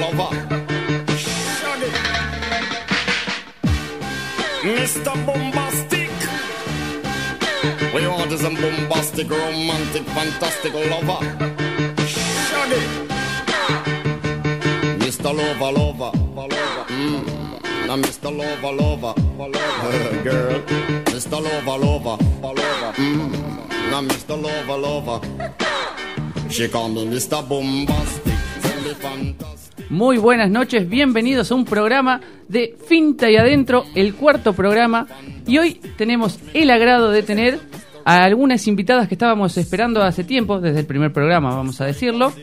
lover. Shut it. Mr. Bombastic. We want is a bombastic, romantic, fantastic lover. Shut it. Mr. Lover, lover, lover. Mm. Now Mr. Lover, lover, lover. Girl. Mr. Lover, lover, lover. Mm. Now Mr. Lover, lover. She call me Mr. Bombastic. Tell me fantastic. Muy buenas noches, bienvenidos a un programa de Finta y Adentro, el cuarto programa. Y hoy tenemos el agrado de tener a algunas invitadas que estábamos esperando hace tiempo, desde el primer programa, vamos a decirlo.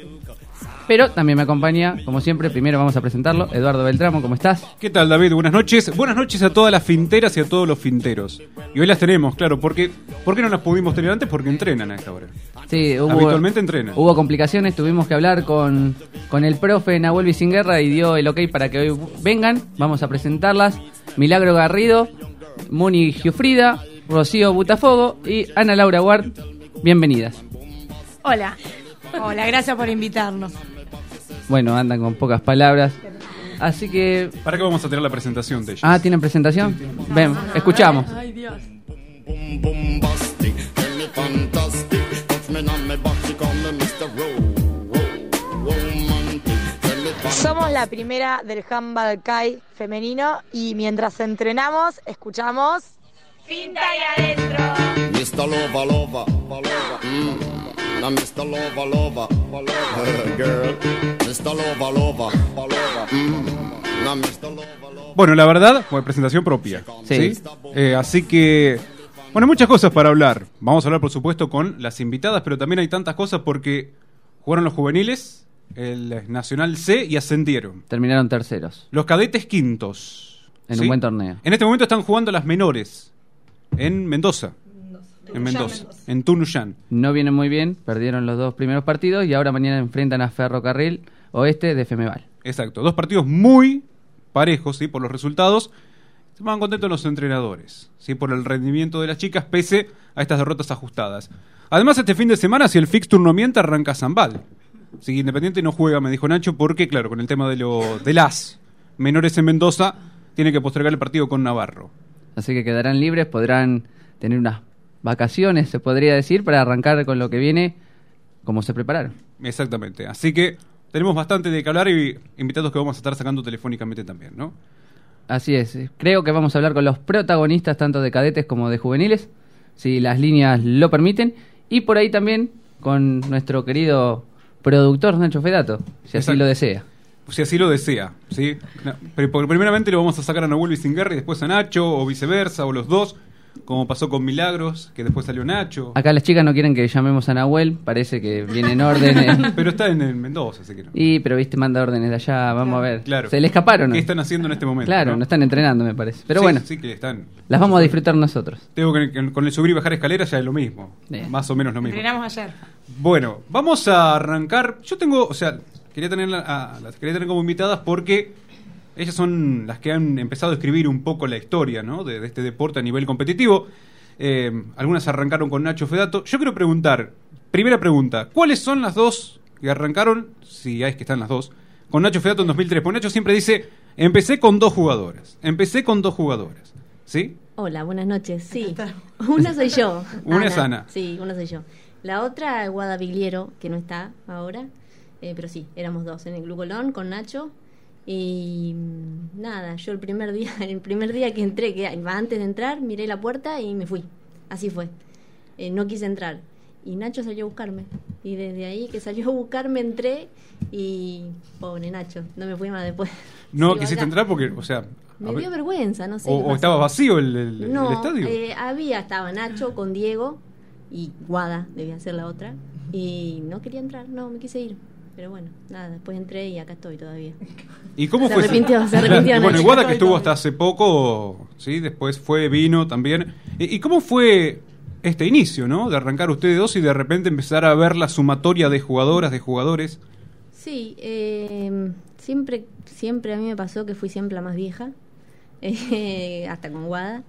Pero también me acompaña, como siempre, primero vamos a presentarlo, Eduardo Beltramo, ¿cómo estás? ¿Qué tal, David? Buenas noches. Buenas noches a todas las finteras y a todos los finteros. Y hoy las tenemos, claro, porque ¿por qué no las pudimos tener antes? Porque entrenan a esta hora. Sí, hubo, Habitualmente entrenan. Hubo complicaciones, tuvimos que hablar con, con el profe Nahuel Vicinguerra y dio el ok para que hoy vengan. Vamos a presentarlas. Milagro Garrido, Moni Giufrida, Rocío Butafogo y Ana Laura Ward. Bienvenidas. Hola. Hola, gracias por invitarnos. Bueno, andan con pocas palabras. Así que... ¿Para qué vamos a tener la presentación de ellas? Ah, ¿tienen presentación? Ven, escuchamos. Ay, Dios. Somos la primera del handball Kai femenino y mientras entrenamos escuchamos Finta y adentro. Lover, lover, lover. Mm. Now Mr. Lover, lover, lover. Girl, Mr. Lover, lover, lover. Mm. Now Mr. Lover, lover. Bueno, la verdad, fue presentación propia. Sí. Eh, así que, bueno, muchas cosas para hablar. Vamos a hablar, por supuesto, con las invitadas, pero también hay tantas cosas porque jugaron los juveniles, el Nacional C y ascendieron. Terminaron terceros. Los cadetes quintos. En un buen torneo. En este momento están jugando las menores en Mendoza. En Mendoza, en Tunuyán. No vienen muy bien, perdieron los dos primeros partidos y ahora mañana enfrentan a Ferrocarril Oeste de Femeval. Exacto, dos partidos muy parejos, ¿sí? Por los resultados. Se van contentos los entrenadores, ¿sí? Por el rendimiento de las chicas, pese a estas derrotas ajustadas. Además, este fin de semana, si el fixture no miente, arranca Zambal. Si Independiente no juega, me dijo Nacho, porque, claro, con el tema de, lo, de las menores en Mendoza, tiene que postergar el partido con Navarro. Así que quedarán libres, podrán tener unas vacaciones, se podría decir, para arrancar con lo que viene, como se prepararon. Exactamente. Así que tenemos bastante de que hablar y invitados que vamos a estar sacando telefónicamente también, ¿no? Así es, creo que vamos a hablar con los protagonistas tanto de cadetes como de juveniles, si las líneas lo permiten, y por ahí también con nuestro querido productor Nacho Fedato, si así lo desea. Si así lo desea, ¿sí? Pero primeramente lo vamos a sacar a Nahuel Vicinguerra y después a Nacho, o viceversa, o los dos, como pasó con Milagros, que después salió Nacho. Acá las chicas no quieren que llamemos a Nahuel, parece que vienen órdenes. Pero está en, en Mendoza, así que no. y, pero viste, manda órdenes de allá, vamos a ver. Claro. Se le escaparon. ¿Qué están haciendo en este momento? Claro, no están entrenando, me parece. Pero Sí, bueno, Sí, que están. las vamos a disfrutar nosotros. Tengo que que con el subir y bajar escaleras ya es lo mismo. Bien. Más o menos lo mismo. Entrenamos ayer. Bueno, vamos a arrancar. Yo tengo, o sea, quería tener a- las quería tener como invitadas porque ellas son las que han empezado a escribir un poco la historia, ¿no? De, de este deporte a nivel competitivo. Eh, algunas arrancaron con Nacho Fedato. Yo quiero preguntar, primera pregunta, ¿cuáles son las dos que arrancaron, si hay que están las dos, con Nacho Fedato en 2003? Porque Nacho siempre dice, empecé con dos jugadoras, empecé con dos jugadoras, ¿sí? Hola, buenas noches. Sí, una soy yo. Una es Ana. Sí, una soy yo. La otra, Guada Vigliero, que no está ahora. Eh, pero sí, éramos dos en el Glucolón con Nacho. Y mm, nada, yo el primer día, el primer día que entré, que antes de entrar, miré la puerta y me fui. Así fue. Eh, no quise entrar. Y Nacho salió a buscarme. Y desde ahí que salió a buscarme entré y pobre Nacho, no me fui más después. No Sigo quisiste acá. entrar porque, o sea... Me dio vergüenza, no sé. o, estaba vacío el, el- el No, estadio. eh, había, estaba Nacho con Diego y Guada, debía ser la otra. Y no quería entrar, no, me quise ir. Pero bueno, nada, después entré y acá estoy todavía. ¿Y cómo Se fue? arrepintió, se arrepintió, bueno, Nacho. el Guada que estuvo hasta hace poco, sí, después fue, vino también. ¿Y, y cómo fue este inicio, no? De arrancar ustedes dos y de repente empezar a ver la sumatoria de jugadoras, de jugadores. Sí, eh, siempre, siempre a mí me pasó que fui siempre la más vieja, eh, hasta con Guada.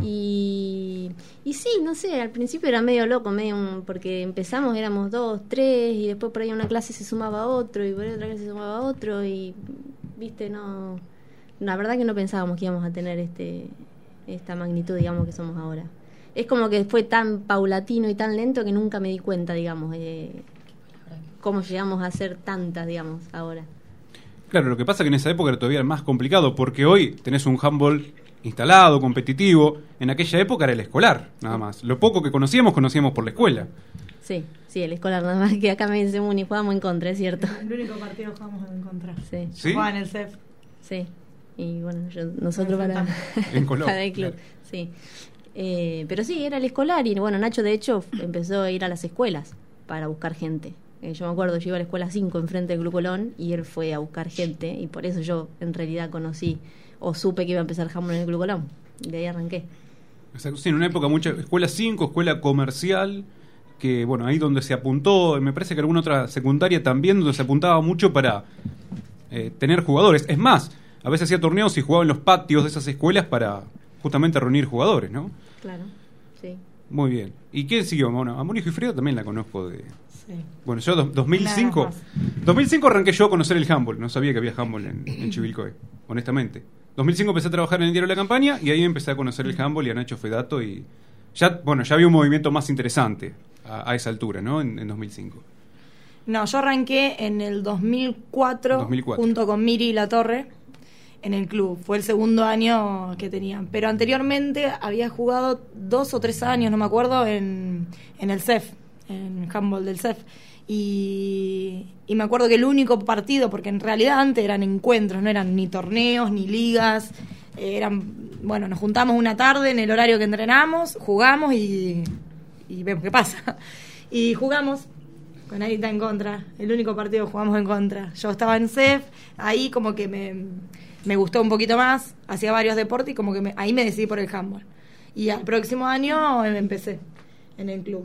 Y, y sí, no sé, al principio era medio loco, medio porque empezamos, éramos dos, tres, y después por ahí una clase se sumaba otro, y por ahí otra clase se sumaba otro, y viste, no. La verdad que no pensábamos que íbamos a tener este esta magnitud, digamos, que somos ahora. Es como que fue tan paulatino y tan lento que nunca me di cuenta, digamos, eh, cómo llegamos a ser tantas, digamos, ahora. Claro, lo que pasa es que en esa época era todavía más complicado, porque hoy tenés un handball instalado, competitivo. En aquella época era el escolar, nada más. Lo poco que conocíamos, conocíamos por la escuela. Sí, sí, el escolar nada más que acá me dice Muni, jugamos en contra, es cierto. El único partido jugamos en contra. Sí, ¿Sí? Jugaba en el CEF. sí. Y bueno, yo- nosotros para, En Colón, para el club, claro. sí. Eh, pero sí, era el escolar y bueno, Nacho de hecho empezó a ir a las escuelas para buscar gente. Eh, yo me acuerdo, yo iba a la escuela 5 enfrente del Club Colón y él fue a buscar gente y por eso yo en realidad conocí o supe que iba a empezar handball en el Club Colón. Y de ahí arranqué. Exacto, sí, en una época mucha escuela 5, escuela comercial, que bueno, ahí donde se apuntó, me parece que alguna otra secundaria también, donde se apuntaba mucho para eh, tener jugadores. Es más, a veces hacía torneos y jugaba en los patios de esas escuelas para justamente reunir jugadores, ¿no? Claro, sí. Muy bien. ¿Y quién siguió? Bueno, a Mónica y Fredo también la conozco de... Sí. Bueno, yo do- 2005... Nada más. 2005 arranqué yo a conocer el handball. No sabía que había handball en, en Chivilcoy, honestamente. 2005 empecé a trabajar en el diario La Campaña y ahí empecé a conocer el handball y a Nacho Fedato y... Ya, bueno, ya había un movimiento más interesante a, a esa altura, ¿no? En, en 2005. No, yo arranqué en el 2004, 2004. junto con Miri La Torre en el club. Fue el segundo año que tenían. Pero anteriormente había jugado dos o tres años, no me acuerdo, en, en el CEF, en handball del CEF. Y, me acuerdo que el único partido, porque en realidad antes eran encuentros, no eran ni torneos, ni ligas, eh, eran, bueno, nos juntamos una tarde en el horario que entrenamos, jugamos y, y vemos qué pasa. Y jugamos con Anita en contra, el único partido que jugamos en contra. Yo estaba en CEF, ahí como que me, me gustó un poquito más, hacía varios deportes y como que me- ahí me decidí por el handball. Y al próximo año em- empecé en el club.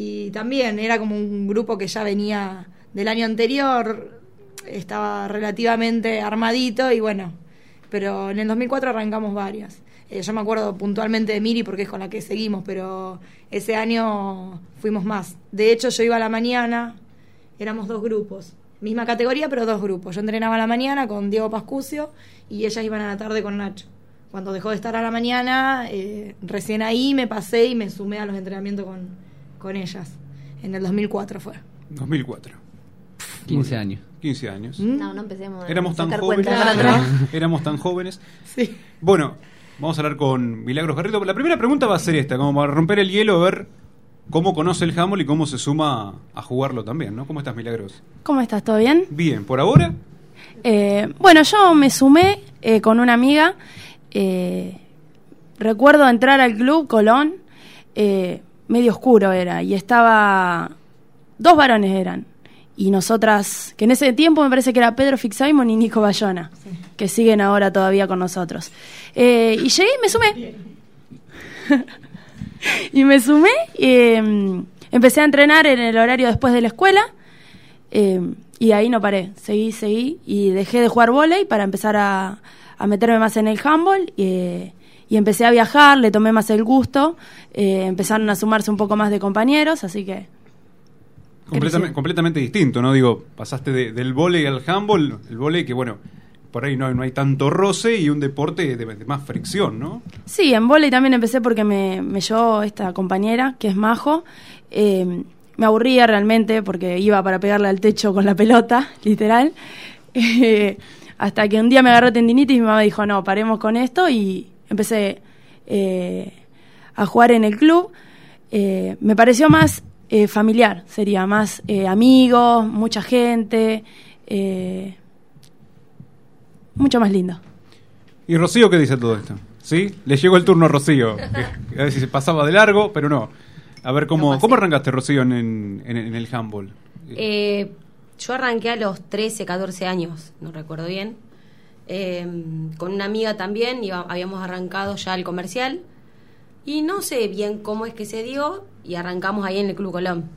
Y también era como un grupo que ya venía del año anterior, estaba relativamente armadito y bueno, pero en el 2004 arrancamos varias. Eh, yo me acuerdo puntualmente de Miri porque es con la que seguimos, pero ese año fuimos más. De hecho, yo iba a la mañana, éramos dos grupos, misma categoría, pero dos grupos. Yo entrenaba a la mañana con Diego Pascucio y ellas iban a la tarde con Nacho. Cuando dejó de estar a la mañana, eh, recién ahí me pasé y me sumé a los entrenamientos con, con ellas. En el 2004 fue. 2004. 15 años. 15 años. No, no empecemos a Éramos tan jóvenes. Éramos tan jóvenes. Sí. Bueno, vamos a hablar con Milagros Garrido. La primera pregunta va a ser esta, como para romper el hielo, ver cómo conoce el handball y cómo se suma a jugarlo también, ¿no? ¿Cómo estás, Milagros? ¿Cómo estás? ¿Todo bien? Bien, por ahora, Eh, bueno, yo me sumé eh, con una amiga. eh, recuerdo entrar al club Colón, eh, medio oscuro era, y estaba. Dos varones eran. Y nosotras, que en ese tiempo me parece que era Pedro Fixaimon y Nico Bayona, que siguen ahora todavía con nosotros. Eh, y llegué y me sumé. y me sumé, eh, empecé a entrenar en el horario después de la escuela. Eh, y ahí no paré, seguí, seguí y dejé de jugar volei para empezar a, a meterme más en el handball eh, y empecé a viajar, le tomé más el gusto, eh, empezaron a sumarse un poco más de compañeros, así que completamente, completamente distinto, ¿no? Digo, pasaste de- del vóley al handball, el vóley que, bueno, por ahí no, no hay tanto roce y un deporte de, de más fricción, ¿no? sí, en volei también empecé porque me, me llevó esta compañera, que es Majo. Eh, me aburría realmente porque iba para pegarle al techo con la pelota, literal. Eh, hasta que un día me agarró tendinitis y mi mamá dijo, no, paremos con esto y empecé eh, a jugar en el club. Eh, me pareció más eh, familiar, sería más eh, amigos, mucha gente, eh, mucho más lindo. ¿Y Rocío qué dice todo esto? ¿Sí? Le llegó el turno a Rocío. a ver si se pasaba de largo, pero no. A ver, ¿cómo, No. ¿cómo arrancaste, Rocío, en, en, en- en el handball? Eh, yo arranqué a los 13, 14 años, no recuerdo bien. Eh, con una amiga también, iba- habíamos arrancado ya el comercial. Y no sé bien cómo es que se dio y arrancamos ahí en el Club Colón.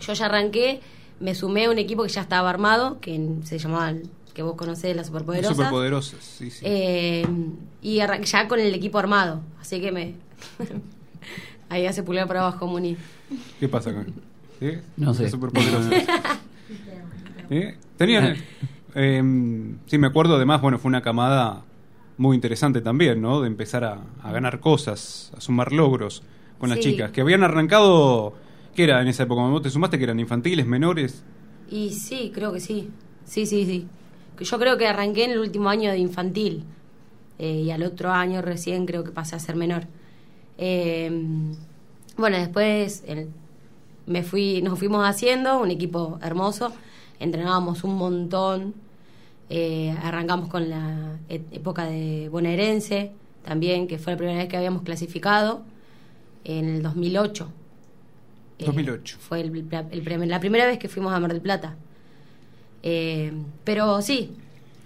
Yo ya arranqué, me sumé a un equipo que ya estaba armado, que se llamaba el que vos conocés, las Las superpoderosas. superpoderosas, sí, sí. Eh, y ya con el equipo armado. Así que me. Ahí hace pulgar para abajo, Muni. ¿Qué pasa con ¿Eh? No sé. Las superpoderosas. ¿Eh? Tenían. Eh, sí, me acuerdo, además, bueno, fue una camada muy interesante también, ¿no? De empezar a, a ganar cosas, a sumar logros con las chicas, que habían arrancado. ¿Qué era en esa época? ¿Vos te sumaste que eran infantiles, menores? Y sí, creo que sí. Sí, sí, sí. Que Yo creo que arranqué en el último año de infantil. eh, y al otro año recién creo que pasé a ser menor. Eh, bueno, después el- me fui, nos fuimos haciendo un equipo hermoso. Entrenábamos un montón. Eh, arrancamos con la e- época de bonaerense también, que fue la primera vez que habíamos clasificado en el 2008. Eh, 2008. fue el, el la primera vez que fuimos a Mar del Plata. Eh, pero sí,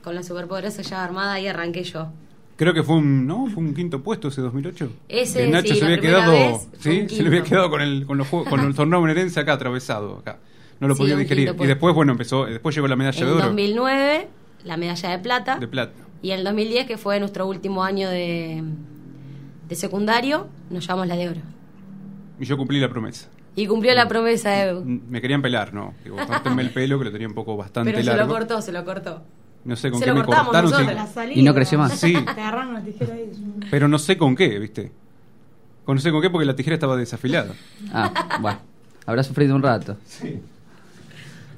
con la superpoderosa ya armada y arranqué yo. Creo que fue un, ¿no? Fue un quinto puesto ese 2008. Ese, Que Nacho sí, se había quedado, sí, se le había quedado con el con los juegos- con el torneo bonaerense acá atravesado acá. No lo Sí, podía digerir. Y después, bueno, empezó, después llegó la medalla En de oro 2009, la medalla de plata. de plata. Y en el 2010, que fue nuestro último año de, de secundario, nos llevamos la de oro. Y yo cumplí la promesa. Y cumplió la promesa de Mm, Me querían pelar, ¿no? Digo, córtenme el pelo que lo tenía un poco bastante Pero se lo largo. cortó, se lo cortó. No sé con Se qué lo me cortamos cortaron. sí. nosotros. Y no creció más. Sí, Te agarraron una tijera ahí. pero no sé con qué, ¿viste? Con no sé con qué porque la tijera estaba desafilada. Ah, bueno. Habrá sufrido un rato.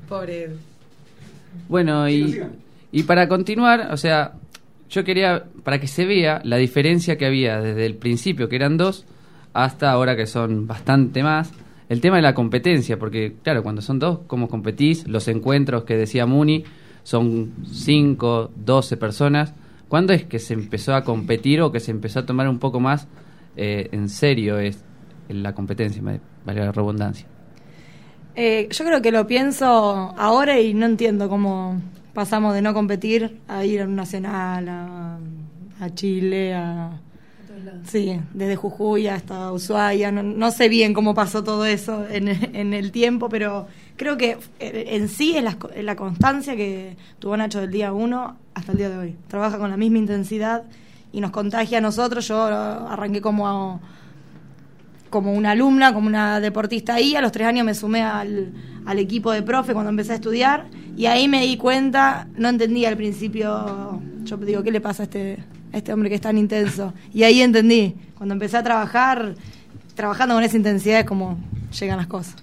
Pobre. Bueno, y. y para continuar, o sea, yo quería, para que se vea la diferencia que había desde el principio, que eran dos, hasta ahora que son bastante más, el tema de la competencia, porque claro, cuando son dos, ¿cómo competís? Los encuentros que decía Muni son 5, 12 personas. ¿Cuándo es que se empezó a competir o que se empezó a tomar un poco más eh, en serio es la competencia, vale la redundancia? Eh, yo creo que lo pienso ahora y no entiendo cómo pasamos de no competir a ir a un nacional, a, a Chile, a... Sí, desde Jujuy hasta Ushuaia. No, no sé bien cómo pasó todo eso en, en el tiempo, pero creo que eh, en sí es la, la constancia que tuvo Nacho del día uno hasta el día de hoy. Trabaja con la misma intensidad y nos contagia a nosotros. Yo arranqué como como una alumna, como una deportista ahí. A los tres años me sumé al, al equipo de profe cuando empecé a estudiar y ahí me di cuenta, no entendía al principio, yo digo, ¿qué le pasa a este, este hombre que es tan intenso? Y ahí entendí, cuando empecé a trabajar, trabajando con esa intensidad es como llegan las cosas.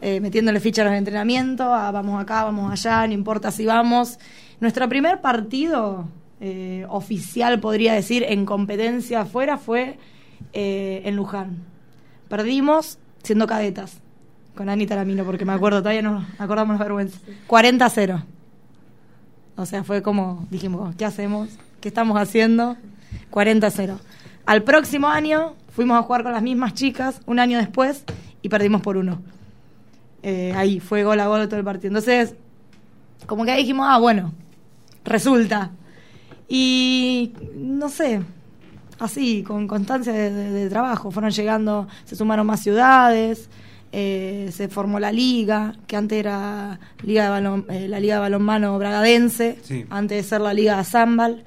Eh, metiéndole ficha a los entrenamientos, vamos acá, vamos allá, no importa si vamos. Nuestro primer partido eh, oficial, podría decir, en competencia afuera fue eh, en Luján. Perdimos siendo cadetas con Anita Lamino, porque me acuerdo, todavía nos acordamos las vergüenzas. 40 a 0. O sea, fue como, dijimos, ¿qué hacemos? ¿Qué estamos haciendo? 40 a 0. Al próximo año fuimos a jugar con las mismas chicas, un año después, y perdimos por uno. Eh, ahí fue gol a gol todo el partido. Entonces, como que ahí dijimos, ah, bueno, resulta. Y no sé, así, con constancia de, de- de trabajo. Fueron llegando, se sumaron más ciudades, eh, se formó la liga, que antes era liga de balon- eh, la Liga de Balonmano Bragadense, Sí. antes de ser la Liga de Zambal.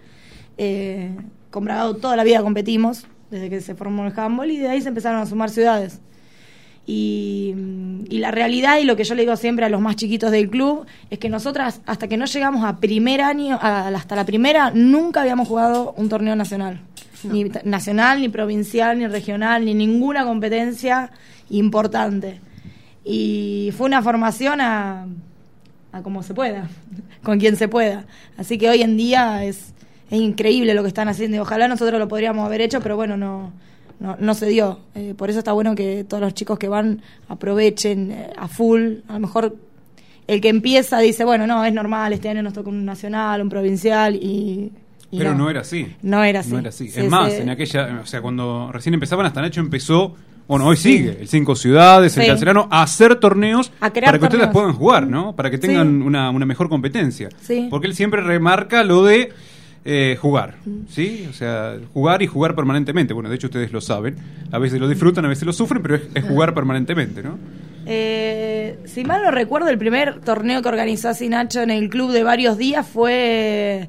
Eh, con Bragado toda la vida competimos, desde que se formó el handball, y de ahí se empezaron a sumar ciudades. Y, y la realidad y lo que yo le digo siempre a los más chiquitos del club es que nosotras hasta que no llegamos a primer año, a- hasta la primera, nunca habíamos jugado un torneo nacional. Ni nacional, ni provincial, ni regional, ni ninguna competencia importante. Y fue una formación a, a como se pueda, con quien se pueda. Así que hoy en día es, es increíble lo que están haciendo y ojalá nosotros lo podríamos haber hecho, pero bueno, no, no, no se dio. Eh, por eso está bueno que todos los chicos que van aprovechen eh, a full. A lo mejor el que empieza dice, bueno, no, es normal, este año nos toca un nacional, un provincial y... Pero no. era así. No era así. No era así. Sí, es más, sí. en aquella, o sea, cuando recién empezaban, hasta Nacho empezó, bueno, hoy sigue, el Cinco Ciudades, el. Cancelano, a hacer torneos A para que ustedes puedan jugar, ¿no? Para que tengan una, una mejor competencia. Sí. Porque él siempre remarca lo de eh, jugar, ¿sí? O sea, jugar y jugar permanentemente. Bueno, de hecho ustedes lo saben. A veces lo disfrutan, a veces lo sufren, pero es, es jugar permanentemente, ¿no? Eh, si mal no recuerdo, el primer torneo que organizó así Nacho en el club de varios días fue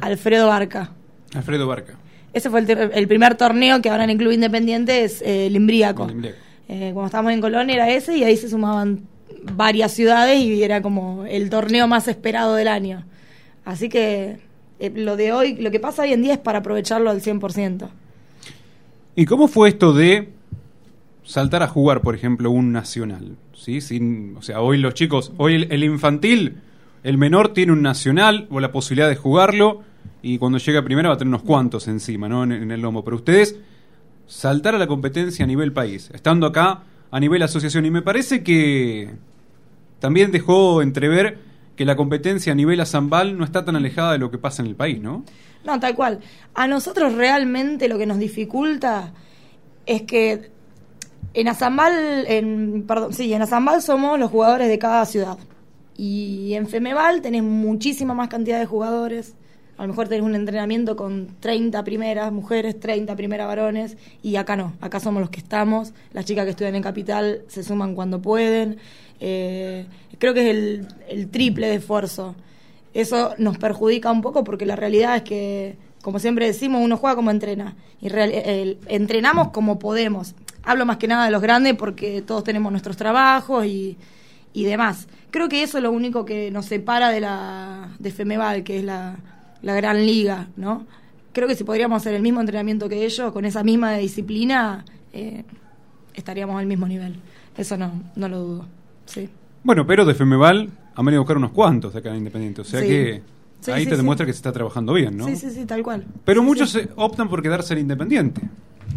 Alfredo Barca. Alfredo Barca. Ese fue el, el primer torneo que ahora en el club independiente es eh, el Imbriaco. El Imbriaco. Eh, cuando estábamos en Colón era ese y ahí se sumaban varias ciudades y era como el torneo más esperado del año. Así que eh, lo de hoy, lo que pasa hoy en día es para aprovecharlo al 100%. ¿Y cómo fue esto de saltar a jugar, por ejemplo, un nacional? ¿Sí? Sin, o sea, hoy los chicos, hoy el, el infantil, el menor tiene un nacional o la posibilidad de jugarlo y cuando llega primero va a tener unos cuantos encima, ¿no? En, en el lomo. Pero ustedes saltar a la competencia a nivel país, estando acá a nivel asociación y me parece que también dejó entrever que la competencia a nivel Azambal no está tan alejada de lo que pasa en el país, ¿no? No, tal cual. A nosotros realmente lo que nos dificulta es que en Azambal, en, perdón, sí, en Azambal somos los jugadores de cada ciudad. Y en Femeval tenés muchísima más cantidad de jugadores. A lo mejor tenés un entrenamiento con 30 primeras mujeres, 30 primeras varones. Y acá no, acá somos los que estamos. Las chicas que estudian en Capital se suman cuando pueden. Eh, creo que es el, triple de esfuerzo. Eso nos perjudica un poco porque la realidad es que, como siempre decimos, uno juega como entrena. Y real- el- entrenamos como podemos. Hablo más que nada de los grandes porque todos tenemos nuestros trabajos y, y demás. Creo que eso es lo único que nos separa de la de Femeval, que es la, la gran liga, ¿no? Creo que si podríamos hacer el mismo entrenamiento que ellos, con esa misma disciplina, eh, estaríamos al mismo nivel. Eso no, no lo dudo. Sí. Bueno, pero de Femeval han venido a buscar unos cuantos de acá en Independiente. O sea Sí. que Sí, ahí sí, te sí. demuestra que se está trabajando bien, ¿no? Sí, sí, sí, tal cual. Pero muchos eh, optan por quedarse en Independiente.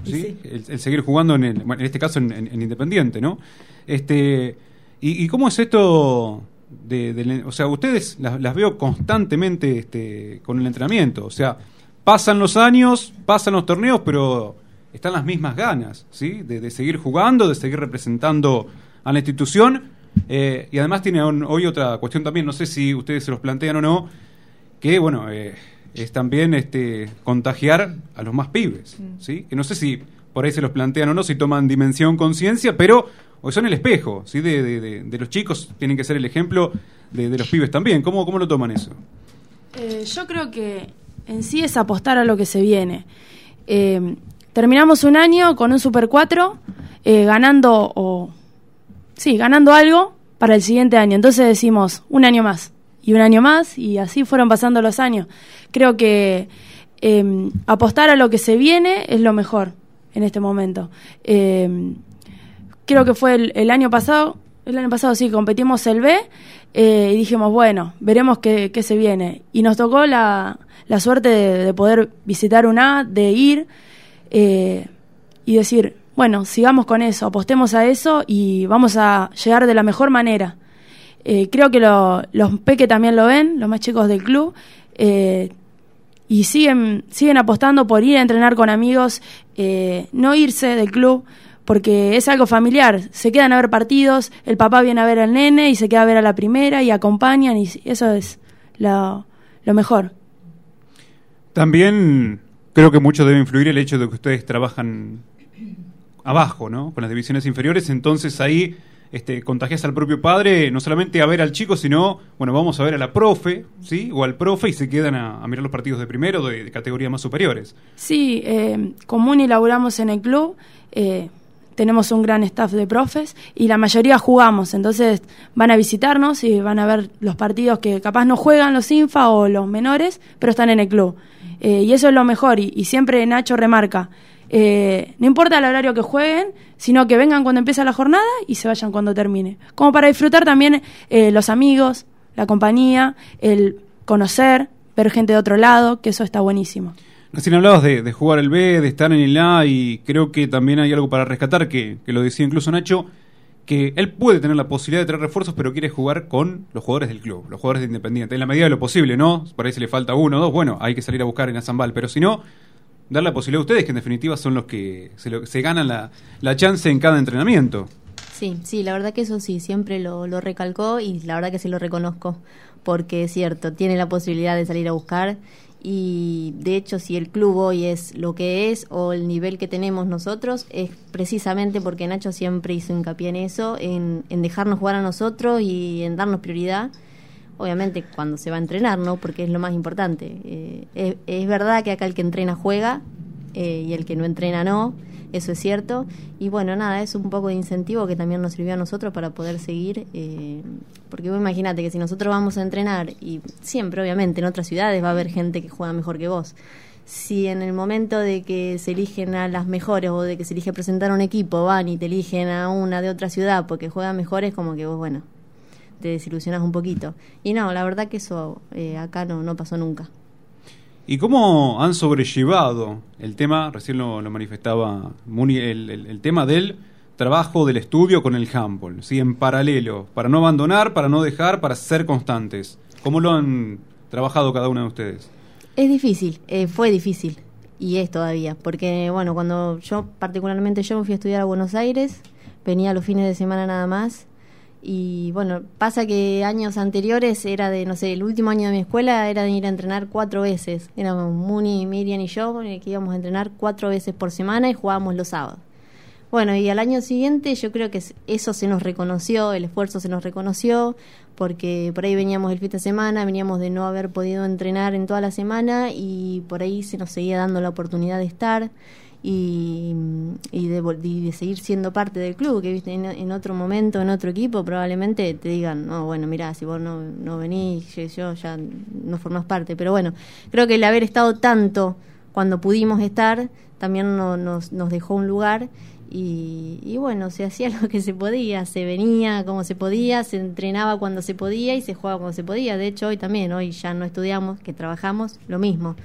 ¿sí? sí. El, el seguir jugando en, el, bueno, en este caso en, en- en Independiente, ¿no? Este, y, y cómo es esto de, o sea, ustedes las, las veo constantemente este, con el entrenamiento. O sea, pasan los años, pasan los torneos, pero están las mismas ganas, ¿sí? De, de seguir jugando, de seguir representando a la institución. Eh, y además tiene un- hoy otra cuestión también, no sé si ustedes se los plantean o no, que bueno, eh, es también este contagiar a los más pibes, ¿sí? Que no sé si por ahí se los plantean o no, si toman dimensión conciencia, pero hoy son el espejo, ¿sí? De, de- los chicos tienen que ser el ejemplo de, los pibes también. ¿Cómo, cómo lo toman eso? Eh, yo creo que en sí es apostar a lo que se viene. Eh, terminamos un año con un Super 4, eh, ganando o sí, ganando algo para el siguiente año. Entonces decimos un año más y un año más y así fueron pasando los años. Creo que apostar a lo que se viene es lo mejor en este momento. Creo que fue el, año pasado, el año pasado sí, competimos el B eh, y dijimos, bueno, veremos qué, qué se viene. Y nos tocó la, la suerte de, de poder visitar un A, de ir eh, y decir, bueno, sigamos con eso, apostemos a eso y vamos a llegar de la mejor manera. Eh, creo que lo- los Peque también lo ven, los más chicos del club, y siguen, siguen apostando por ir a entrenar con amigos, no irse del club, porque es algo familiar. Se quedan a ver partidos, el papá viene a ver al nene y se queda a ver a la primera y acompañan, y eso es lo, lo mejor. También creo que mucho debe influir el hecho de que ustedes trabajan abajo, ¿no? Con las divisiones inferiores, entonces ahí este, contagias al propio padre, no solamente a ver al chico, sino, bueno, vamos a ver a la profe, ¿sí? O al profe y se quedan a, a mirar los partidos de primero, de, de categorías más superiores. Sí, eh, común y laburamos en el club. eh, tenemos un gran staff de profes y la mayoría jugamos. Entonces van a visitarnos y van a ver los partidos que capaz no juegan los infa o los menores, pero están en el club. Eh, y eso es lo mejor. Y, y siempre Nacho remarca. eh, no importa el horario que jueguen, sino que vengan cuando empieza la jornada y se vayan cuando termine. Como para disfrutar también eh, los amigos, la compañía, el conocer, ver gente de otro lado, que eso está buenísimo. Recién hablabas de, de jugar el B, de estar en el A y creo que también hay algo para rescatar, que, que lo decía incluso Nacho, que él puede tener la posibilidad de traer refuerzos, pero quiere jugar con los jugadores del club, los jugadores de Independiente, en la medida de lo posible, ¿no? Por ahí si le falta uno o dos, bueno, hay que salir a buscar en Azambal, pero si no, dar la posibilidad a ustedes, que en definitiva son los que se, lo- se ganan la, la chance en cada entrenamiento. Sí, sí, la verdad que eso sí, siempre lo, lo recalcó y la verdad que sí lo reconozco, porque es cierto, tiene la posibilidad de salir a buscar Y de hecho, si el club hoy es lo que es o el nivel que tenemos nosotros, es precisamente porque Nacho siempre hizo hincapié en eso, en, dejarnos jugar a nosotros y en darnos prioridad. Obviamente cuando se va a entrenar, ¿no? Porque es lo más importante. Eh, es, es verdad que acá el que entrena juega eh, y el que no entrena no, eso es cierto. Y bueno, nada, es un poco de incentivo que también nos sirvió a nosotros para poder seguir. eh, porque vos imagínate que si nosotros vamos a entrenar, y siempre obviamente en otras ciudades va a haber gente que juega mejor que vos. Si en el momento de que se eligen a las mejores o de que se elige presentar un equipo, van y te eligen a una de otra ciudad porque juega mejor, es como que vos, bueno, te desilusionas un poquito. Y no, la verdad que eso eh, acá no, no pasó nunca. ¿Y cómo han sobrellevado el tema, recién lo, lo manifestaba Muni, el, tema del trabajo del estudio con el handball, ¿sí? en paralelo, para no abandonar, para no dejar, para ser constantes? ¿Cómo lo han trabajado cada uno de ustedes? Es difícil, eh, fue difícil y es todavía, porque bueno, cuando yo particularmente yo me fui a estudiar a Buenos Aires, venía los fines de semana nada más y bueno, pasa que años anteriores era de, no sé, el último año de mi escuela era de ir a entrenar cuatro veces, éramos Muni, Miriam y yo, eh, que íbamos a entrenar cuatro veces por semana y jugábamos los sábados. Bueno, y al año siguiente yo creo que eso se nos reconoció, el esfuerzo se nos reconoció, porque por ahí veníamos el fin de semana, veníamos de no haber podido entrenar en toda la semana y por ahí se nos seguía dando la oportunidad de estar y, y, de, y de seguir siendo parte del club, que viste en, en otro momento, en otro equipo, probablemente te digan, no, bueno, mira, si vos no, no venís, yo, yo ya no formás parte. Pero bueno, creo que el haber estado tanto cuando pudimos estar también no- nos, nos dejó un lugar y, y bueno, se hacía lo que se podía, se venía como se podía, se entrenaba cuando se podía y se jugaba cuando se podía. De hecho, hoy también, hoy ya no estudiamos, que trabajamos, lo mismo.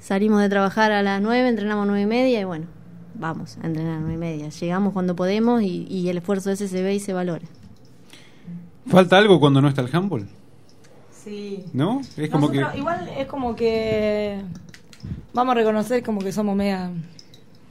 Salimos de trabajar a las 9, entrenamos a 9 y media y bueno, vamos a entrenar a 9 y media. Llegamos cuando podemos y, y el esfuerzo ese se ve y se valora. ¿Falta algo cuando no está el handball? Sí. ¿No? Es como que... Igual es como que. Vamos a reconocer como que somos media.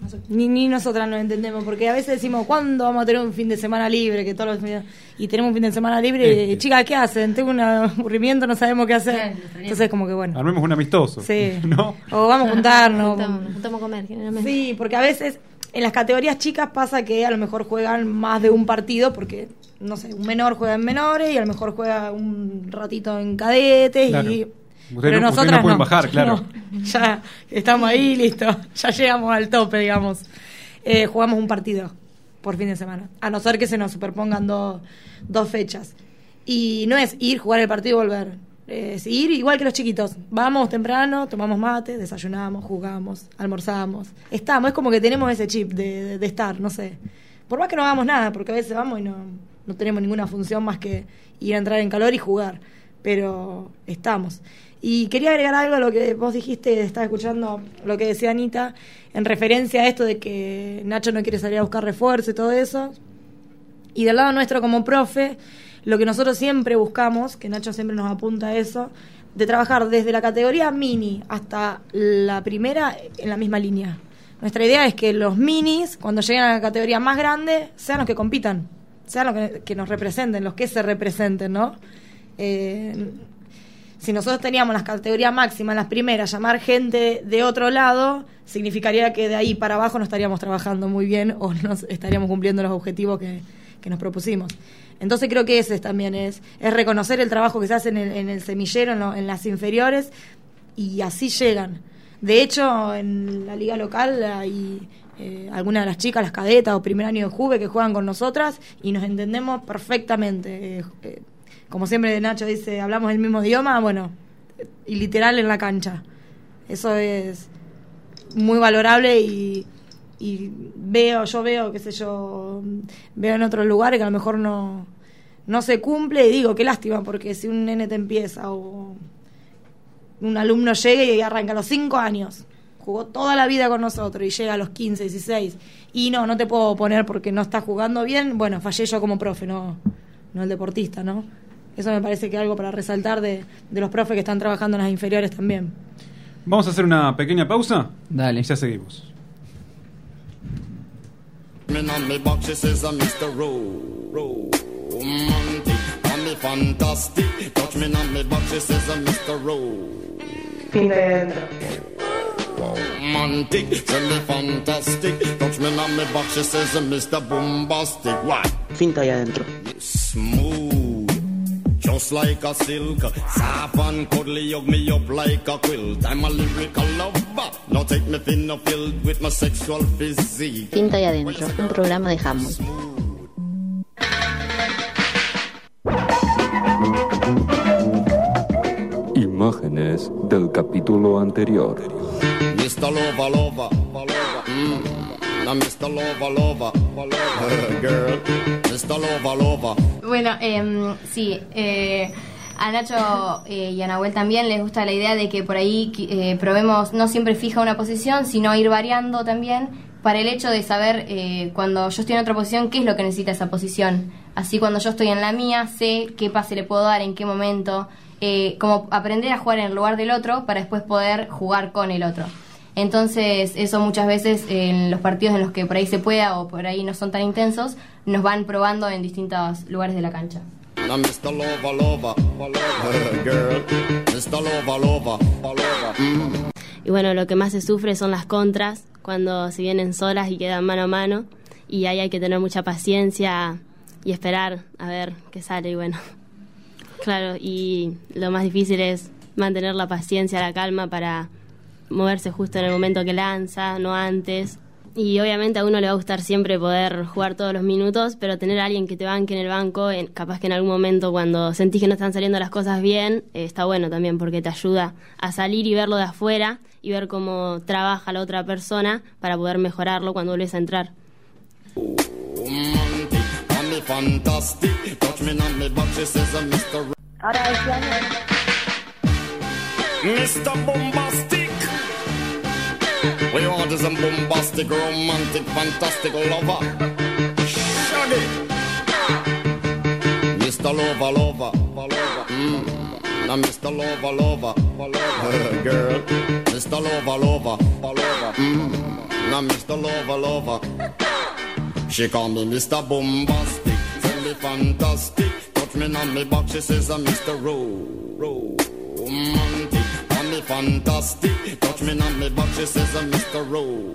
No Ni, ni nosotras nos entendemos, porque a veces decimos, ¿cuándo vamos a tener un fin de semana libre? Que todos los Y tenemos un fin de semana libre, y Este. chicas, ¿qué hacen? Tengo un aburrimiento, no sabemos qué hacer. Entonces, como que bueno. Armemos un amistoso. Sí. ¿No? O vamos a juntarnos. Juntamos, nos juntamos a comer generalmente. Sí, porque a veces en las categorías chicas pasa que a lo mejor juegan más de un partido porque, no sé, un menor juega en menores y a lo mejor juega un ratito en cadetes Claro. y... Ustedes no- ustedes no pueden bajar, claro. No, ya estamos ahí, listo. Ya llegamos al tope, digamos. Eh, jugamos un partido por fin de semana. A no ser que se nos superpongan dos dos fechas. Y no es ir, jugar el partido y volver. Es ir igual que los chiquitos. Vamos temprano, tomamos mate, desayunamos, jugamos, almorzamos. Estamos, es como que tenemos ese chip de, de- de estar, no sé. Por más que no hagamos nada, porque a veces vamos y no, no tenemos ninguna función más que ir a entrar en calor y jugar. Pero estamos. Y quería agregar algo a lo que vos dijiste, estaba escuchando lo que decía Anita, en referencia a esto de que Nacho no quiere salir a buscar refuerzo y todo eso. Y del lado nuestro como profe, lo que nosotros siempre buscamos, que Nacho siempre nos apunta a eso, de trabajar desde la categoría mini hasta la primera en la misma línea. Nuestra idea es que los minis, cuando lleguen a la categoría más grande, sean los que compitan, sean los que, nos representen, los que se representen, ¿no? Eh, si nosotros teníamos las categorías máximas, las primeras, llamar gente de otro lado, significaría que de ahí para abajo no estaríamos trabajando muy bien o no estaríamos cumpliendo los objetivos que, que nos propusimos. Entonces creo que ese también es, es reconocer el trabajo que se hace en el, en el semillero, en, lo- en las inferiores, y así llegan. De hecho, en la liga local hay eh, algunas de las chicas, las cadetas o primer año de Juve, que juegan con nosotras y nos entendemos perfectamente. Eh, eh, como siempre Nacho dice, hablamos el mismo idioma, bueno, y literal en la cancha. Eso es muy valorable y, veo, yo veo, qué sé yo, veo en otros lugares que a lo mejor no, no se cumple y digo, qué lástima, porque si un nene te empieza o un alumno llega y arranca a los 5 años, jugó toda la vida con nosotros y llega a los 15, 16 y no, no te puedo poner porque no está jugando bien, bueno, fallé yo como profe, no, no el deportista, ¿no? Eso me parece que es algo para resaltar de, de los profes que están trabajando en las inferiores también. Vamos a hacer una pequeña pausa. Dale. Y ya seguimos. Fin de adentro. Romantic, me fantastic. Touch me on me back, she says, Mr. Bombastic. What? Finta ahí adentro. Smooth, just like a silk. Soft and cuddly, hug me up like a quilt. I'm a lyrical lover. Now take me thin or filled with my sexual physique. Adentro, un programa de Hammond. Imágenes del capítulo anterior. Mr. Lover, lover, lover. Mm. Now Mr. Lover, lover, lover. Girl, Bueno, em, sí, eh, a Nacho eh, y a Nahuel también les gusta la idea de que por ahí eh, probemos no siempre fija una posición, sino ir variando también para el hecho de saber eh, cuando yo estoy en otra posición qué es lo que necesita esa posición. Así cuando yo estoy en la mía sé qué pase le puedo dar, en qué momento, eh, como aprender a jugar en el lugar del otro para después poder jugar con el otro. Entonces, eso muchas veces en los partidos en los que por ahí se pueda o por ahí no son tan intensos, nos van probando en distintos lugares de la cancha. Mm. Y bueno, lo que más se sufre son las contras, cuando se vienen solas y quedan mano a mano. Y ahí hay que tener mucha paciencia y esperar a ver qué sale. Y bueno, claro, y lo más difícil es mantener la paciencia, la calma para moverse justo en el momento que lanza, no antes. Y obviamente a uno le va a gustar siempre poder jugar todos los minutos, pero tener a alguien que te banque en el banco, en- capaz que en algún momento cuando sentís que no están saliendo las cosas bien, eh, está bueno también porque te ayuda a salir y verlo de afuera y ver cómo trabaja la otra persona para poder mejorarlo cuando vuelves a entrar. Mr. We want is a bombastic, romantic, fantastic lover. Shaggy. Mr. Lover, lover, lover. Mm. Now Mr. Lover, lover, lover. Girl, Mr. Lover, lover, lover. Mm. Now Mr. Lover, lover. She call me Mr. Bombastic, tell me fantastic. Touch me on me back, she says I'm Mr. Ro, Ro, romantic. Fantastic, touch me on me back, she says I'm Mr. Ro,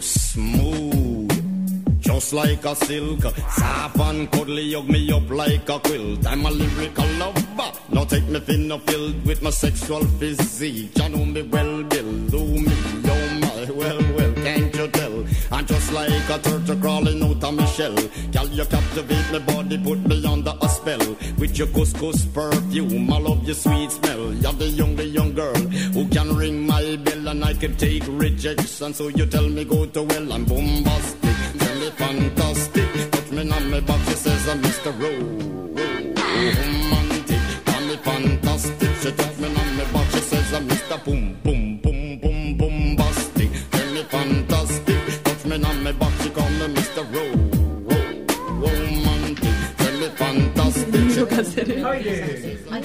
smooth, just like a silk. Soft and cuddly, hug me up like a quilt. I'm a lyrical lover, now take me thin or filled with my sexual physique. You know me well, Bill, do me, oh my, well, tell? I'm just like a turtle crawling out of my shell. Girl, you captivate my body, put me under a spell. With your couscous perfume, I love your sweet smell. You're the young, the young girl who can ring my bell and I can take rejection. So you tell me go to well, I'm bombastic. Tell me fantastic. Touch me on my back, she says I'm Mr. Ro. Romantic, call me fantastic. She touch me on my back, she says I'm Mr. Boom, boom,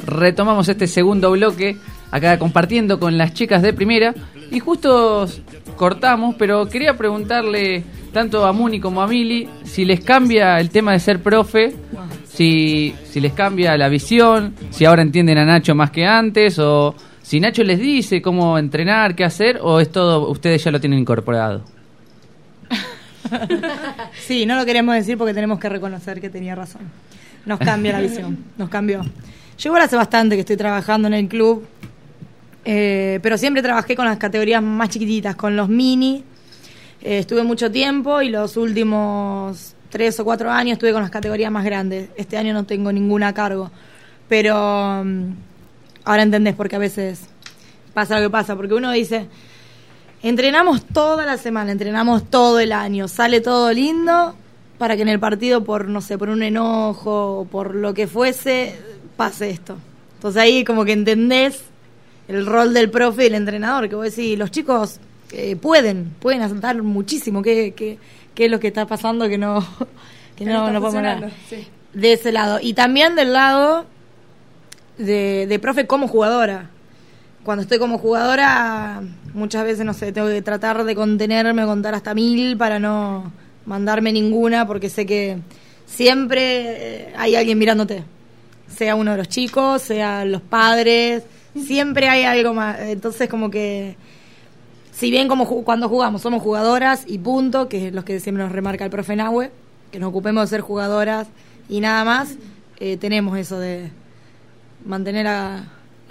Retomamos este segundo bloque acá compartiendo con las chicas de primera y justo cortamos, pero quería preguntarle tanto a Muni como a Mili si les cambia el tema de ser profe, si, si les cambia la visión, si ahora entienden a Nacho más que antes o si Nacho les dice cómo entrenar, qué hacer o es todo, ustedes ya lo tienen incorporado. Sí, no lo queremos decir porque tenemos que reconocer que tenía razón. Nos cambia la visión, nos cambió. Yo igual hace bastante que estoy trabajando en el club, eh, pero siempre trabajé con las categorías más chiquititas, con los mini. Eh, estuve mucho tiempo y los últimos tres o cuatro años estuve con las categorías más grandes. Este año no tengo ninguna cargo, pero mm, ahora entendés porque a veces pasa lo que pasa, porque uno dice, entrenamos toda la semana, entrenamos todo el año, sale todo lindo para que en el partido por, no sé, por un enojo o por lo que fuese, pase esto. Entonces ahí como que entendés el rol del profe y del entrenador, que vos decís, los chicos eh, pueden, pueden aceptar muchísimo qué, qué, qué es lo que está pasando que no, que Que no, no podemos sí. De ese lado. Y también del lado de, de profe como jugadora. Cuando estoy como jugadora, muchas veces, no sé, tengo que tratar de contenerme, contar hasta mil para no mandarme ninguna, porque sé que siempre eh, hay alguien mirándote. Sea uno de los chicos, sea los padres, siempre hay algo más. Entonces, como que. Si bien como cuando jugamos somos jugadoras y punto, que es lo que siempre nos remarca el profe Nahue, que nos ocupemos de ser jugadoras y nada más, eh, tenemos eso de mantener la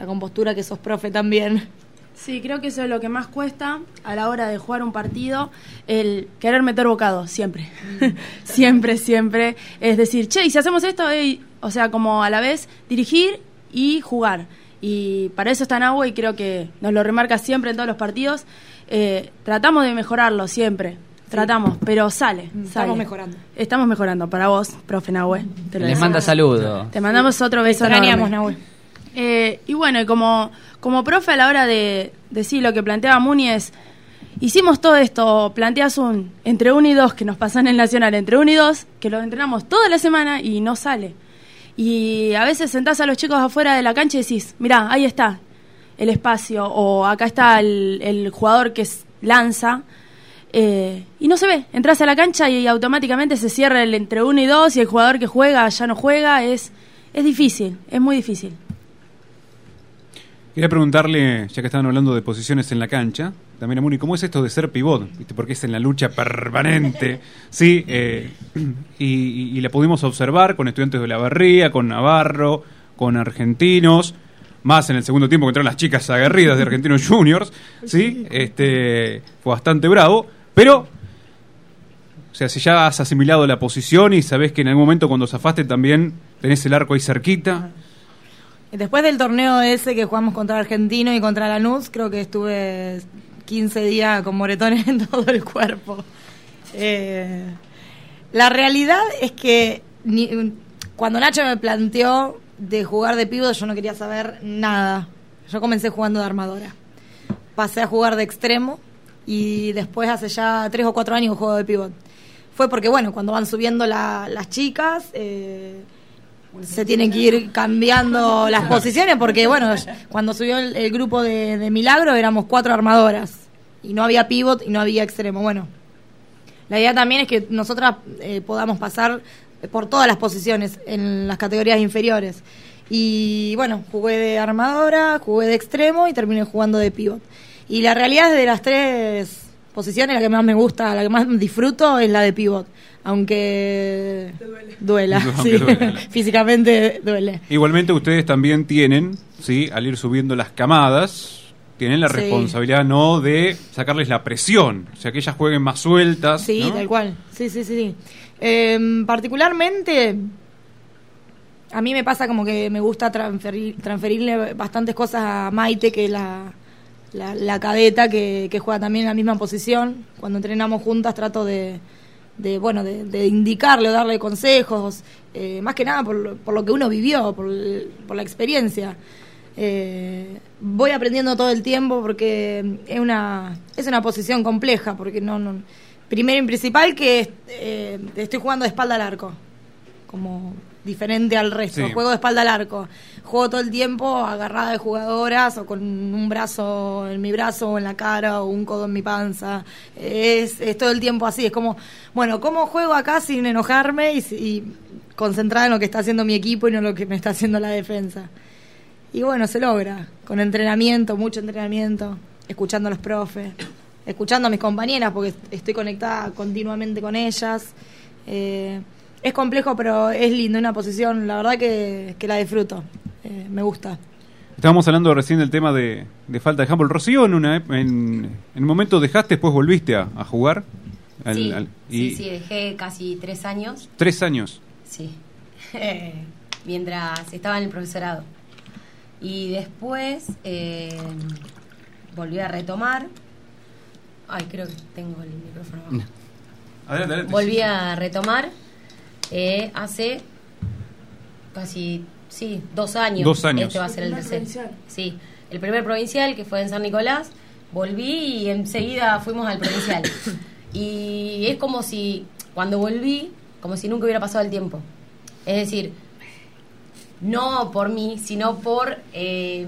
compostura que sos profe también. Sí, creo que eso es lo que más cuesta a la hora de jugar un partido, el querer meter bocado, siempre. siempre, siempre. Es decir, che, y si hacemos esto, Ey, o sea, como a la vez dirigir y jugar. Y para eso está Nahue y creo que nos lo remarca siempre en todos los partidos. Eh, tratamos de mejorarlo siempre, tratamos, pero sale. Estamos sale. mejorando. Estamos mejorando. Para vos, profe Nahue. te lo Les manda saludos. Te mandamos otro beso Extrañamos. Nahue. Eh, y bueno, y como, como profe a la hora de decir lo que planteaba Muni es, hicimos todo esto, planteas un entre uno y dos que nos pasan en el Nacional, entre uno y dos, que lo entrenamos toda la semana y no sale. Y a veces sentás a los chicos afuera de la cancha y decís, mirá, ahí está el espacio, o acá está el, jugador que lanza, eh, y no se ve. Entras a la cancha y automáticamente se cierra el entre uno y dos y el jugador que juega ya no juega. Es, es difícil, es muy difícil. Quería preguntarle, ya que estaban hablando de posiciones en la cancha, también a Muni, ¿cómo es esto de ser pivot? ¿Viste? Porque es en la lucha permanente, ¿sí? Eh, y, y- y la pudimos observar con estudiantes de la Barría, con Navarro, con argentinos, más en el segundo tiempo que entraron las chicas aguerridas de Argentinos Juniors, ¿sí? Este, fue bastante bravo, pero... O sea, si ya has asimilado la posición y sabés que en algún momento cuando zafaste también tenés el arco ahí cerquita, Después del torneo ese que jugamos contra Argentino y contra Lanús, creo que estuve 15 días con moretones en todo el cuerpo. Eh, la realidad es que cuando Nacho me planteó de jugar de pívot, yo no quería saber nada. Yo comencé jugando de armadora. Pasé a jugar de extremo y después hace ya tres o cuatro años juego de pívot. Fue porque, bueno, cuando van subiendo la- las chicas... eh, se tienen que ir cambiando las posiciones porque, bueno, cuando subió el, el grupo de, de Milagro éramos cuatro armadoras y no había pivot y no había extremo. Bueno, la idea también es que nosotras eh, podamos pasar por todas las posiciones en las categorías inferiores. Y bueno, jugué de armadora, jugué de extremo y terminé jugando de pivot. Y la realidad es de las tres posiciones, la que más me gusta, la que más disfruto es la de pivot. Aunque duela, sí. duela. físicamente duele. Igualmente ustedes también tienen, ¿sí? al ir subiendo las camadas, tienen la Sí. responsabilidad no de sacarles la presión, o sea, que ellas jueguen más sueltas. Sí, ¿no? tal cual. Sí, sí, sí. Em, particularmente, a mí me pasa como que me gusta transferir, transferirle bastantes cosas a Maite, que es la, la, la cadeta que, que juega también en la misma posición. Cuando entrenamos juntas trato de, de bueno, de, indicarle o darle consejos, eh, más que nada por, por lo que uno vivió, por, por la experiencia. Eh, voy aprendiendo todo el tiempo porque es una es una posición compleja porque no, no primero y principal que eh, estoy jugando de espalda al arco como diferente al resto. Sí. juego de espalda al arco juego todo el tiempo agarrada de jugadoras o con un brazo en mi brazo o en la cara o un codo en mi panza. Es, es todo el tiempo así. Es como bueno cómo juego acá sin enojarme y concentrada en lo que está haciendo mi equipo y no en lo que me está haciendo la defensa y bueno, se logra, con entrenamiento, mucho entrenamiento, escuchando a los profes, escuchando a mis compañeras, porque estoy conectada continuamente con ellas. Eh, es complejo, pero es lindo, una posición, la verdad que, que la disfruto, Eh, me gusta. Estábamos hablando recién del tema de, de falta de handball. Rocío, en, una, en, en un momento dejaste, después volviste a, a jugar. Al- sí, al- y sí, sí, dejé casi tres años. Tres años. Sí. Mientras estaba en el profesorado. Y después eh, volví a retomar. Ay, creo que tengo el micrófono. abajo. Adelante, adelante. Volví a retomar eh, hace casi, sí, dos años. Dos años. Este va a ser el tercer. provincial. Sí, el primer provincial que fue en San Nicolás. Volví y enseguida fuimos al provincial. y es como si, cuando volví, como si nunca hubiera pasado el tiempo. Es decir, no por mí, sino por eh,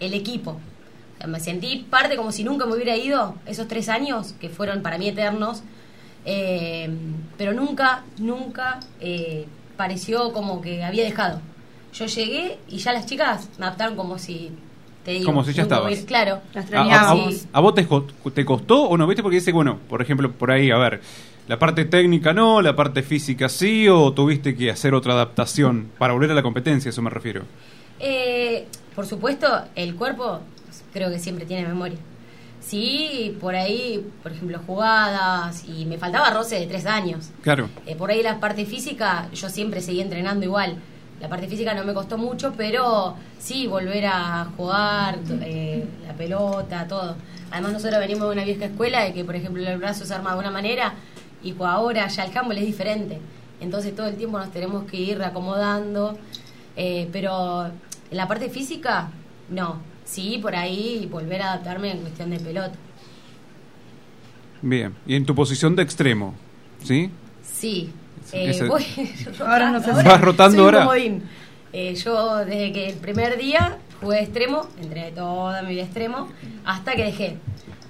el equipo. O sea, me sentí parte como si nunca me hubiera ido esos tres años, que fueron para mí eternos, eh, pero nunca, nunca eh, pareció como que había dejado. Yo llegué y ya las chicas me adaptaron como si te digo. Como si ya Nunca estabas. voy- Claro. La ¿A, a- vos te, co- te costó o no? ¿Viste? Porque dice, bueno, por ejemplo, por ahí, a ver, la parte técnica no, la parte física sí, o tuviste que hacer otra adaptación para volver a la competencia, a eso me refiero. Eh, por supuesto, el cuerpo creo que siempre tiene memoria. Sí, por ahí, por ejemplo, jugadas, y me faltaba roce de tres años. Claro. Eh, por ahí la parte física, yo siempre seguí entrenando igual. La parte física no me costó mucho, pero sí, volver a jugar, eh, la pelota, todo. Además nosotros venimos de una vieja escuela de que, por ejemplo, el brazo se arma de una manera y pues ahora ya el handball es diferente. Entonces todo el tiempo nos tenemos que ir reacomodando. Eh, pero en la parte física, no. Sí, por ahí volver a adaptarme en cuestión de pelota. Bien. Y en tu posición de extremo, ¿sí? Sí. Eh, Ahora no sé si- ¿Vas rotando ahora? Eh, yo desde que el primer día jugué de extremo, entrené toda mi vida extremo, hasta que dejé.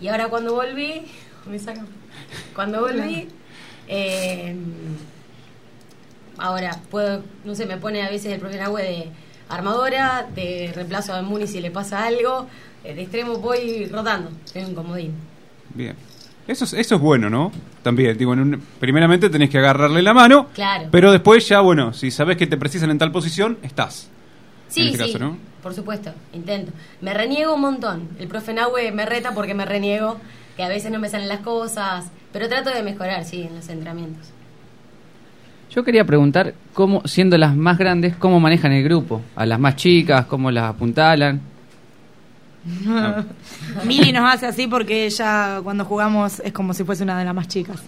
Y ahora cuando volví, me sacan. Cuando volví, eh, ahora puedo, no sé, me pone a veces el profe Nahue de armadora, de reemplazo a Muni si le pasa algo, eh, de extremo voy rotando, soy un comodín. Bien. Eso es, eso es bueno, ¿no? También, digo, en un- primeramente tenés que agarrarle la mano, Claro. pero después ya, bueno, si sabes que te precisan en tal posición, estás. Sí, en este sí, caso, ¿no? por supuesto, intento. Me reniego un montón. El profe Nahue me reta porque me reniego, que a veces no me salen las cosas, pero trato de mejorar, sí, en los entrenamientos. Yo quería preguntar cómo, siendo las más grandes, cómo manejan el grupo, a las más chicas, cómo las apuntalan. Mili nos hace así porque ella cuando jugamos es como si fuese una de las más chicas.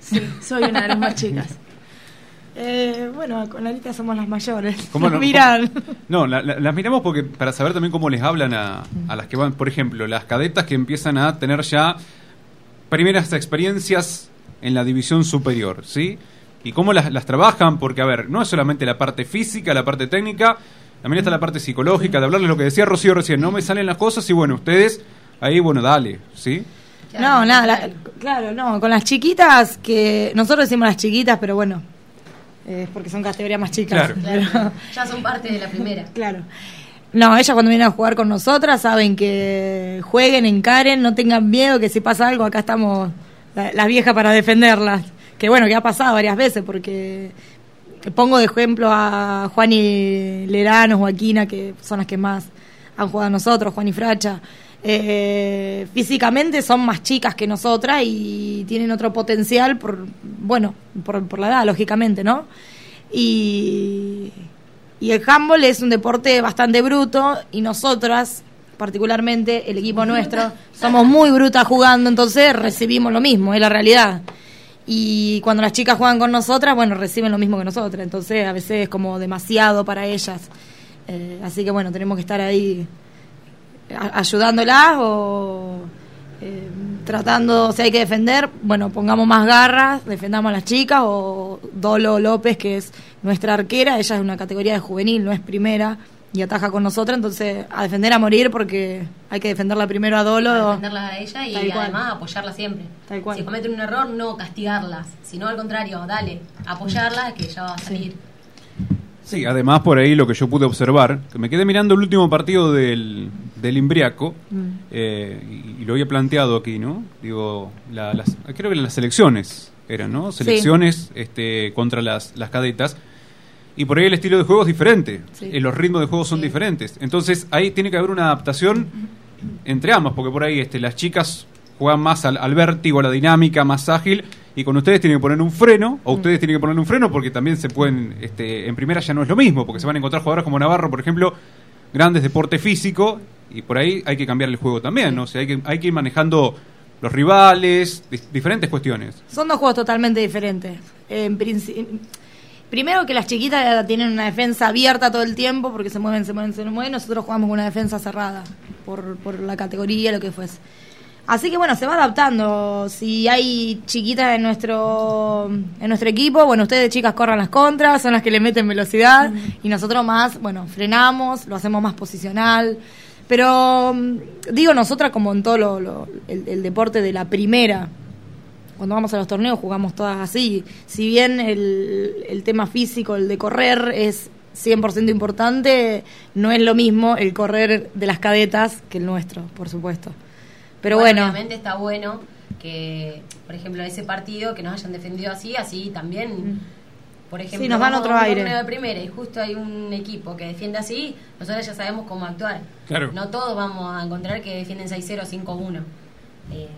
Sí, soy una de las más chicas. Eh, bueno, con Larita somos las mayores. ¿Cómo no? miran. No, la- la- las miramos porque para saber también cómo les hablan a, a las que van, por ejemplo, las cadetas que empiezan a tener ya primeras experiencias en la división superior, ¿sí? Y cómo las, las trabajan, porque, a ver, no es solamente la parte física, la parte técnica, también está la parte psicológica, de hablarles lo que decía Rocío recién, no me salen las cosas y bueno, ustedes ahí, bueno, dale, ¿sí? No, nada, la- claro, no, con las chiquitas que nosotros decimos las chiquitas, pero bueno, eh, es porque son categorías más chicas. Claro. Pero- Ya son parte de la primera. claro. No, ellas cuando vienen a jugar con nosotras saben que jueguen, encaren, no tengan miedo, que si pasa algo acá estamos la- las viejas para defenderlas. Que bueno, que ha pasado varias veces porque pongo de ejemplo a Juan y Lerano, Joaquina, que son las que más han jugado a nosotros, Juan y Fracha. Eh, físicamente son más chicas que nosotras y tienen otro potencial por, bueno, por, por la edad, lógicamente, ¿no? Y, el handball es un deporte bastante bruto y nosotras, particularmente el equipo nuestro, somos muy brutas jugando, entonces recibimos lo mismo, es la realidad. Y cuando las chicas juegan con nosotras, bueno, reciben lo mismo que nosotras, entonces a veces es como demasiado para ellas. Eh, así que bueno, tenemos que estar ahí a- ayudándolas o eh, tratando, si hay que defender, bueno, pongamos más garras, defendamos a las chicas o Dolo López, que es nuestra arquera, ella es una categoría de juvenil, no es primera y ataja con nosotras, entonces a defender a morir porque hay que defenderla primero a Dolo. Para defenderlas a ella y además apoyarlas siempre. Tal cual. Si cometen un error, no castigarlas, sino al contrario, dale, apoyarlas que ya va a salir. Sí, además por ahí lo que yo pude observar, que me quedé mirando el último partido del, del Imbriaco, eh, y, y lo había planteado aquí, ¿no? Digo, la- las, creo que las selecciones eran, ¿no? Selecciones este, contra las, las cadetas. Y por ahí el estilo de juego es diferente, Sí. eh, los ritmos de juego son diferentes. Entonces ahí tiene que haber una adaptación entre ambas, porque por ahí este, las chicas juegan más al, al vértigo, a la dinámica, más ágil, y con ustedes tienen que poner un freno, o ustedes tienen que poner un freno porque también se pueden, este, en primera ya no es lo mismo, porque se van a encontrar jugadoras como Navarro, por ejemplo, grandes deporte físico, y por ahí hay que cambiar el juego también, ¿no? O sea, hay que, hay que ir manejando los rivales, diferentes cuestiones. Son dos juegos totalmente diferentes. En princi- Primero que las chiquitas tienen una defensa abierta todo el tiempo porque se mueven, se mueven, se mueven. Nosotros jugamos con una defensa cerrada por, por la categoría, lo que fuese. Así que bueno, se va adaptando. Si hay chiquitas en nuestro en nuestro equipo, bueno, ustedes chicas corran las contras, son las que le meten velocidad y nosotros más, bueno, frenamos, lo hacemos más posicional. Pero digo nosotras como en todo lo, lo- el, el deporte de la primera, cuando vamos a los torneos jugamos todas así. Si bien el, el tema físico, el de correr, es 100% importante, no es lo mismo el correr de las cadetas que el nuestro, por supuesto. Pero bueno, Obviamente está bueno que, por ejemplo, ese partido que nos hayan defendido así, así también. Por ejemplo, Sí, nos dan otro aire. torneo de primera y justo hay un equipo que defiende así, nosotros ya sabemos cómo actuar. Claro. No todos vamos a encontrar que defienden 6-0 5-1. Eh,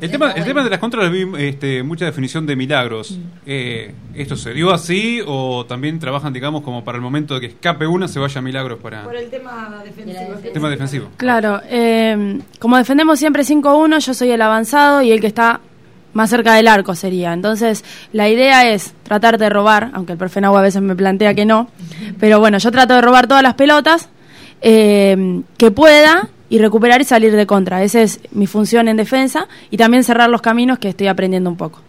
El tema, el tema de las contras vi este, mucha definición de milagros. Mm. Eh, ¿Esto se dio así o también trabajan, digamos, como para el momento de que escape una se vaya milagros para por el tema defensivo. el tema defensivo? Claro, eh, como defendemos siempre 5-1, yo soy el avanzado y el que está más cerca del arco sería. Entonces, la idea es tratar de robar, aunque el profe Nau a veces me plantea que no, pero bueno, yo trato de robar todas las pelotas eh, que pueda y recuperar y salir de contra. Esa es mi función en defensa y también cerrar los caminos que estoy aprendiendo un poco.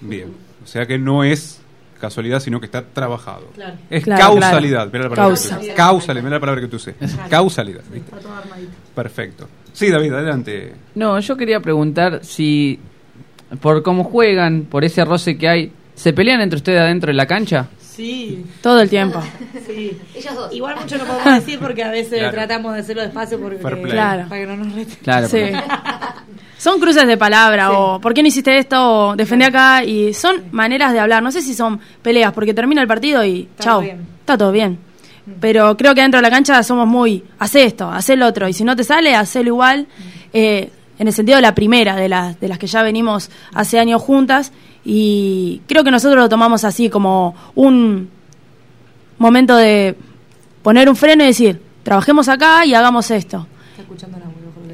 Bien. O sea que no es casualidad, sino que está trabajado. Claro. Es Claro, causalidad. claro. Mirá la palabra Causa. que tú- Causalidad, mirá la palabra que tú usé. Causalidad. ¿viste? Perfecto. Sí, David, adelante. No, yo quería preguntar si, por cómo juegan, por ese roce que hay, ¿se pelean entre ustedes adentro de la cancha? Sí, Todo el tiempo. sí. Ellas dos. Igual mucho no podemos decir porque a veces Claro. tratamos de hacerlo despacio porque. Claro. para que no nos reten. Claro. Sí. Son cruces de palabra Sí. o ¿por qué no hiciste esto? o defendí acá y son maneras de hablar. No sé si son peleas porque termina el partido y Está chao. todo bien. Está todo bien. Pero creo que dentro de la cancha somos muy, haz esto, haz el otro y si no te sale, hacelo igual. Eh, en el sentido de la primera, de las, de las que ya venimos hace años juntas y creo que nosotros lo tomamos así como un momento de poner un freno y decir, trabajemos acá y hagamos esto. Está escuchando la.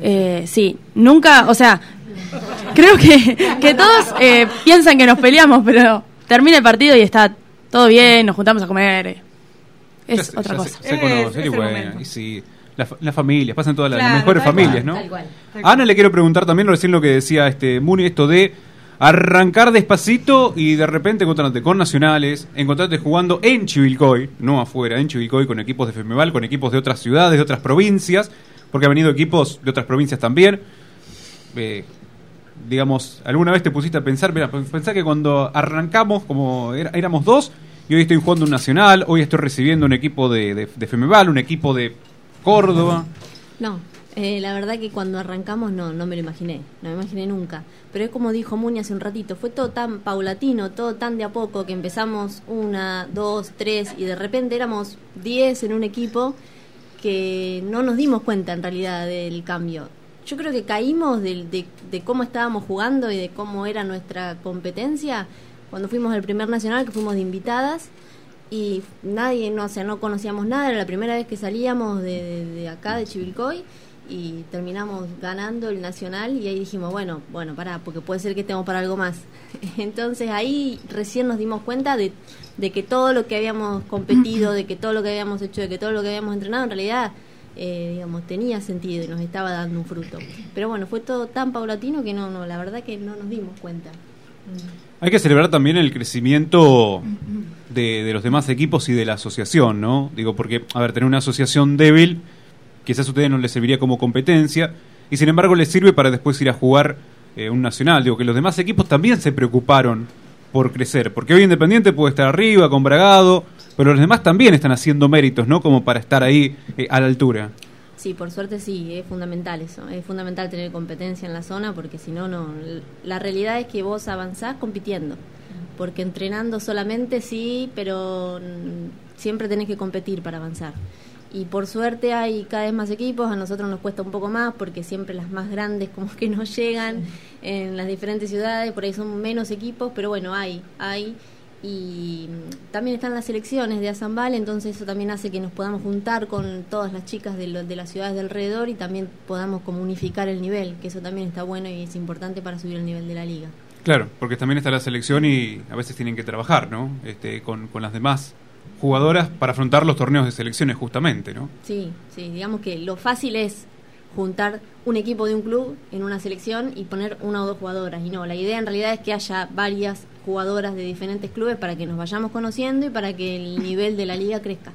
Eh, sí, nunca, o sea, creo que, que todos eh, piensan que nos peleamos, pero termina el partido y está todo bien, nos juntamos a comer. eh. Es otra ya cosa. Se, se Es- conocen es y bueno, y sí, la fa- las familias, pasan todas las, las Claro, mejores tal cual, familias, ¿no? Tal cual. A Ana le quiero preguntar también recién lo que decía este Muni, esto de arrancar despacito y de repente encontrarte con nacionales, encontrarte jugando en Chivilcoy, no afuera, en Chivilcoy con equipos de Femeval, con equipos de otras ciudades, de otras provincias, porque han venido equipos de otras provincias también. Eh, digamos, alguna vez te pusiste a pensar, mira, pensá que cuando arrancamos, como era- éramos dos, y hoy estoy jugando un nacional, hoy estoy recibiendo un equipo de, de, de Femeval, un equipo de Córdoba. No, eh, la verdad que cuando arrancamos no, no me lo imaginé, no me imaginé nunca. Pero es como dijo Muni hace un ratito, fue todo tan paulatino, todo tan de a poco, que empezamos una, dos, tres y de repente éramos diez en un equipo que no nos dimos cuenta en realidad del cambio. Yo creo que caímos del- de, de cómo estábamos jugando y de cómo era nuestra competencia cuando fuimos al primer nacional, que fuimos de invitadas y nadie, no, o sea, no conocíamos nada, era la primera vez que salíamos de, de- de acá, de Chivilcoy, y terminamos ganando el nacional y ahí dijimos, bueno, bueno, pará, porque puede ser que estemos para algo más. Entonces ahí recién nos dimos cuenta de, de que todo lo que habíamos competido, de que todo lo que habíamos hecho, de que todo lo que habíamos entrenado, en realidad, eh, digamos, tenía sentido y nos estaba dando un fruto. Pero bueno, fue todo tan paulatino que no, no, la verdad que no nos dimos cuenta. Hay que celebrar también el crecimiento de, de los demás equipos y de la asociación, ¿no? Digo, porque, a ver, tener una asociación débil, quizás a ustedes no les serviría como competencia, y sin embargo les sirve para después ir a jugar eh, un nacional. Digo, que los demás equipos también se preocuparon por crecer, porque hoy Independiente puede estar arriba, con Bragado, pero los demás también están haciendo méritos, ¿no? Como para estar ahí eh, a la altura. Sí, por suerte sí, es fundamental eso. Es fundamental tener competencia en la zona porque si no, no. La realidad es que vos avanzás compitiendo. Porque entrenando solamente sí, pero mm, siempre tenés que competir para avanzar. Y por suerte hay cada vez más equipos, a nosotros nos cuesta un poco más porque siempre las más grandes como que no llegan en las diferentes ciudades, por ahí son menos equipos, pero bueno, hay, hay. Y también están las selecciones de Azambal, entonces eso también hace que nos podamos juntar con todas las chicas de, lo- de las ciudades de alrededor y también podamos como unificar el nivel, que eso también está bueno y es importante para subir el nivel de la liga. Claro, porque también está la selección y a veces tienen que trabajar, ¿no? Este, con, con las demás jugadoras para afrontar los torneos de selecciones justamente, ¿no? Sí, sí, digamos que lo fácil es juntar un equipo de un club en una selección y poner una o dos jugadoras. Y no, la idea en realidad es que haya varias jugadoras de diferentes clubes para que nos vayamos conociendo y para que el nivel de la liga crezca.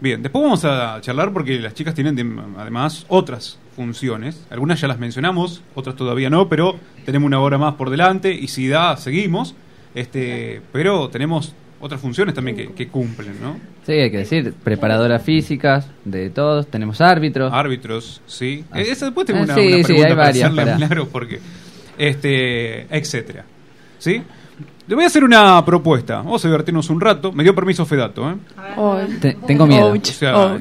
Bien, después vamos a charlar porque las chicas tienen de- además otras funciones. Algunas ya las mencionamos, otras todavía no, pero tenemos una hora más por delante y si da, seguimos. Este, pero tenemos otras funciones también que, que cumplen, ¿no? Sí, hay que decir, preparadoras físicas de todos, tenemos árbitros. Árbitros, sí. Ah. Eh, Esa después tengo Ah, una, sí, una sí, pregunta hay para varias, para- Milagro porque este, etcétera. ¿Sí? Le voy a hacer una propuesta. Vamos a divertirnos un rato. Me dio permiso Fedato, ¿eh? Te- tengo miedo. O sea,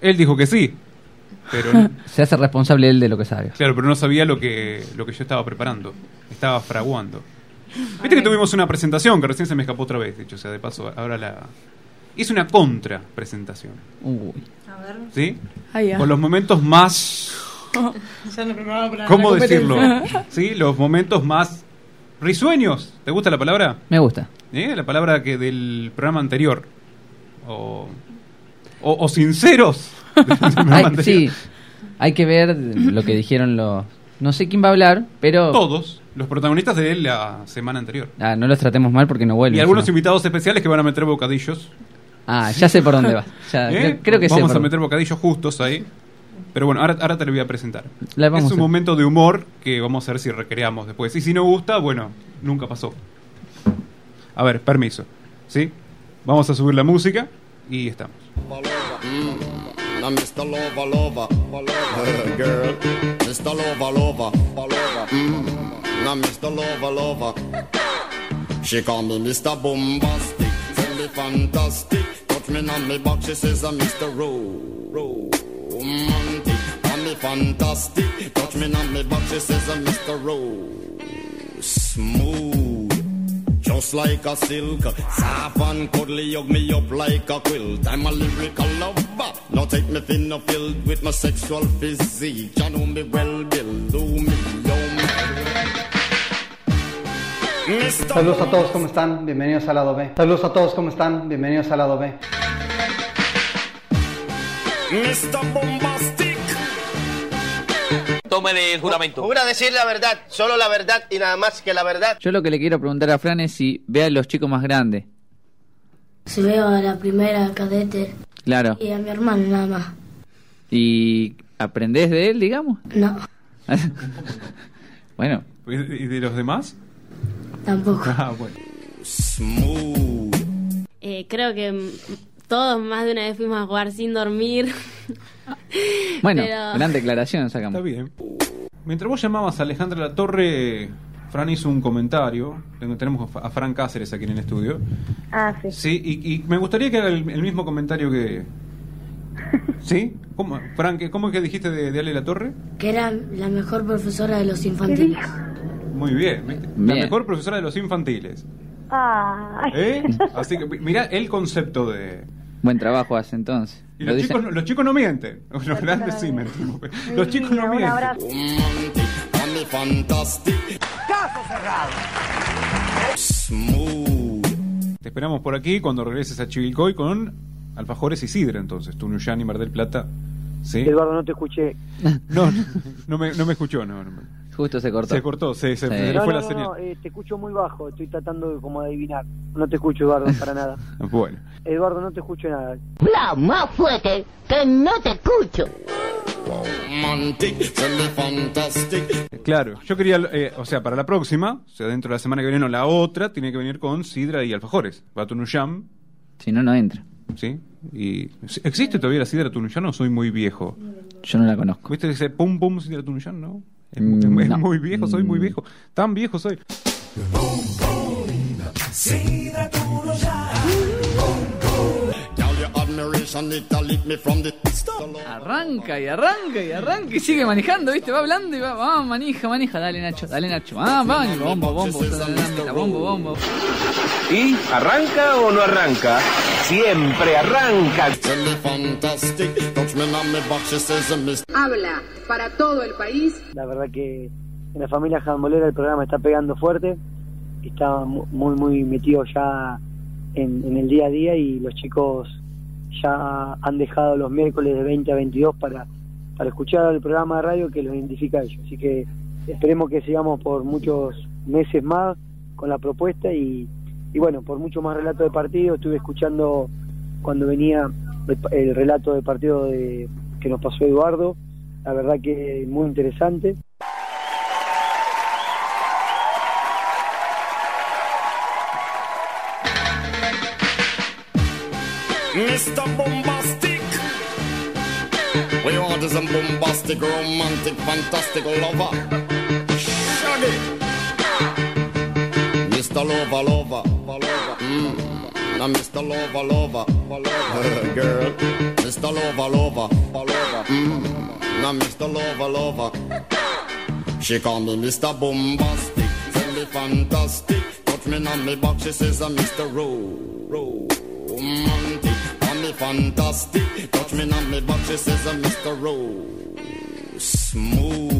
él dijo que sí, pero Se hace responsable él de lo que sabe. claro, pero no sabía lo que lo que yo estaba preparando. Estaba fraguando. Viste que tuvimos una presentación que recién se me escapó otra vez, dicho sea de paso, ahora la hice una contra presentación. Uy. A ver. ¿Sí? Ah. Con los momentos más ¿Cómo decirlo? ¿Sí? Los momentos más risueños. ¿Te gusta la palabra? Me gusta. ¿Eh? La palabra que del programa anterior. O, o, o sinceros. Hay- anterior. sí, hay que ver lo que dijeron los... No sé quién va a hablar, pero... Todos los protagonistas de la semana anterior. Ah, no los tratemos mal porque no vuelven. Y algunos invitados especiales que van a meter bocadillos. Ah, ya sé por dónde va. Ya, ¿Eh? creo, creo que sé. Vamos por- a meter bocadillos justos ahí. Pero bueno, ahora, ahora te lo voy a presentar. Es un a- momento de humor que vamos a ver si recreamos después. Y si no gusta, bueno, nunca pasó. A ver, permiso. ¿Sí? Vamos a subir la música y estamos. Now Mr. Lover, lover, lover. Mr. Mm. Now Mr. Lover, lover. She call me Mr. Bombastic, tell me fantastic. Touch me on me back, she says I'm Mr. Ro, romantic. Call me fantastic, touch me on me back, she says I'm Mr. Ro, smooth. Just like a silk, soft and cuddly, hug me up like a quilt. I'm a lyrical lover. Now take me thin or filled with my sexual physique. You know me well, Bill. Do me, yo me. Saludos a todos, ¿cómo están? Bienvenidos al lado B. Saludos a todos, ¿cómo están? Bienvenidos al lado B. Mr. Bombastic. Tomen el juramento. Jura decir la verdad, solo la verdad y nada más que la verdad. Yo lo que le quiero preguntar a Fran es si ve a los chicos más grandes. Si veo a la primera cadete Claro. y a mi hermano nada más. ¿Y aprendés de él, digamos? No, bueno. ¿Y de los demás? tampoco. Ah, bueno. Eh, creo que todos más de una vez fuimos a jugar sin dormir. Bueno, Pero- gran declaración sacamos. Está bien. Mientras vos llamabas a Alejandra La Torre, Fran hizo un comentario. Tenemos a Fran Cáceres aquí en el estudio. Ah, sí. Sí, y, y me gustaría que haga el, el mismo comentario que. ¿Sí? ¿Cómo, Fran, ¿qué- ¿cómo es que dijiste de, de Ale La Torre? Que era la mejor profesora de los infantiles. Muy bien, ¿viste? La mejor profesora de los infantiles. Ay. ¿Eh? Así que mira el concepto de. Buen trabajo hace entonces. Y Lo los chicos, no- los chicos no mienten. Los grandes sí mentimos. Los chicos no Un mienten. abrazo. Caso cerrado. Te esperamos por aquí cuando regreses a Chivilcoy con Alfajores y Sidra, entonces. Tunuyán y Mar del Plata. ¿Sí? Eduardo, no te escuché. No, no, no me, no me escuchó, no. no me- Justo se cortó. Se cortó, se, se, Sí. se le No, fue no, la no, señal. no, eh, te escucho muy bajo, estoy tratando de como adivinar. No te escucho, Eduardo, para nada. Bueno. Eduardo, no te escucho nada. Habla más fuerte que no te escucho. Claro, yo quería, eh, o sea, para la próxima, o sea, dentro de la semana que viene o la otra, tiene que venir con Sidra y Alfajores. Va a Tunuyán. Si no, no entra. ¿Sí? Y, ¿Existe todavía la Sidra Tunuyán o soy muy viejo? Yo no la conozco. ¿Viste ese pum pum Sidra Tunuyán, no? Es, muy viejo, soy muy Mm. viejo. Tan viejo soy. Arranca y arranca y arranca y sigue manejando, ¿viste? Va hablando y va, va, manija, manija. Dale, Nacho, dale, Nacho. Ah, va, bombo, bombo, mira, bombo, bombo. ¿Y arranca o no arranca? Siempre arranca. Habla para todo el país. La verdad que en la familia jambolera el programa está pegando fuerte. Está mu- muy, muy metido ya en, en el día a día y los chicos ya han dejado los miércoles de 20 a 22 para, para escuchar el programa de radio que los identifica a ellos. Así que esperemos que sigamos por muchos meses más con la propuesta y, y bueno, por mucho más relato de partido. Estuve escuchando cuando venía el, el relato de partido de, que nos pasó Eduardo. La verdad que muy interesante. Mr. Bombastic. We want a bombastic, romantic, fantastic lover. Shaggy. Mr. Lover, lover. Mm. Now Mr. Lover, lover. Girl. Mr. Lover, lover. Mm. Now Mr. Lover, lover. She call me Mr. Bombastic, tell me fantastic. Touch me on me back, she says I'm Mr. Ro- Romantic. Call me fantastic, touch me on me back, she says I'm Mr. Smooth.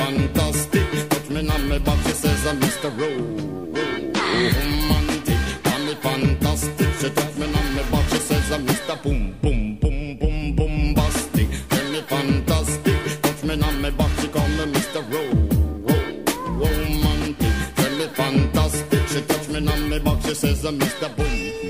Fantastic. Touch me on my back, she says I'm Mr. Romantic. Call me fantastic. She touch me on my back, she says I'm Mr. Boom, boom, boom, boom, bombastic. Tell me fantastic. Touch me on my back, she call me Mr. Ro- Romantic. Tell me fantastic. She touch me on my back, she says I'm Mr. Boom.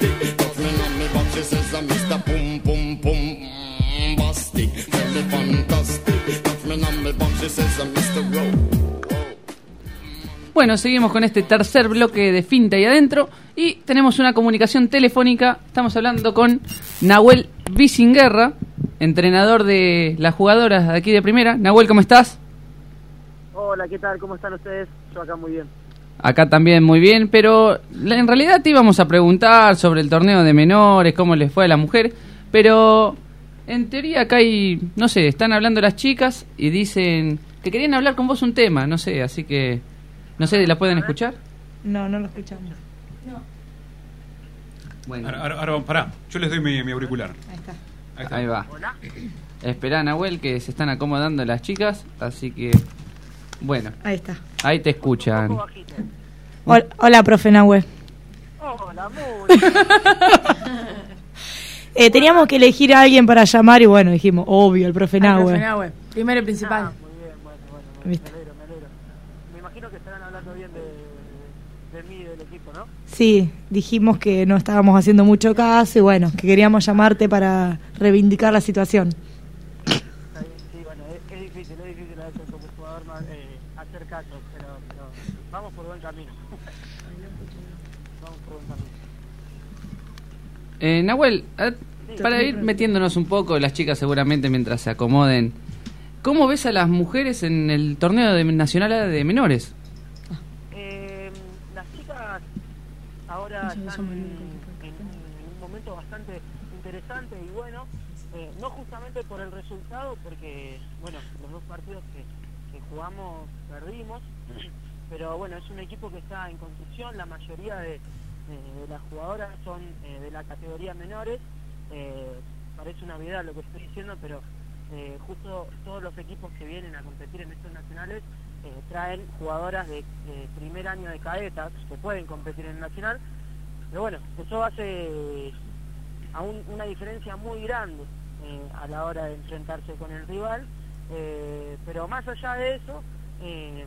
Bueno, seguimos con este tercer bloque de Finta y Adentro y tenemos una comunicación telefónica. Estamos hablando con Nahuel Vicinguerra, entrenador de las jugadoras de aquí de primera. Nahuel, ¿cómo estás? Hola, ¿qué tal? ¿Cómo están ustedes? Yo acá muy bien. Acá también muy bien, pero en realidad te íbamos a preguntar sobre el torneo de menores, cómo les fue a la mujer, pero en teoría acá hay, no sé, están hablando las chicas y dicen que querían hablar con vos un tema, no sé, así que, no sé, ¿la pueden escuchar? No, no lo escuchamos. Bueno. Ahora, ahora, ahora, pará, yo les doy mi, mi auricular. Ahí está. Ahí está. Ahí va. Esperá, Nahuel, que se están acomodando las chicas, así que, bueno, Ahí está. ahí te escuchan. Hola, hola, profe Nahue. Hola, muy Eh, teníamos que elegir a alguien para llamar y bueno, dijimos, obvio, el profe Al Nahue. profe Nahue, Primero y principal. ¿Viste? Me imagino que estarán hablando bien de, de mí y del equipo, ¿no? Sí, dijimos que no estábamos haciendo mucho caso y bueno, que queríamos llamarte para reivindicar la situación. Sí, bueno, es, es difícil, es difícil a veces como jugador más, eh, hacer caso, pero, pero vamos por buen camino. vamos por buen camino. Eh, Nahuel, para ir metiéndonos un poco, las chicas seguramente mientras se acomoden, ¿cómo ves a las mujeres en el torneo de nacional de menores? Eh, las chicas ahora están en, en un momento bastante interesante y bueno, eh, no justamente por el resultado, porque bueno, los dos partidos que, que jugamos perdimos, pero bueno, es un equipo que está en construcción, la mayoría de, de- de las jugadoras son eh, de la categoría menores, eh, parece una obviedad lo que estoy diciendo, pero eh, justo todos los equipos que vienen a competir en estos nacionales eh, traen jugadoras de, primer año de cadetas que pueden competir en el nacional, pero bueno, eso hace a un- una diferencia muy grande eh, a la hora de enfrentarse con el rival, eh, pero más allá de eso, eh,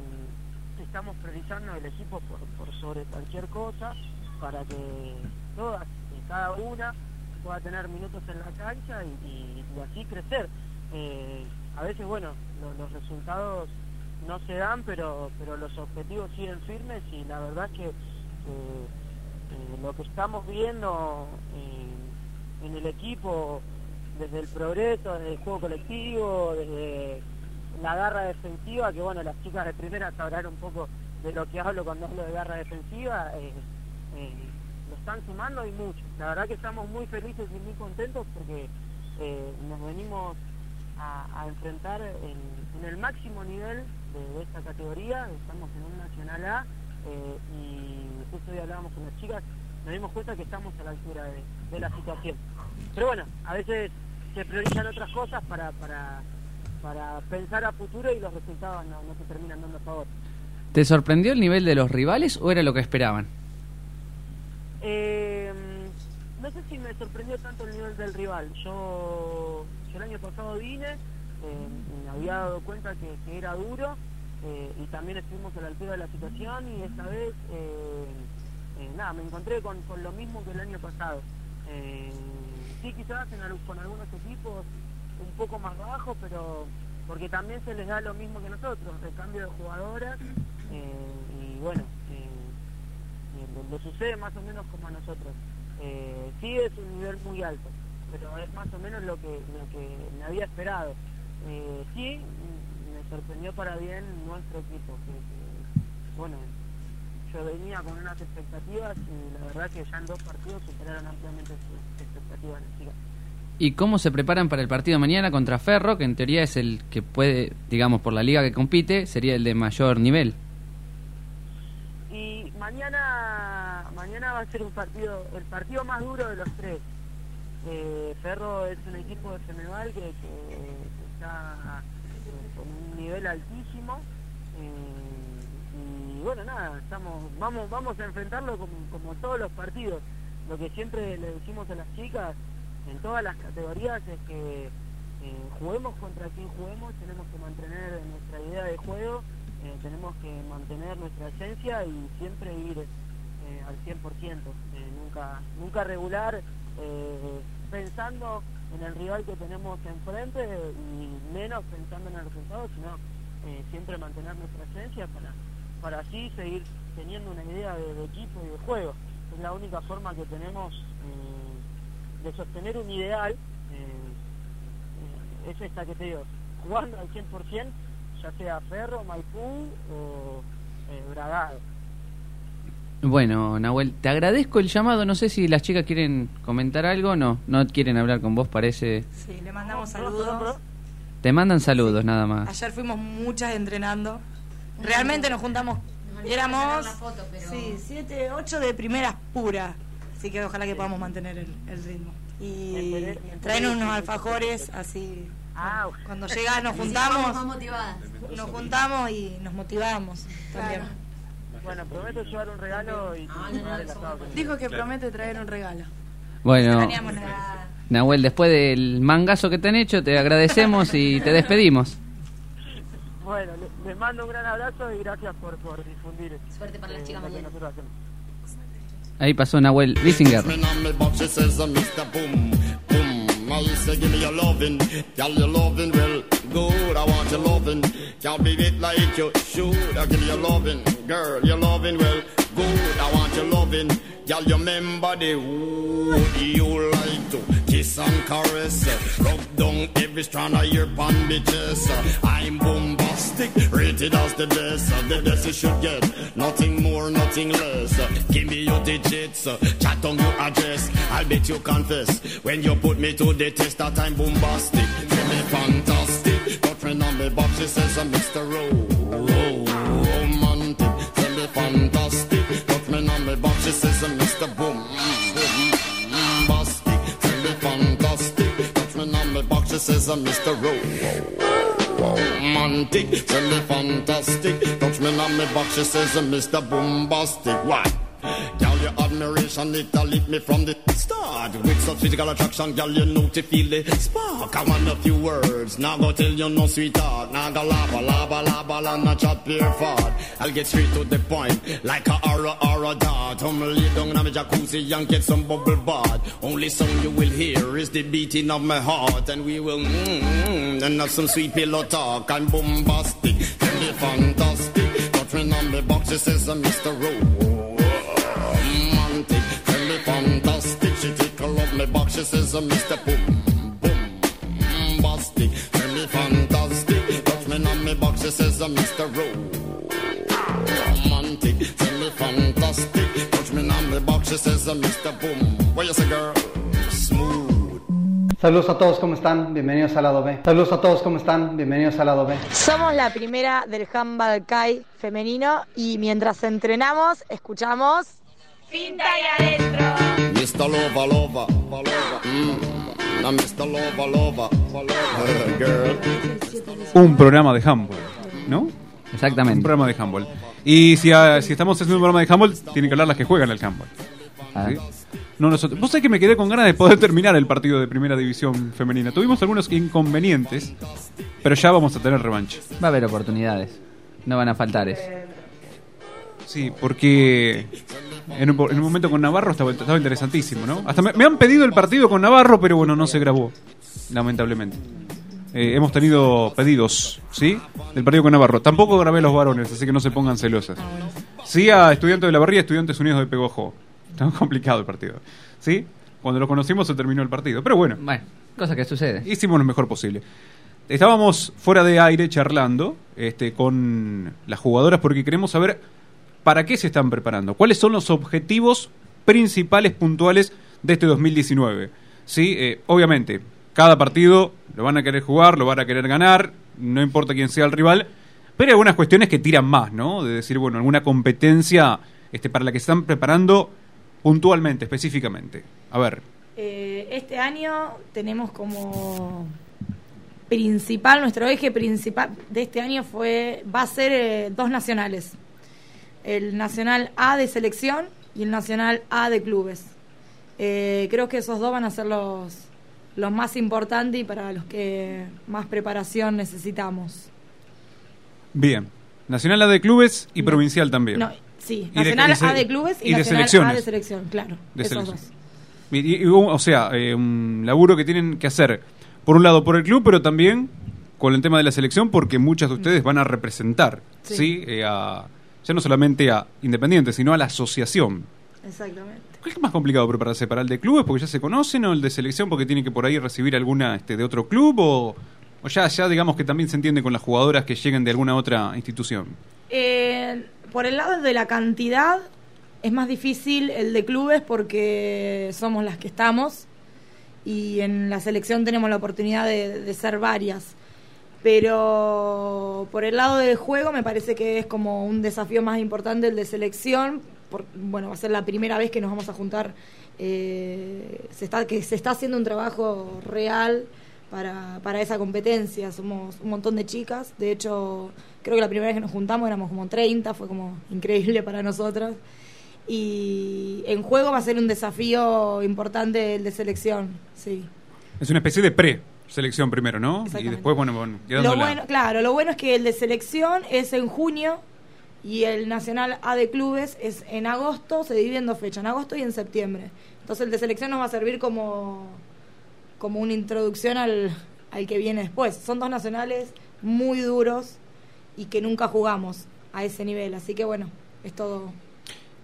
estamos priorizando el equipo por sobre cualquier cosa para que todas y cada una pueda tener minutos en la cancha y, así crecer. Eh, a veces, bueno, lo- los resultados no se dan, pero, pero los objetivos siguen firmes y la verdad es que eh, eh, lo que estamos viendo eh, en el equipo, desde el progreso, desde el juego colectivo, desde la garra defensiva, que bueno, las chicas de primera sabrán un poco de lo que hablo cuando hablo de garra defensiva, eh, lo están sumando y mucho. La verdad que estamos muy felices y muy contentos porque eh, nos venimos a, enfrentar en, el máximo nivel de, esta categoría, estamos en un Nacional A eh, y justo hoy hablábamos con las chicas, nos dimos cuenta que estamos a la altura de, de la situación. Pero bueno, a veces se priorizan otras cosas para, para, para pensar a futuro y los resultados no, no se terminan dando a favor. ¿Te sorprendió el nivel de los rivales o era lo que esperaban? Eh, no sé si me sorprendió tanto el nivel del rival. Yo, el año pasado vine, eh, me había dado cuenta que, era duro eh, y también estuvimos a la altura de la situación y esta vez, eh, eh, nada, me encontré con, con lo mismo que el año pasado. Sí, quizás en con algunos equipos un poco más bajos, pero porque también se les da lo mismo que nosotros, el cambio de jugadoras y bueno, le, sucede más o menos como a nosotros. Eh, sí es un nivel muy alto, pero es más o menos lo que, lo que me había esperado. Eh, sí, me sorprendió para bien nuestro equipo, que, que, bueno, yo venía con unas expectativas y la verdad que ya en dos partidos superaron ampliamente sus expectativas. ¿Y cómo se preparan para el partido mañana contra Ferro, que en teoría es el que puede, digamos, por la liga que compite, sería el de mayor nivel? Y mañana va a ser un partido, el partido más duro de los tres. Eh, Ferro es un equipo de Feneval que, está eh, con un nivel altísimo. eh, y bueno, nada, estamos vamos vamos a enfrentarlo como, todos los partidos. Lo que siempre le decimos a las chicas en todas las categorías es que juguemos contra quien juguemos, tenemos que mantener nuestra idea de juego, tenemos que mantener nuestra esencia y siempre ir al 100%, eh, nunca, nunca regular eh, pensando en el rival que tenemos enfrente y menos pensando en el resultado, sino eh, siempre mantener nuestra esencia para, para así seguir teniendo una idea de, equipo y de juego. Es la única forma que tenemos eh, de sostener un ideal, eh, eh, es esta que te digo, jugando al 100%, ya sea Ferro, Maipú o eh, Bragado. Bueno, Nahuel, te agradezco el llamado. No sé si las chicas quieren comentar algo o no. No quieren hablar con vos, parece. Sí, le mandamos saludos. Te mandan saludos nada más. Ayer fuimos muchas entrenando. Realmente nos juntamos. Éramos sí, siete, ocho de primeras puras. Así que ojalá que podamos mantener el, el ritmo. Y traen unos alfajores así. Cuando llega nos juntamos. Nos juntamos y nos motivamos también. Bueno, prometo llevar un regalo y llevar el asado que me- Dijo que promete traer un regalo. Bueno. Nahuel, después del mangazo que te han hecho, te agradecemos y te despedimos. Bueno, le- les mando un gran abrazo y gracias por, por difundir. Suerte para las eh, chicas que mañana. Ahí pasó Nahuel Bissinger. I say, give me your loving, girl, your loving, well, good. I want your loving, can't be it like you should. I give me your loving, girl, your loving, well, good. I want your loving, girl, you remember the wood you like to kiss and caress. Rub down every strand of your bandages. I'm bombastic, rated as the best. The best you should get, nothing more, nothing less. Give me your digits, chat on your address. I'll bet you confess when you put me to the test that I'm bombastic. Tell me fantastic. Got friend on me box, she says I'm Mr. Ro- Romantic. Tell me fantastic. On me box, she says I'm Mr. Ro- Romantic. Tell me fantastic. Touch me on me box, she says I'm Mr. Bombastic. Why? Girl, your admiration, it lit me from the start. With such physical attraction, girl, you know to feel the spark. I want a few words, now go tell you no sweetheart. Now go lava, lava, lava, la, not chat pure fart. I'll get straight to the point, like a aura, aura dart. Come lay down in my jacuzzi and get some bubble bath. Only song you will hear is the beating of my heart. And we will, mmm, mm, and have some sweet pillow talk. I'm bombastic, me fantastic. Friend on me box, she says I'm Mr. Rowe up my box, she says, Mr. Boom, boom, bastic. Tell me fantastic, touch me on my box, she says, Mr. Romantic, tell me fantastic. Touch me on my box, She says, Mr. Boom. What you say, girl? Smooth. Saludos a todos, ¿cómo están? Bienvenidos al lado B. Saludos a todos, ¿cómo están? Bienvenidos al lado B. Somos la primera del handball Kai femenino y mientras entrenamos escuchamos Finta y adentro. Mr. Lover, lover. Mm. Mr. Lover, lover. Girl. Un programa de handball, ¿no? Exactamente. Un programa de handball. Y si, ah, si estamos haciendo un programa de handball, tienen que hablar las que juegan el handball. Ah. ¿Sí? No nosotros. Vos sabés que me quedé con ganas de poder terminar el partido de primera división femenina. Tuvimos algunos inconvenientes, pero ya vamos a tener revancha. Va a haber oportunidades. No van a faltar eso. Sí, porque en un, en un momento con Navarro estaba, estaba interesantísimo, ¿no? Hasta me, me han pedido el partido con Navarro, pero bueno, no se grabó, lamentablemente. Eh, hemos tenido pedidos, ¿sí? Del partido con Navarro. Tampoco grabé a los varones, así que no se pongan celosas. Sí a Estudiantes de la Barría, Estudiantes Unidos de Pegojo. Está complicado el partido, ¿sí? Cuando lo conocimos se terminó el partido, pero bueno. Bueno, cosa que sucede. Hicimos lo mejor posible. Estábamos fuera de aire charlando este, con las jugadoras porque queremos saber para qué se están preparando, cuáles son los objetivos principales puntuales de este 2019. ¿Sí? Eh, obviamente, cada partido lo van a querer jugar, lo van a querer ganar, no importa quién sea el rival, pero hay algunas cuestiones que tiran más, ¿no? De decir, bueno, alguna competencia este, para la que se están preparando puntualmente, específicamente. A ver, Eh, este año tenemos como principal, nuestro eje principal de este año fue va a ser eh, dos nacionales. El Nacional A de selección y el Nacional A de clubes. Eh, creo que esos dos van a ser los, los más importantes y para los que más preparación necesitamos. bien. Nacional A de clubes y provincial también. No, sí, Y de- Nacional A de clubes y, y de Nacional A selecciones. de selección, claro. De esos selección. dos. Y- y- o sea, eh, un laburo que tienen que hacer, por un lado, por el club, pero también con el tema de la selección, porque muchas de ustedes van a representar, ¿sí? Sí. Eh, a- ya no solamente a Independiente, sino a la asociación. Exactamente. ¿Cuál es más complicado prepararse para el de clubes porque ya se conocen o el de selección porque tienen que por ahí recibir alguna este, de otro club o, o ya, ya digamos que también se entiende con las jugadoras que lleguen de alguna otra institución? Eh, por el lado de la cantidad, es más difícil el de clubes porque somos las que estamos y en la selección tenemos la oportunidad de, de ser varias. Pero por el lado del juego me parece que es como un desafío más importante el de selección. Por, bueno, va a ser la primera vez que nos vamos a juntar. eh, se está, que se está haciendo un trabajo real para, para esa competencia. Somos un montón de chicas. De hecho, creo que la primera vez que nos juntamos éramos como 30. Fue como increíble para nosotras. Y en juego va a ser un desafío importante el de selección. Sí. Es una especie de pre-selección primero, ¿no? Y después, bueno, bueno Lo bueno, claro, lo bueno es que el de selección es en junio y el Nacional A de clubes es en agosto, se divide en dos fechas, en agosto y en septiembre. Entonces el de selección nos va a servir como, como una introducción al, al que viene después. Son dos nacionales muy duros y que nunca jugamos a ese nivel, así que bueno, es todo,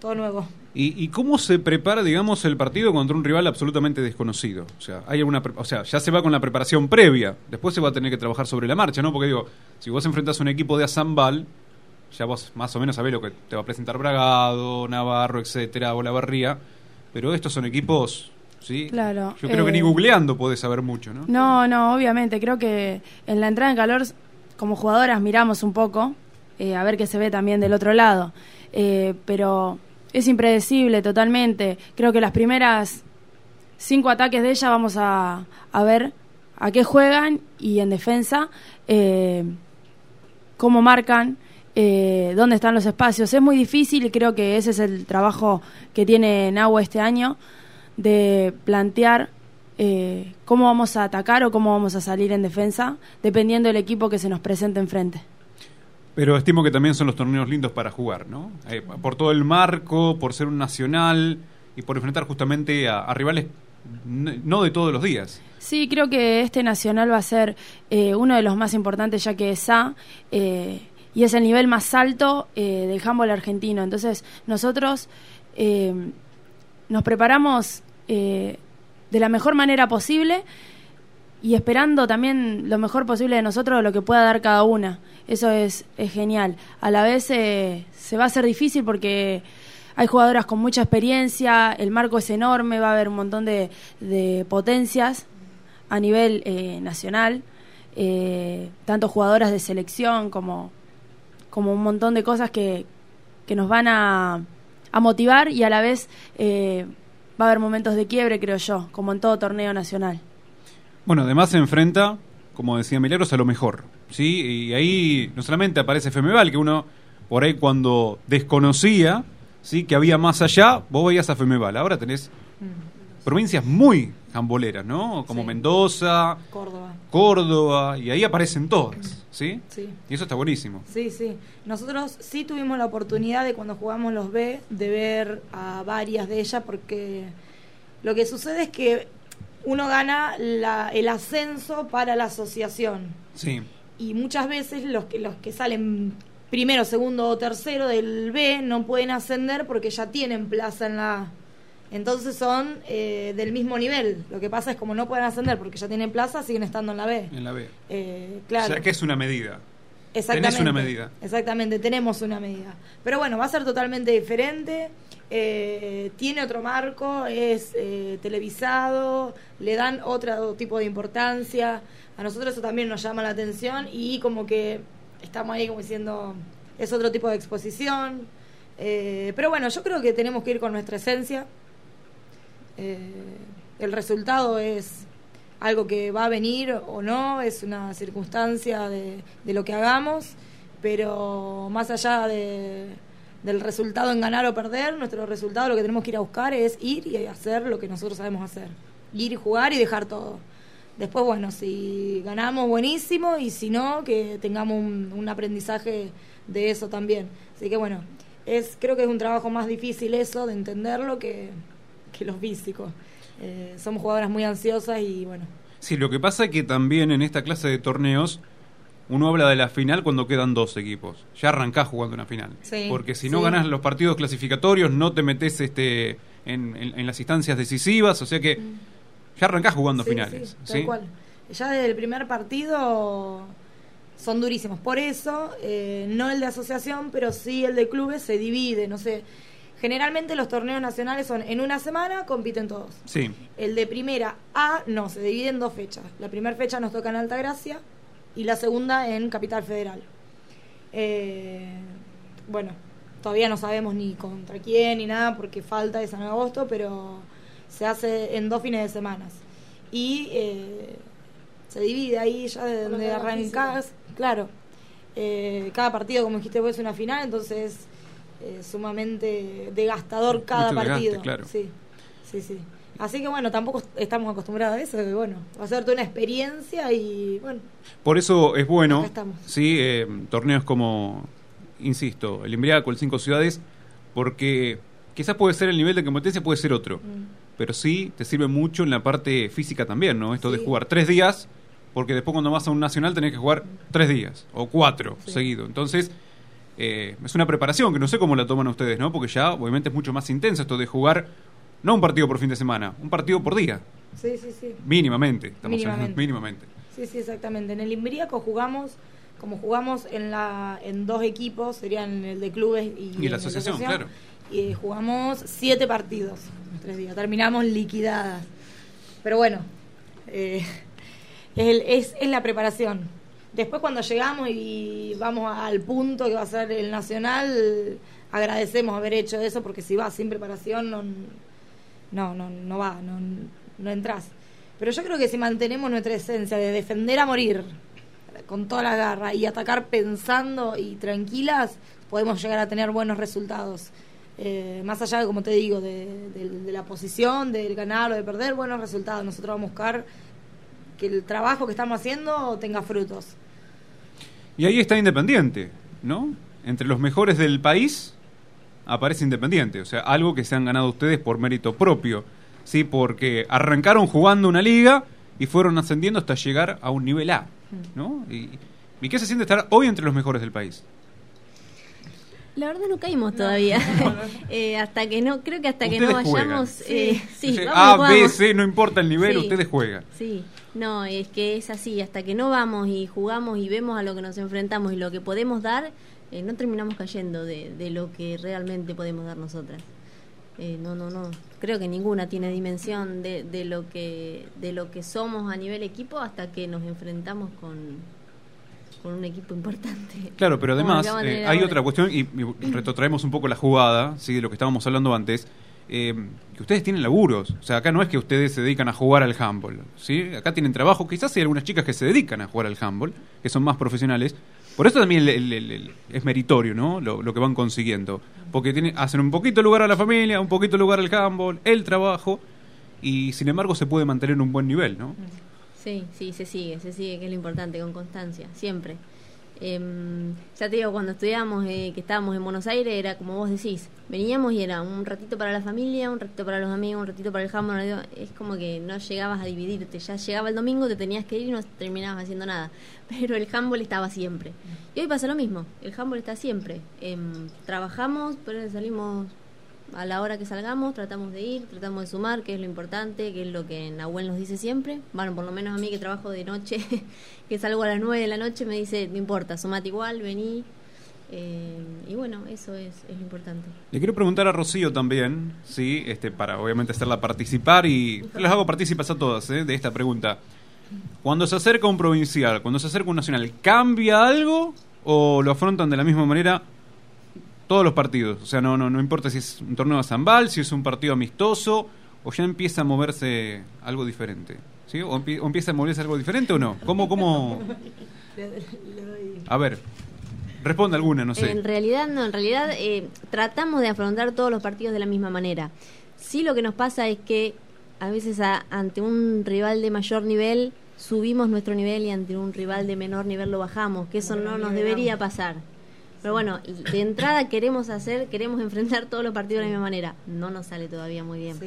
todo nuevo. ¿Y, y cómo se prepara, digamos, el partido contra un rival absolutamente desconocido? O sea, hay alguna, o sea, ya se va con la preparación previa, después se va a tener que trabajar sobre la marcha, ¿no? Porque digo, si vos enfrentás a un equipo de Azambal, ya vos más o menos sabés lo que te va a presentar Bragado, Navarro, etcétera, o la Barría, pero estos son equipos, ¿sí? Claro, Yo creo que eh, ni googleando podés saber mucho, ¿no? No, no, obviamente. Creo que en la entrada en calor, como jugadoras, miramos un poco eh, a ver qué se ve también del otro lado. Eh, pero es impredecible totalmente. Creo que las primeras cinco ataques de ella vamos a, a ver a qué juegan y en defensa eh, cómo marcan. eh, dónde están los espacios. Es muy difícil y creo que ese es el trabajo que tiene Nahua este año, de plantear eh, cómo vamos a atacar o cómo vamos a salir en defensa, dependiendo del equipo que se nos presente enfrente. Pero estimo que también son los torneos lindos para jugar, ¿no? Eh, por todo el marco, por ser un nacional y por enfrentar justamente a, rivales no de todos los días. Sí, creo que este nacional va a ser eh, uno de los más importantes ya que es A eh, y es el nivel más alto eh, del handball argentino. Entonces nosotros nos preparamos de la mejor manera posible y esperando también lo mejor posible de nosotros, lo que pueda dar cada una. Eso es, es genial. A la vez eh, se va a hacer difícil porque hay jugadoras con mucha experiencia, el marco es enorme, va a haber un montón de, de potencias a nivel eh, nacional, eh, tanto jugadoras de selección como, como un montón de cosas que, que nos van a, a motivar y a la vez eh, va a haber momentos de quiebre, creo yo, como en todo torneo nacional. Bueno, además se enfrenta, como decía Milagros, a lo mejor. ¿sí? Y ahí no solamente aparece Femeval, que uno por ahí cuando desconocía ¿sí? que había más allá, vos veías a Femeval. Ahora tenés provincias muy jamboleras, ¿no? Como Mendoza, Córdoba. Córdoba, y ahí aparecen todas, ¿sí? Sí. Y eso está buenísimo. Sí, sí. Nosotros sí tuvimos la oportunidad de cuando jugamos los B de ver a varias de ellas porque lo que sucede es que uno gana la- el ascenso para la asociación Sí. y muchas veces los que los que salen primero, segundo o tercero del B no pueden ascender porque ya tienen plaza en la A. Entonces son eh, del mismo nivel. Lo que pasa es como no pueden ascender porque ya tienen plaza, siguen estando en la B. En la B. Eh, claro. O sea que es una medida. Exactamente. Tenés una medida. Exactamente, tenemos una medida. Pero bueno, va a ser totalmente diferente. eh, tiene otro marco, es eh, televisado, le dan otro tipo de importancia. A nosotros eso también nos llama la atención y como que estamos ahí como diciendo, es otro tipo de exposición. Eh, pero bueno, yo creo que tenemos que ir con nuestra esencia. El resultado es algo que va a venir o no, es una circunstancia de, lo que hagamos, pero más allá de, del resultado en ganar o perder, nuestro resultado lo que tenemos que ir a buscar es ir y hacer lo que nosotros sabemos hacer. Ir y jugar y dejar todo. Después, bueno, si ganamos, buenísimo, y si no, que tengamos un, aprendizaje de eso también. Así que bueno, es creo que es un trabajo más difícil eso, de entenderlo, que, que los físicos. Eh, somos jugadoras muy ansiosas y bueno, Sí, lo que pasa es que también en esta clase de torneos uno habla de la final cuando quedan dos equipos. Ya arrancás jugando una final. Sí, Porque si no sí. ganas los partidos clasificatorios, no te metes este, en, en- en las instancias decisivas. O sea que ya arrancás jugando Mm. Sí, finales. tal cual. Ya desde el primer partido son durísimos. Por eso, eh, no el de asociación, pero sí el de clubes se divide. No sé. Generalmente los torneos nacionales son en una semana, compiten todos. Sí. El de primera A, no, se divide en dos fechas. La primera fecha nos toca en Altagracia y la segunda en Capital Federal. Eh, bueno, todavía no sabemos ni contra quién ni nada porque falta es en agosto, pero se hace en dos fines de semana. Y eh, se divide ahí ya de donde arrancás. Claro, eh, cada partido, como dijiste vos, es una final, entonces es sumamente desgastador cada Mucho partido. claro. Sí, sí, sí. Así que bueno, tampoco estamos acostumbrados a eso, que bueno, va a ser toda una experiencia y bueno, Por eso es bueno, sí, eh, torneos como, insisto, el Imbriaco, el Cinco Ciudades, porque quizás puede ser el nivel de competencia, puede ser otro, Mm. pero sí te sirve mucho en la parte física también, ¿no? Esto de jugar tres días, porque después cuando vas a un nacional tenés que jugar tres días o cuatro seguidos. Entonces, eh, es una preparación que no sé cómo la toman ustedes, ¿no? Porque ya obviamente es mucho más intenso esto de jugar, no un partido por fin de semana, un partido por día, sí, sí, sí. mínimamente. Estamos Mínimamente. mínimamente. Sí, sí, exactamente. En el Imbriaco jugamos, como jugamos en la en dos equipos, serían el de clubes y, la asociación, claro. Y jugamos siete partidos en tres días. Terminamos liquidadas. Pero bueno, eh, es, el- es, es la preparación. Después cuando llegamos y vamos al punto que va a ser el nacional, agradecemos haber hecho eso porque si vas sin preparación no, no, no, no va, no, no entras. Pero yo creo que si mantenemos nuestra esencia de defender a morir con toda la garra y atacar pensando y tranquilas, podemos llegar a tener buenos resultados. Eh, más allá, de, como te digo, de, de- de la posición, del ganar o de perder, buenos resultados. Nosotros vamos a buscar que el trabajo que estamos haciendo tenga frutos. Y ahí está Independiente, ¿no? Entre los mejores del país aparece Independiente, o sea, algo que se han ganado ustedes por mérito propio, ¿sí? Porque arrancaron jugando una liga y fueron ascendiendo hasta llegar a un nivel A, ¿no? Y, ¿y qué se siente estar hoy entre los mejores del país? La verdad no caímos todavía. Eh, hasta que no, creo que hasta que no vayamos. eh, sí, Dice, vamos, A, B. C, no importa el nivel, Sí. ustedes juegan. Sí, no, es que es así, hasta que no vamos y jugamos y vemos a lo que nos enfrentamos y lo que podemos dar, eh, no terminamos cayendo de, de lo que realmente podemos dar nosotras. Eh, no, no, no. Creo que ninguna tiene dimensión de, de lo que de lo que somos a nivel equipo hasta que nos enfrentamos con, con un equipo importante. Claro, pero además eh, hay otra cuestión y, y retrotraemos un poco la jugada, ¿sí? de lo que estábamos hablando antes. Eh, que ustedes tienen laburos, o sea, acá no es que ustedes se dedican a jugar al handball, ¿sí? Acá tienen trabajo, quizás hay algunas chicas que se dedican a jugar al handball, que son más profesionales. Por eso también el- el- el- es meritorio, ¿no? Lo, lo que van consiguiendo. Porque tienen, hacen un poquito lugar a la familia, un poquito lugar al handball, el trabajo, y sin embargo se puede mantener un buen nivel, ¿no? Sí, sí, se sigue, se sigue, que es lo importante, con constancia, siempre. Em, ya te digo, cuando estudiábamos, eh, que estábamos en Buenos Aires, era como vos decís, veníamos y era un ratito para la familia, un ratito para los amigos, un ratito para el jamón, es como que no llegabas a dividirte, ya llegaba el domingo, te tenías que ir y no terminabas haciendo nada, pero el handball estaba siempre. Y hoy pasa lo mismo, el handball está siempre. Em, trabajamos, pero salimos a la hora que salgamos, tratamos de ir, tratamos de sumar, que es lo importante, que es lo que Nahuel nos dice siempre. Bueno, por lo menos a mí que trabajo de noche, que salgo a las 9 de la noche, me dice, no importa, sumate igual, vení. Eh, y bueno, eso es, es lo importante. Le quiero preguntar a Rocío también, sí, este, para obviamente hacerla participar y les hago partícipas a todas ¿eh? de esta pregunta. Cuando se acerca un provincial, cuando se acerca un nacional, ¿cambia algo o lo afrontan de la misma manera todos los partidos? O sea, no, no, no importa si es un torneo de Zambal, si es un partido amistoso, o ya empieza a moverse algo diferente. ¿Sí? ¿O, empie- o empieza a moverse algo diferente o no? ¿Cómo, cómo? A ver, responde alguna, no sé. En realidad, no, en realidad eh, tratamos de afrontar todos los partidos de la misma manera. Sí lo que nos pasa es que a veces a- ante un rival de mayor nivel subimos nuestro nivel y ante un rival de menor nivel lo bajamos, que eso no nos debería pasar. Pero bueno, de entrada queremos hacer, queremos enfrentar todos los partidos de la misma manera. No nos sale todavía muy bien.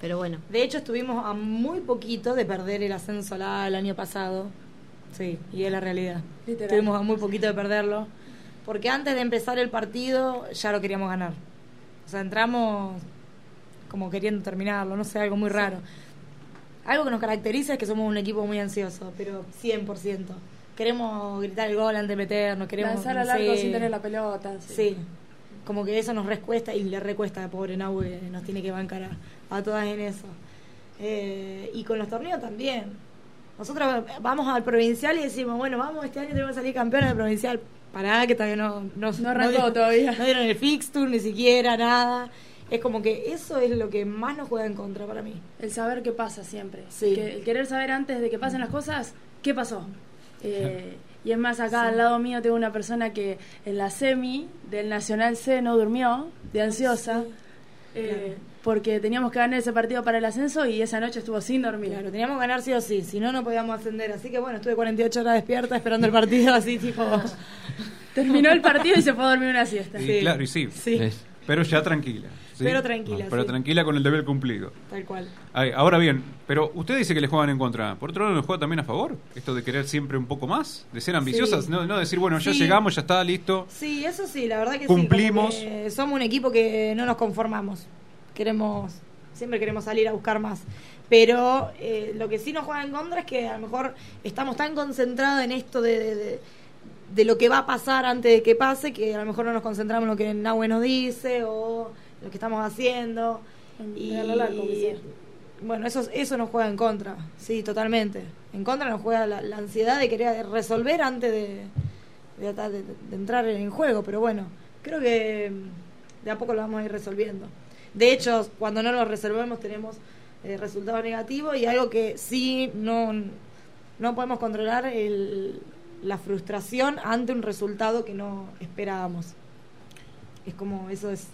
Pero bueno. De hecho, estuvimos a muy poquito de perder el ascenso a la el año pasado. Sí, y es la realidad. Literal. Estuvimos a muy poquito de perderlo. Porque antes de empezar el partido ya lo queríamos ganar. O sea, entramos como queriendo terminarlo, no sé, algo muy raro. Algo que nos caracteriza es que somos un equipo muy ansioso, pero 100%. Queremos gritar el gol antes de meternos, queremos... Lanzar al arco sin tener la pelota. Sí. Como que eso nos recuesta y le recuesta, pobre Nahue, nos tiene que bancar a, a todas en eso. Eh, y con los torneos también. Nosotros vamos al provincial y decimos, bueno, vamos, este año tenemos que salir campeones del provincial. Pará, que todavía no, no, No arrancó todavía. No dieron el fixture, ni siquiera, nada. Es como que eso es lo que más nos juega en contra para mí. El saber qué pasa siempre. Sí. Que- el querer saber antes de que pasen las cosas, ¿qué pasó? Eh, y es más, acá al lado mío tengo una persona que en la semi del Nacional C no durmió, de ansiosa, eh, porque teníamos que ganar ese partido para el ascenso y esa noche estuvo sin dormir. Claro, teníamos que ganar sí o sí, si no, no podíamos ascender. Así que bueno, estuve 48 horas despierta esperando el partido, así tipo... Terminó el partido y se fue a dormir una siesta. Y claro, y sí. Sí. Pero ya tranquila. ¿Sí? Pero tranquila, Pero sí. tranquila con el deber cumplido. Tal cual. Ahora bien, pero usted dice que le juegan en contra. Por otro lado, ¿le juega también a favor? Esto de querer siempre un poco más, de ser ambiciosas, Sí. no, no decir, bueno, ya llegamos, ya está, listo. Sí, eso sí, la verdad que Cumplimos. sí. que somos un equipo que no nos conformamos. Queremos, siempre queremos salir a buscar más. Pero eh, lo que sí nos juega en contra es que a lo mejor estamos tan concentrados en esto de, de, de- de lo que va a pasar antes de que pase que a lo mejor no nos concentramos en lo que Nahue nos dice o lo que estamos haciendo. Y, bueno, eso, eso nos juega en contra, sí, totalmente. En contra nos juega la, la ansiedad de querer resolver antes de, de, de- de entrar en juego, pero bueno, creo que mm, de a poco lo vamos a ir resolviendo. De hecho, cuando no lo resolvemos tenemos eh, resultados negativos y algo que sí no, no podemos controlar, el, la frustración ante un resultado que no esperábamos. Es como, eso es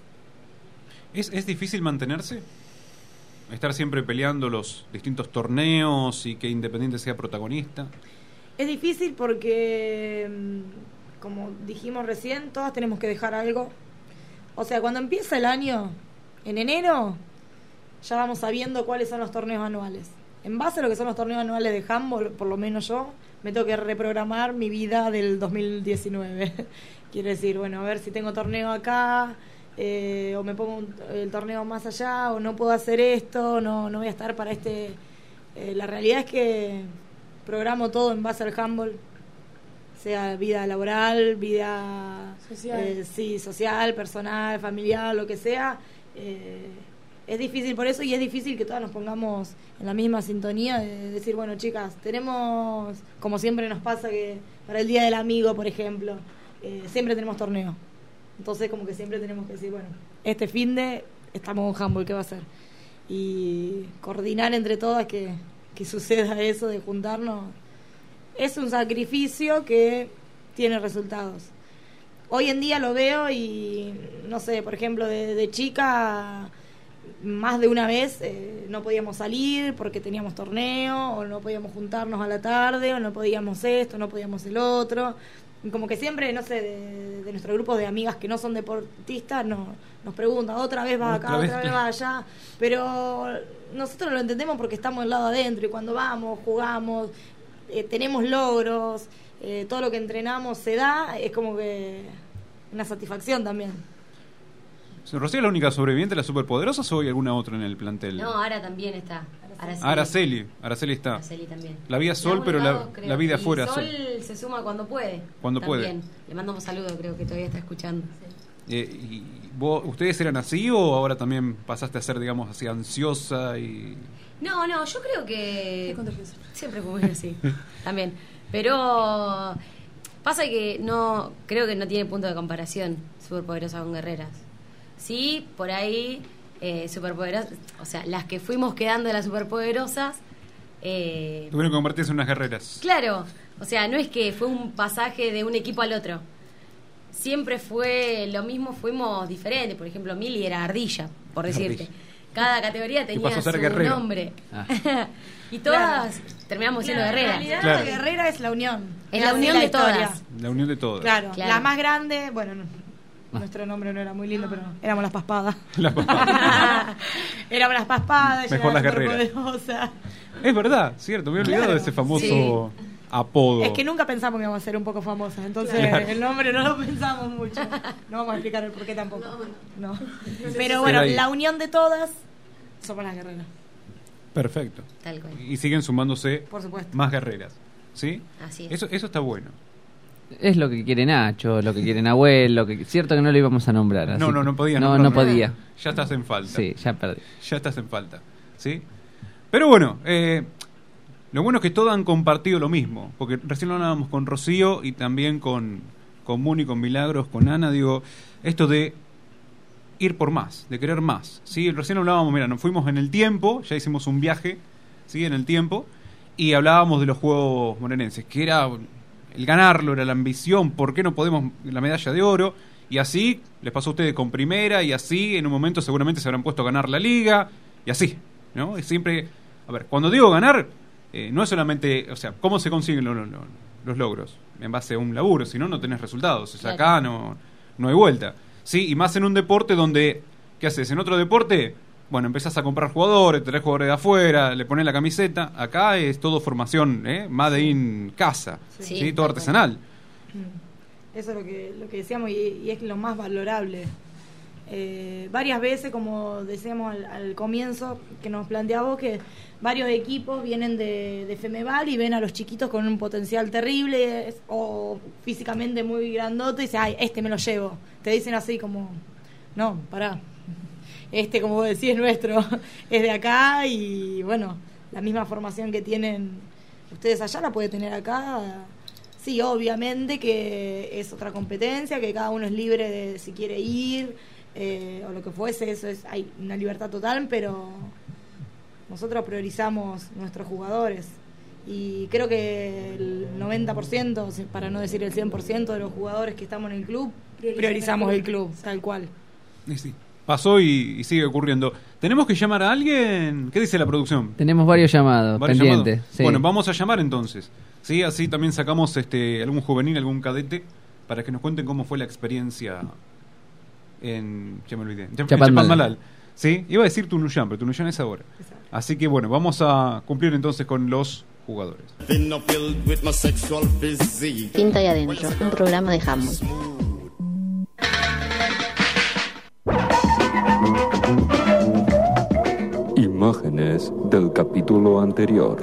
¿Es, es difícil mantenerse? Estar siempre peleando los distintos torneos y que Independiente sea protagonista. Es difícil porque, mm, como dijimos recién, todas tenemos que dejar algo. O sea, cuando empieza el año, en enero, ya vamos sabiendo cuáles son los torneos anuales. En base a lo que son los torneos anuales de handball, por lo menos yo, me tengo que reprogramar mi vida del 2019. Quiero decir, bueno, a ver si tengo torneo acá, eh, o me pongo un- el torneo más allá, o no puedo hacer esto, no, no voy a estar para este... eh, la realidad es que programo todo en base al handball, sea vida laboral, vida Social. eh, sí, social, personal, familiar, lo que sea. es difícil por eso y es difícil que todas nos pongamos en la misma sintonía de decir, bueno, chicas, tenemos, como siempre nos pasa que para el Día del Amigo, por ejemplo, siempre tenemos torneo. Entonces como que siempre tenemos que decir, bueno, este fin de estamos en handball, ¿qué va a ser? Y coordinar entre todas que, que suceda eso de juntarnos es un sacrificio que tiene resultados. Hoy en día lo veo y, no sé, por ejemplo, de, de chica, más de una vez eh, no podíamos salir porque teníamos torneo, o no podíamos juntarnos a la tarde, o no podíamos esto, no podíamos el otro. Como que siempre, no sé, de, de nuestro grupo de amigas que no son deportistas, no, nos preguntan, otra vez vas acá, Otra vez, otra vez claro. vas allá. Pero nosotros lo entendemos porque estamos del lado adentro y cuando vamos, jugamos, eh, tenemos logros, eh, todo lo que entrenamos se da, es como que una satisfacción también. ¿Rocío es la única sobreviviente de las superpoderosas o hay alguna otra en el plantel? No, ahora también está. Araceli. Araceli, Araceli está. Araceli también. La vida Sol, pero la, la vida afuera Sol Sol. se suma cuando puede. Cuando puede. También. Le mandamos saludos, creo que todavía está escuchando. Eh, y vos- ¿Ustedes eran así o ahora también pasaste a ser, digamos, así ansiosa y... No, no, yo creo que siempre fue así, también. Pero pasa que no, creo que no tiene punto de comparación Superpoderosa con Guerreras. Sí, por ahí eh, Superpoderosas, o sea, las que fuimos quedando de las Superpoderosas, eh, Tuvieron que convertirse en unas guerreras. Claro, o sea, no es que fue un pasaje de un equipo al otro. Siempre fue lo mismo, fuimos diferentes. Por ejemplo, Mili era ardilla, por decirte. Ardilla. Cada categoría tenía su nombre. Ah. y todas terminamos siendo Claro, guerreras. En realidad Claro. la guerrera es la unión. Es la unión de todas. La unión de todas. Claro, Claro. la más grande, bueno, no, nuestro nombre no era muy lindo, pero éramos las paspadas. Las paspadas. éramos las paspadas, Mejor las la guerreras. superpoderosa. Es verdad, cierto, me he olvidado Claro. de ese famoso Sí. apodo. Es que nunca pensamos que íbamos a ser un poco famosas, entonces Claro. el nombre no lo pensamos mucho. No vamos a explicar el por qué tampoco. No. Pero Pero bueno, la unión de todas somos las guerreras. Perfecto. Tal cual. Y siguen sumándose Por supuesto. más guerreras. ¿Sí? Así es. Eso, eso está bueno. Es lo que quiere Nacho, lo que quiere Nahuel, lo que cierto que no lo íbamos a nombrar. así No, no, no podía. No, nombrarlo. no podía. Ya estás en falta. Sí, ya perdí. Ya estás en falta. ¿Sí? Pero bueno, eh, lo bueno es que todos han compartido lo mismo. Porque recién lo hablábamos con Rocío y también con, con Muni, con Milagros, con Ana. Digo, esto de ir por más, de querer más. ¿sí? Recién hablábamos, mira, nos fuimos en el tiempo, ya hicimos un viaje ¿sí? en el tiempo. Y hablábamos de los Juegos Morenenses, que era el ganarlo, era la ambición, ¿por qué no podemos la medalla de oro? Y así les pasó a ustedes con primera y así en un momento seguramente se habrán puesto a ganar la liga y así, ¿no? Y siempre, a ver, cuando digo ganar, eh, no es solamente, o sea, ¿cómo se consiguen lo- lo- lo- los logros? En base a un laburo, si no, no tenés resultados. O sea, Claro. acá no, no hay vuelta. Sí, y más en un deporte donde, ¿qué haces? En otro deporte, bueno, empezás a comprar jugadores, traes jugadores de afuera, le pones la camiseta. Acá es todo formación, ¿eh? Made in casa, Sí. ¿sí? Todo artesanal. Mm. Eso es lo que, lo que decíamos y, y es lo más valorable. Eh, varias veces, como decíamos al, al comienzo, que nos planteaba que varios equipos vienen de, de Femeval y ven a los chiquitos con un potencial terrible es- o físicamente muy grandote y dicen, ay, este me lo llevo. Te dicen así como, no, pará. Este, como vos decís, es nuestro, es de acá y bueno, la misma formación que tienen ustedes allá la puede tener acá. Sí, obviamente que es otra competencia, que cada uno es libre de si quiere ir eh, o lo que fuese, eso es hay una libertad total, pero nosotros priorizamos nuestros jugadores y creo que el 90%, si- para no decir el 100% de los jugadores que estamos en el club, priorizamos el club, tal cual. Sí, pasó y, y sigue ocurriendo. ¿Tenemos que llamar a alguien? ¿Qué dice la producción? Tenemos varios llamados ¿Varios pendientes. llamados? sí. Bueno, vamos a llamar entonces. Sí, así también sacamos este algún juvenil, algún cadete, para que nos cuenten cómo fue la experiencia en... Ya me olvidé. En Chapadmalal. Sí, iba a decir Tunuyán, pero Tunuyán es ahora. Así que bueno, vamos a cumplir entonces con los jugadores. Tinta y Adentro, un programa de handball. Imágenes del capítulo anterior.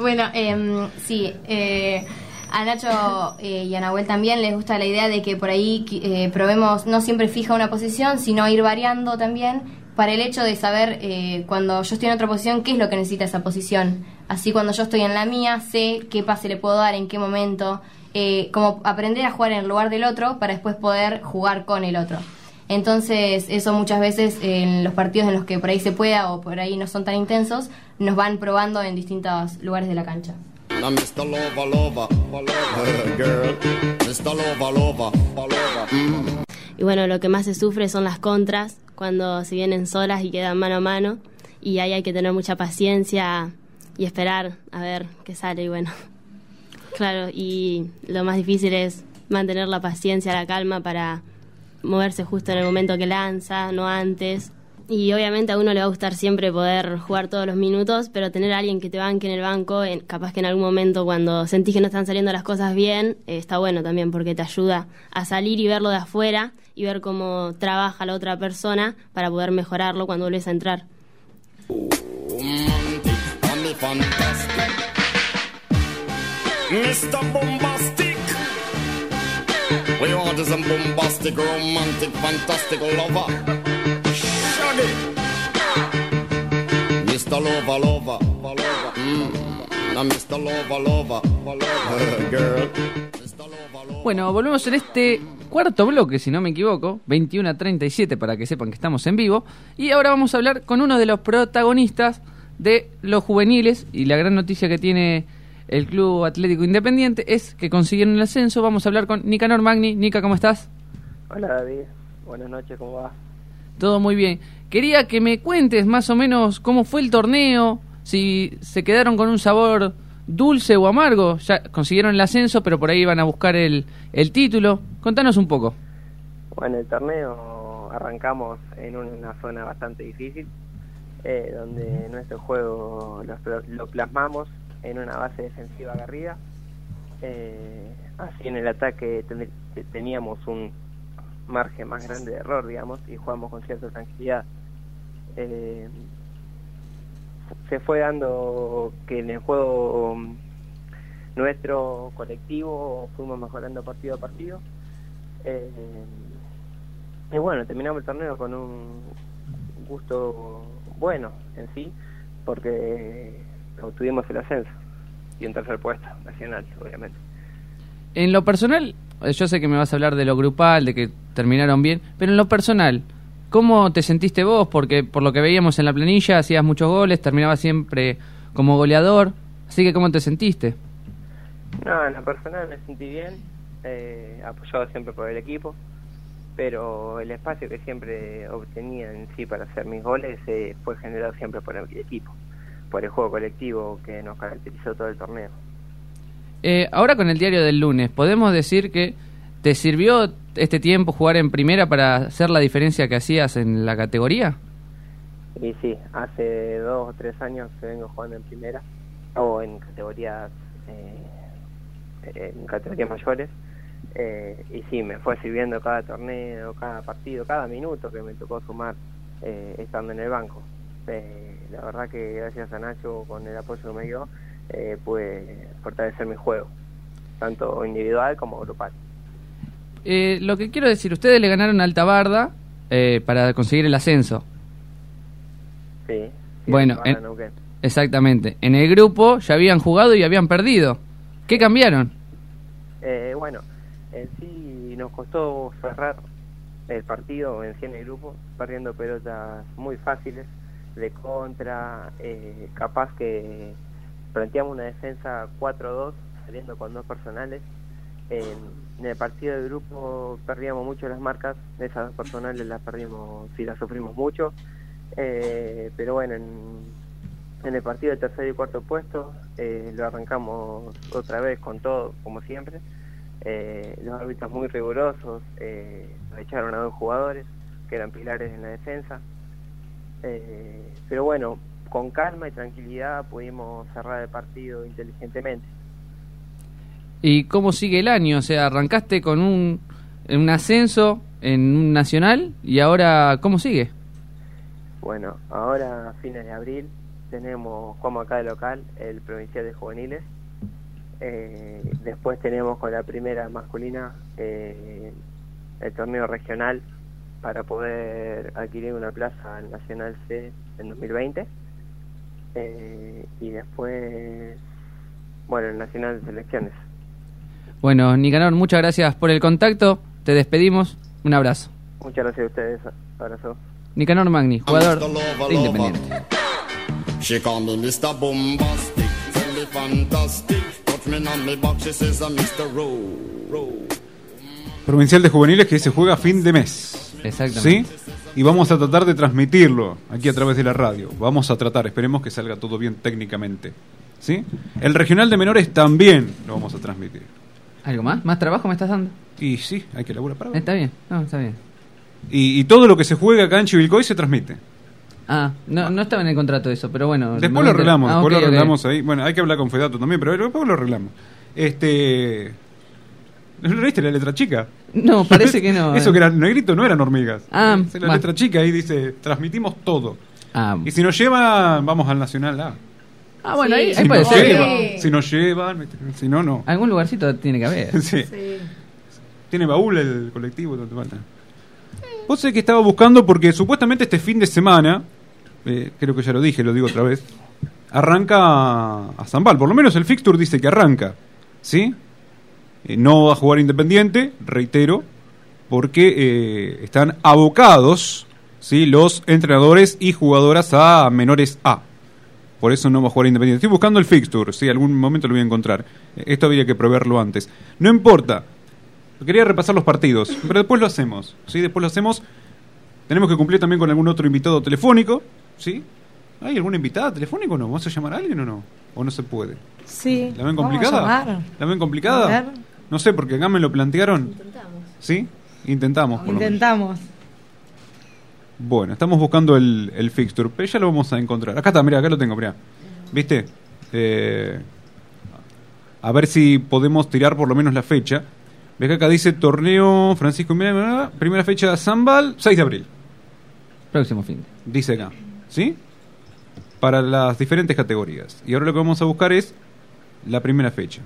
Bueno, em, sí, eh, a Nacho eh, y a Nahuel también les gusta la idea de que por ahí eh, probemos no siempre fija una posición, sino ir variando también para el hecho de saber eh, cuando yo estoy en otra posición qué es lo que necesita esa posición. Así cuando yo estoy en la mía sé qué pase le puedo dar, en qué momento, eh, como aprender a jugar en el lugar del otro para después poder jugar con el otro. Entonces, eso muchas veces en los partidos en los que por ahí se pueda o por ahí no son tan intensos, nos van probando en distintos lugares de la cancha. Y bueno, lo que más se sufre son las contras, cuando se vienen solas y quedan mano a mano. Y ahí hay que tener mucha paciencia y esperar a ver qué sale. Y bueno, claro, y lo más difícil es mantener la paciencia, la calma para moverse justo en el momento que lanza, no antes. Y obviamente a uno le va a gustar siempre poder jugar todos los minutos, pero tener a alguien que te banque en el banco, en- capaz que en algún momento cuando sentís que no están saliendo las cosas bien, eh, está bueno también porque te ayuda a salir y verlo de afuera y ver cómo trabaja la otra persona para poder mejorarlo cuando vuelves a entrar. Mr. Bombastic. We is a bombastic, romantic, fantastic lover. Shaggy. Mr. Lover, lover. Mm. Now Mr. Lover, lover, lover, girl. Bueno, volvemos en este cuarto bloque, si no me equivoco, 21 a 37 para que sepan que estamos en vivo. Y ahora vamos a hablar con uno de los protagonistas de los juveniles y la gran noticia que tiene el Club Atlético Independiente es que consiguieron el ascenso. Vamos a hablar con Nicanor Magni. Nica, ¿cómo estás? Hola David, buenas noches, ¿cómo va? Todo muy bien. Quería que me cuentes más o menos cómo fue el torneo, si se quedaron con un sabor dulce o amargo. Ya consiguieron el ascenso, pero por ahí iban a buscar el, el título. Contanos un poco. Bueno, el torneo arrancamos en una zona bastante difícil, eh, donde nuestro juego lo, pl- lo plasmamos en una base defensiva agarrida. Eh, así en el ataque ten- teníamos un margen más grande de error, digamos, y jugamos con cierta tranquilidad. Eh, se fue dando que en el juego nuestro colectivo fuimos mejorando partido a partido. Eh, y bueno, terminamos el torneo con un gusto bueno en sí, porque obtuvimos el ascenso y un tercer puesto nacional, obviamente. En lo personal, eh, yo sé que me vas a hablar de lo grupal, de que terminaron bien, pero en lo personal, ¿cómo te sentiste vos? Porque por lo que veíamos en la planilla, hacías muchos goles, terminabas siempre como goleador, así que ¿cómo te sentiste? No, en lo personal me sentí bien, eh, apoyado siempre por el equipo, pero el espacio que siempre obtenía en sí para hacer mis goles eh, fue generado siempre por el equipo, por el juego colectivo que nos caracterizó todo el torneo. Eh, ahora con el diario del lunes, ¿podemos decir que te sirvió este tiempo jugar en primera para hacer la diferencia que hacías en la categoría? Y sí, hace dos o tres años que vengo jugando en primera o en categorías eh, en categorías mayores eh, y sí, me fue sirviendo cada torneo, cada partido, cada minuto que me tocó sumar eh, estando en el banco. Eh, la verdad que gracias a Nacho con el apoyo que me dio eh, pude fortalecer mi juego, tanto individual como grupal. Eh, lo que quiero decir, ustedes le ganaron a Alta Barda eh, para conseguir el ascenso. Sí. sí, Bueno, en- exactamente. En el grupo ya habían jugado y habían perdido. ¿Qué cambiaron? Eh, bueno, en sí nos costó cerrar el partido en sí en el grupo, perdiendo pelotas muy fáciles de contra, eh, capaz que planteamos una defensa 4-2, saliendo con dos personales. En, el partido de grupo perdíamos mucho las marcas, esas dos personales las perdimos, sí las sufrimos mucho, Eh, pero bueno, en, el partido de tercer y cuarto puesto eh, lo arrancamos otra vez con todo, como siempre. Los árbitros muy rigurosos echaron a dos jugadores que eran pilares en la defensa. Eh, pero bueno, con calma y tranquilidad pudimos cerrar el partido inteligentemente. ¿Y cómo sigue el año? O sea, arrancaste con un, un ascenso en un nacional y ahora, ¿cómo sigue? Bueno, ahora a fines de abril tenemos, como acá de local, el Provincial de Juveniles. Eh, después tenemos con la primera masculina eh, el torneo regional para poder adquirir una plaza al Nacional C en 2020. Eh, y después, bueno, el Nacional de Selecciones. Bueno, Nicanor, muchas gracias por el contacto. Te despedimos. Un abrazo. Muchas gracias a ustedes. Abrazo. Nicanor Magni, jugador de Independiente. She call me Mr. Bombastic, tell me fantastic. Touch me on me back, she says I'm Mr. Row, Row. Provincial de Juveniles que se juega a fin de mes. Exactamente. ¿Sí? Y vamos a tratar de transmitirlo aquí a través de la radio. Vamos a tratar, esperemos que salga todo bien técnicamente. ¿Sí? El regional de menores también lo vamos a transmitir. ¿Algo más? ¿Más trabajo me estás dando? Y sí, hay que laburar para Está bien, no, está bien. Y, y todo lo que se juega acá en Chivilcoy se transmite. Ah, no, no estaba en el contrato eso, pero bueno. Después lo arreglamos, Ah, después lo arreglamos ahí. Bueno, hay que hablar con Fedato también, pero después lo arreglamos. Este. ¿No leíste la letra chica? No, parece que no, Eso eh. que eran negrito no eran hormigas. Ah, Es la letra chica ahí dice, transmitimos todo. Ah, Y si nos llevan, vamos al Nacional A. Ah, bueno, ahí, Si puede nos ser. llevan, Si nos llevan, si no, no. Algún lugarcito tiene que haber. Sí. Tiene baúl el colectivo, no te falta. Vos sé que estaba buscando porque supuestamente este fin de semana, eh, creo que ya lo dije, lo digo otra vez, arranca a, a Zambal. Por lo menos el fixture dice que arranca. ¿Sí? Eh, no va a jugar Independiente, reitero, porque eh, están abocados ¿sí? los entrenadores y jugadoras a menores A. Por eso no va a jugar Independiente. Estoy buscando el fixture, sí, algún momento lo voy a encontrar. Eh, Esto habría que proveerlo antes. No importa. Quería repasar los partidos, pero después lo hacemos. ¿sí? Después lo hacemos. Tenemos que cumplir también con algún otro invitado telefónico. ¿sí? ¿Hay alguna invitada telefónica o no? ¿Vamos a llamar a alguien o no? ¿O no se puede? Sí. ¿La ven vamos a complicada? llamar. ¿La ven complicada? A ver. No sé, porque acá me lo plantearon. ¿Sí? Intentamos. por lo menos. Intentamos. Bueno, estamos buscando el, el fixture, pero ya lo vamos a encontrar. Acá está, mira, acá lo tengo, mira. ¿Viste? Eh, a ver si podemos tirar por lo menos la fecha. Ves que acá dice torneo Francisco Mira, primera fecha Zambal, 6 de abril. Próximo fin. Dice acá. ¿Sí? Para las diferentes categorías. Y ahora lo que vamos a buscar es la primera fecha.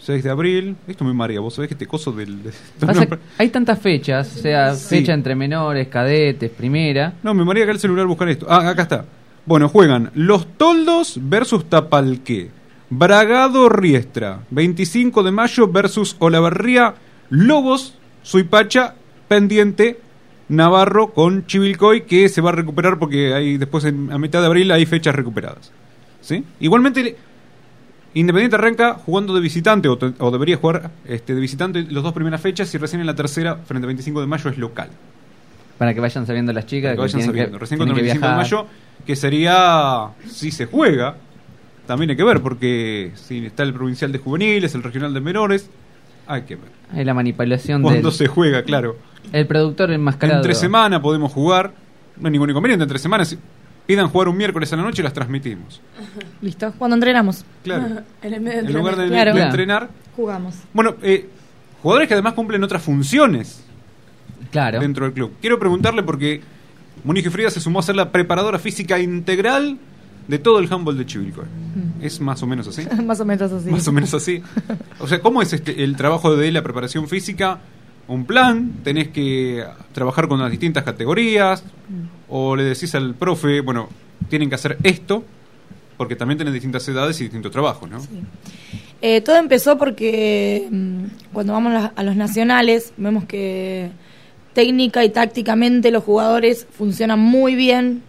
6 de abril. Esto me marea, vos sabés que este coso del... Pasa hay tantas fechas, o sea, Sí. fecha entre menores, cadetes, primera. No, me maría acá el celular buscar esto. Ah, acá está. Bueno, juegan Los Toldos versus Tapalqué. Bragado Riestra. 25 de mayo versus Olavarría. Lobos, Suipacha, Pendiente, Navarro con Chivilcoy que se va a recuperar porque hay después en, a mitad de abril hay fechas recuperadas. ¿Sí? Igualmente Independiente arranca jugando de visitante o, te- o debería jugar este, de visitante los dos primeras fechas y recién en la tercera frente a 25 de mayo es local. Para que vayan sabiendo las chicas Que vayan sabiendo. que, Recién contra el que 25 de mayo, que sería, si se juega, también hay que ver, porque si está el provincial de juveniles, el regional de menores, hay que ver. Hay la manipulación Cuando del se juega, claro. el productor enmascarado. Entre semana podemos jugar, no hay ningún inconveniente, entre semanas, pidan jugar un miércoles a la noche y las transmitimos. Listo. Cuando entrenamos. Claro. en el medio En lugar de, Claro. de entrenar. Jugamos. Bueno, eh, jugadores que además cumplen otras funciones claro. dentro del club. Quiero preguntarle porque Mónica y Frida se sumó a ser la preparadora física integral de todo el handball de Chivilcoy. ¿Es más o menos así? Más o menos así. Más o menos así. O sea, ¿cómo es este el trabajo de la preparación física? ¿Un plan? ¿Tenés que trabajar con las distintas categorías? ¿O le decís al profe, bueno, tienen que hacer esto? Porque también tenés distintas edades y distintos trabajos, ¿no? Eh, todo empezó porque mm, cuando vamos a a los nacionales vemos que técnica y tácticamente los jugadores funcionan muy bien,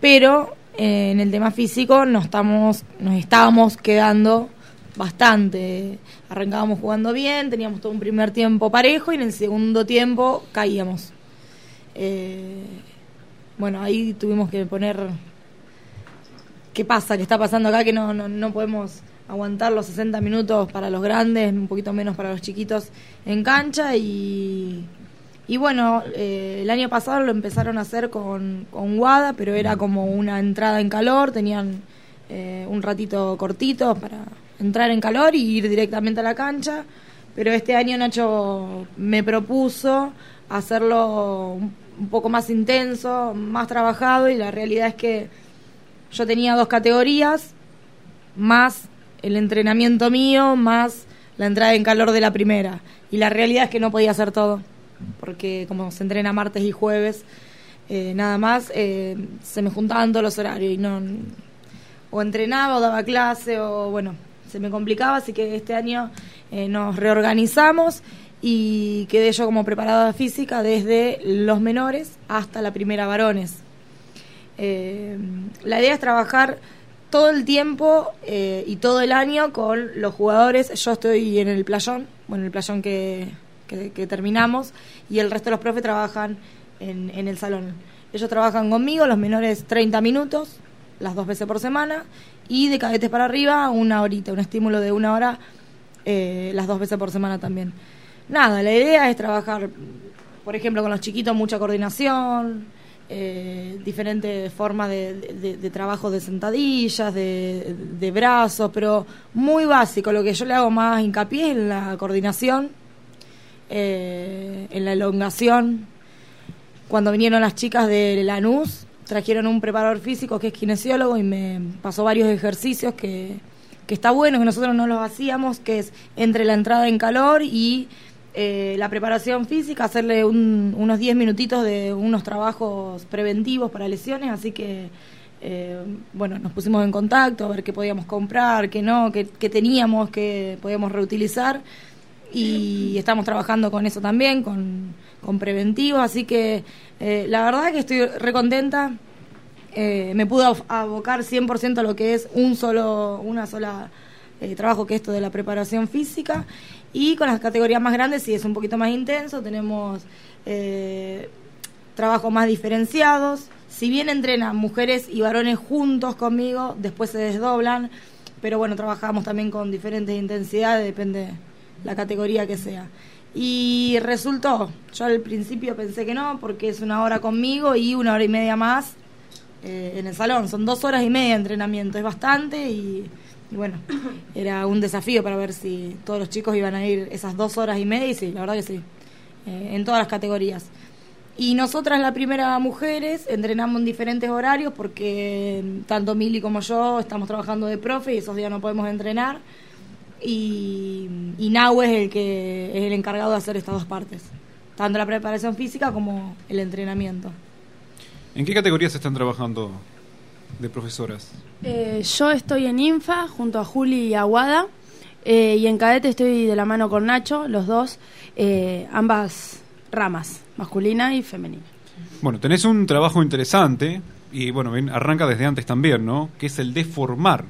pero eh, en el tema físico nos estamos nos estábamos quedando bastante. Arrancábamos jugando bien, teníamos todo un primer tiempo parejo y en el segundo tiempo caíamos. Eh, bueno, ahí tuvimos que poner qué pasa, qué está pasando acá, que no, no, no podemos aguantar los 60 minutos para los grandes, un poquito menos para los chiquitos en cancha y, y bueno, eh, el año pasado lo empezaron a hacer con, con Guada, pero era como una entrada en calor, tenían eh, un ratito cortito para entrar en calor y ir directamente a la cancha, pero este año Nacho me propuso hacerlo un poco más intenso, más trabajado y la realidad es que yo tenía dos categorías, más el entrenamiento mío, más la entrada en calor de la primera. Y la realidad es que no podía hacer todo, porque como se entrena martes y jueves, eh, nada más, eh, se me juntaban todos los horarios y no o entrenaba o daba clase o bueno, se me complicaba, así que este año eh, nos reorganizamos y quedé yo como preparada física desde los menores hasta la primera varones. Eh, la idea es trabajar todo el tiempo eh, y todo el año con los jugadores. Yo estoy en el playón, bueno, el playón que, que, que terminamos, y el resto de los profes trabajan en, en el salón. Ellos trabajan conmigo, los menores 30 minutos, las dos veces por semana, y de cadetes para arriba una horita, un estímulo de una hora eh, las dos veces por semana también. Nada, la idea es trabajar, por ejemplo, con los chiquitos mucha coordinación, eh, diferentes formas de, de- trabajo de sentadillas, de, de brazos, pero muy básico. Lo que yo le hago más hincapié es en la coordinación, eh, en la elongación. Cuando vinieron las chicas de Lanús, trajeron un preparador físico que es kinesiólogo y me pasó varios ejercicios que, que está bueno, que nosotros no los hacíamos, que es entre la entrada en calor y eh, la preparación física, hacerle un- unos 10 minutitos de unos trabajos preventivos para lesiones, así que eh, bueno, nos pusimos en contacto a ver qué podíamos comprar, qué no, qué, qué teníamos, qué podíamos reutilizar y estamos trabajando con eso también, con, con preventivos, así que eh, la verdad que estoy recontenta. Eh, me pude ab- abocar 100% a lo que es un solo, una sola eh, trabajo que esto de la preparación física y con las categorías más grandes sí es un poquito más intenso, tenemos eh, trabajos más diferenciados, si bien entrenan mujeres y varones juntos conmigo, después se desdoblan, pero bueno, trabajamos también con diferentes intensidades, depende la categoría que sea. Y resultó, yo al principio pensé que no, porque es una hora conmigo y una hora y media más eh, en el salón. Son dos horas y media de entrenamiento, es bastante y, y bueno, era un desafío para ver si todos los chicos iban a ir esas dos horas y media y sí, la verdad que sí, eh, en todas las categorías. Y nosotras, la primera mujeres, entrenamos en diferentes horarios porque mm, tanto Mili como yo estamos trabajando de profe y esos días no podemos entrenar. Y, y Nahue es el que es el encargado de hacer estas dos partes, tanto la preparación física como el entrenamiento. ¿En qué categorías están trabajando de profesoras? Eh, yo estoy en Infa junto a Juli y Aguada eh, y en Cadete estoy de la mano con Nacho, los dos, eh, ambas ramas, masculina y femenina. Bueno, tenés un trabajo interesante y bueno, arranca desde antes también, ¿no? Que es el de formar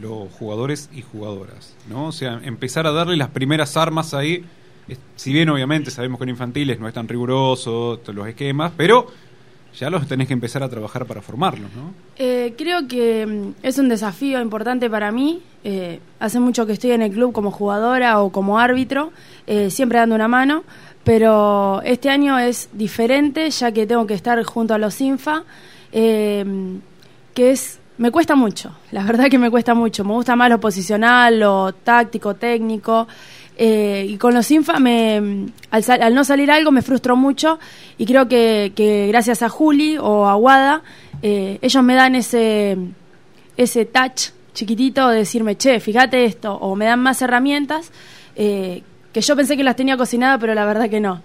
los jugadores y jugadoras, ¿no? O sea, empezar a darle las primeras armas ahí. Si bien obviamente sabemos que en infantiles no es tan riguroso los esquemas, pero ya los tenés que empezar a trabajar para formarlos, ¿no? Eh, creo que mm, es un desafío importante para mí. Eh, hace mucho que estoy en el club como jugadora o como árbitro, eh, siempre dando una mano, pero este año es diferente ya que tengo que estar junto a los INFA, eh, que es me cuesta mucho, la verdad que me cuesta mucho. Me gusta más lo posicional, lo táctico, técnico. eh, y con los INFA, me, al, sal- al no salir algo, me frustró mucho. Y creo que, que gracias a Juli o a Wada, eh, ellos me dan ese, ese touch chiquitito de decirme, che, fíjate esto, o me dan más herramientas eh, que yo pensé que las tenía cocinadas, pero la verdad que no.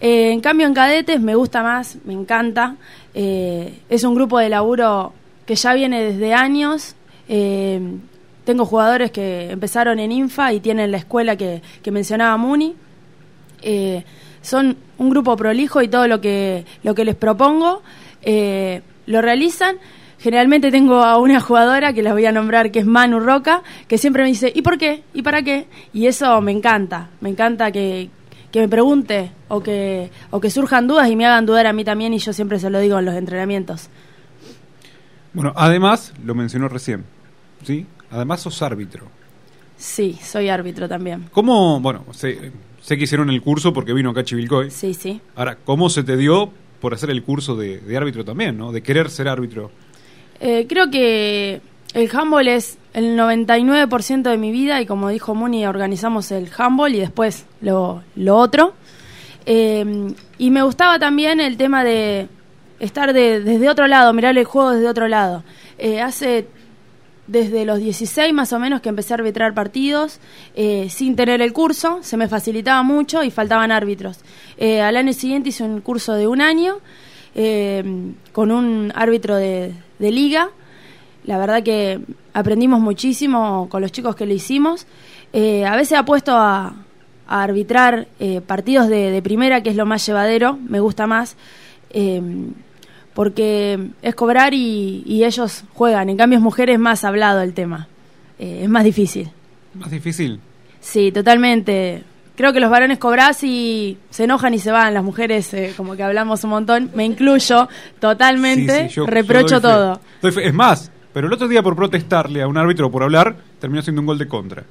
En cambio, en cadetes me gusta más, me encanta. Es un grupo de laburo que ya viene desde años. Eh, tengo jugadores que empezaron en Infa y tienen la escuela que, que mencionaba Muni. Eh, son un grupo prolijo y todo lo que, lo que les propongo eh, lo realizan. Generalmente tengo a una jugadora que la voy a nombrar, que es Manu Roca, que siempre me dice, ¿y por qué? ¿Y para qué? Y eso me encanta, me encanta que, que me pregunte o que, o que surjan dudas y me hagan dudar a mí también y yo siempre se lo digo en los entrenamientos. Bueno, además, lo mencionó recién, ¿sí? Además sos árbitro. Sí, soy árbitro también. ¿Cómo, bueno, sé, sé que hicieron el curso porque vino acá a Chivilcoy. Sí, sí. Ahora, ¿cómo se te dio por hacer el curso de, de árbitro también, ¿no? De querer ser árbitro. Eh, creo que el handball es el 99% de mi vida y como dijo Muni, organizamos el handball y después lo, lo otro. Eh, y me gustaba también el tema de estar de- desde otro lado, mirar el juego desde otro lado. Eh, hace desde los 16 más o menos que empecé a arbitrar partidos eh, sin tener el curso, se me facilitaba mucho y faltaban árbitros. Eh, al año siguiente hice un curso de un año con un árbitro de, de liga. La verdad que aprendimos muchísimo con los chicos que lo hicimos. A veces apuesto a, a arbitrar partidos de, de primera, que es lo más llevadero, me gusta más. Porque es cobrar y, y ellos juegan. En cambio, es mujeres más hablado el tema. Eh, es más difícil. Más difícil. Sí, totalmente. Creo que los varones cobrás y se enojan y se van. Las mujeres, eh, como que hablamos un montón, me incluyo totalmente, Sí, sí, yo- reprocho yo doy fe. todo. Doy. Es más, pero el otro día por protestarle a un árbitro por hablar, terminó siendo un gol de contra.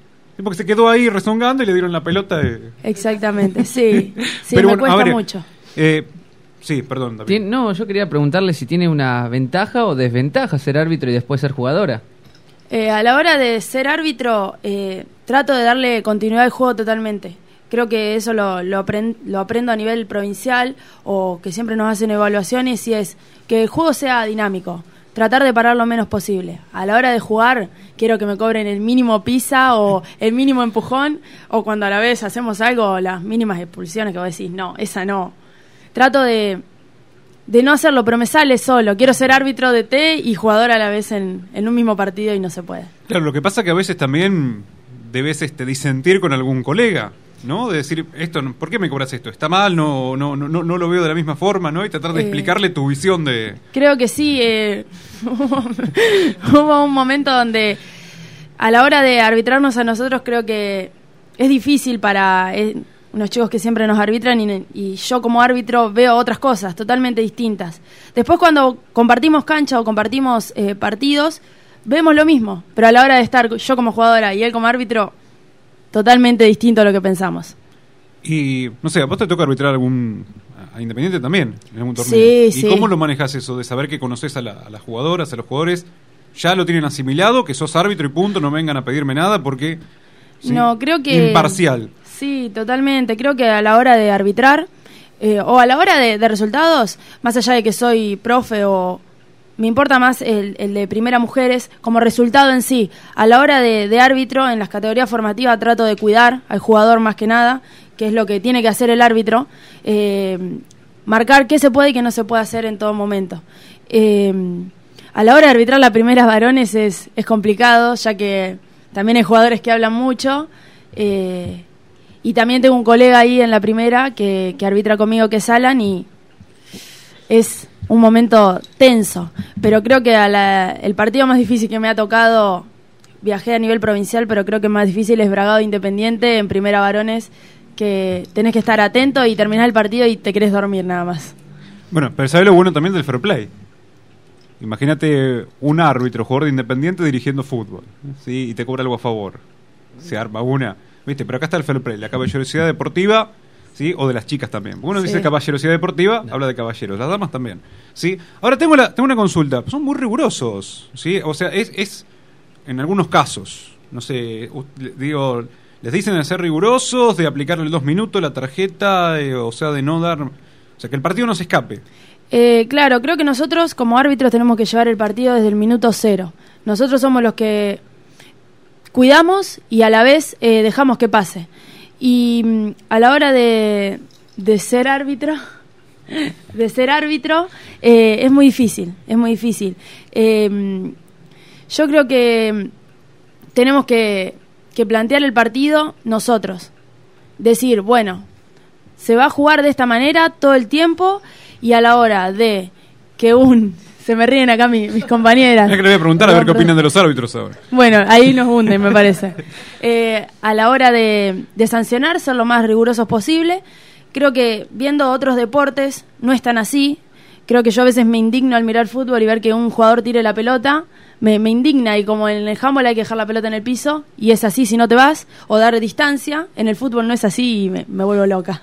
Porque se quedó ahí rezongando y le dieron la pelota. De... Exactamente, sí. Sí, Pero me bueno, cuesta ver, mucho. Eh, sí, perdón, David. No, yo quería preguntarle si tiene una ventaja o desventaja ser árbitro y después ser jugadora. Eh, a la hora de ser árbitro, eh, trato de darle continuidad al juego totalmente. Creo que eso lo, lo, apren- lo aprendo a nivel provincial o que siempre nos hacen evaluaciones y es que el juego sea dinámico. Tratar de parar lo menos posible. A la hora de jugar, quiero que me cobren el mínimo pisa o el mínimo empujón o cuando a la vez hacemos algo, las mínimas expulsiones que vos decís, no, esa no. Trato de, de no hacerlo, pero me sale solo. Quiero ser árbitro de T y jugador a la vez en, en un mismo partido y no se puede. Claro, lo que pasa que a veces también debes este, disentir con algún colega, ¿no? De decir, esto, ¿por qué me cobras esto? ¿Está mal? No, no, no, no, no lo veo de la misma forma, ¿no? Y tratar de Eh. explicarle tu visión de... Creo que sí. eh, hubo un momento donde a la hora de arbitrarnos a nosotros creo que es difícil para eh, unos chicos que siempre nos arbitran y, y yo como árbitro veo otras cosas totalmente distintas. Después cuando compartimos cancha o compartimos eh, partidos, vemos lo mismo, pero a la hora de estar yo como jugadora y él como árbitro, totalmente distinto a lo que pensamos. Y, no sé, ¿a vos te toca arbitrar algún... a Independiente también, en algún torneo? Sí, ¿Y sí. cómo lo manejas eso? De saber que conoces a, la- a las jugadoras, a los jugadores, ya lo tienen asimilado, que sos árbitro y punto, no vengan a pedirme nada porque... ¿sí? No, creo que... Imparcial. Sí, totalmente. Creo que a la hora de arbitrar eh, o a la hora de, de resultados, más allá de que soy profe o me importa más el, de primera mujeres como resultado en sí. A la hora de, de árbitro, en las categorías formativas trato de cuidar al jugador más que nada, que es lo que tiene que hacer el árbitro, eh, marcar qué se puede y qué no se puede hacer en todo momento. Eh, a la hora de arbitrar las primeras varones es, es complicado, ya que también hay jugadores que hablan mucho. eh, y también tengo un colega ahí en la primera que, que arbitra conmigo, que es Alan, y es un momento tenso. Pero creo que a la- el partido más difícil que me ha tocado, viajé a nivel provincial, pero creo que más difícil es Bragado Independiente en primera varones, que tenés que estar atento y terminar el partido y te querés dormir nada más. Bueno, pero ¿sabes lo bueno también del fair play? Imagínate un árbitro, jugador de Independiente dirigiendo fútbol, ¿sí? Y te cobra algo a favor. Se arma una, ¿viste? Pero acá está el fair play, la caballerosidad deportiva, ¿sí? O de las chicas también. Uno Sí. dice caballerosidad deportiva, habla de caballeros, las damas también, ¿sí? Ahora tengo, la, tengo una consulta, son muy rigurosos, ¿sí? O sea, es, es en algunos casos, no sé, digo, les dicen de ser rigurosos, de aplicarle dos minutos la tarjeta, eh, o sea, de no dar... O sea, que el partido no se escape. Eh, claro, creo que nosotros como árbitros tenemos que llevar el partido desde el minuto cero. Nosotros somos los que cuidamos y a la vez eh, dejamos que pase. Y mm, a la hora de, de ser árbitro, de ser árbitro, eh, es muy difícil, es muy difícil. Eh, yo creo que mm, tenemos que, que plantear el partido nosotros. Decir, bueno, se va a jugar de esta manera todo el tiempo y a la hora de que un... Se me ríen acá mi- mis compañeras. Es que le voy a preguntar a ver qué opinan de los árbitros ahora. Bueno, ahí nos hunden, me parece. Eh, a la hora de, de sancionar, ser lo más rigurosos posible. Creo que viendo otros deportes no es tan así. Creo que yo a veces me indigno al mirar fútbol y ver que un jugador tire la pelota. Me, me indigna y como en el handball hay que dejar la pelota en el piso y es así si no te vas o dar distancia. En el fútbol no es así y me, me vuelvo loca.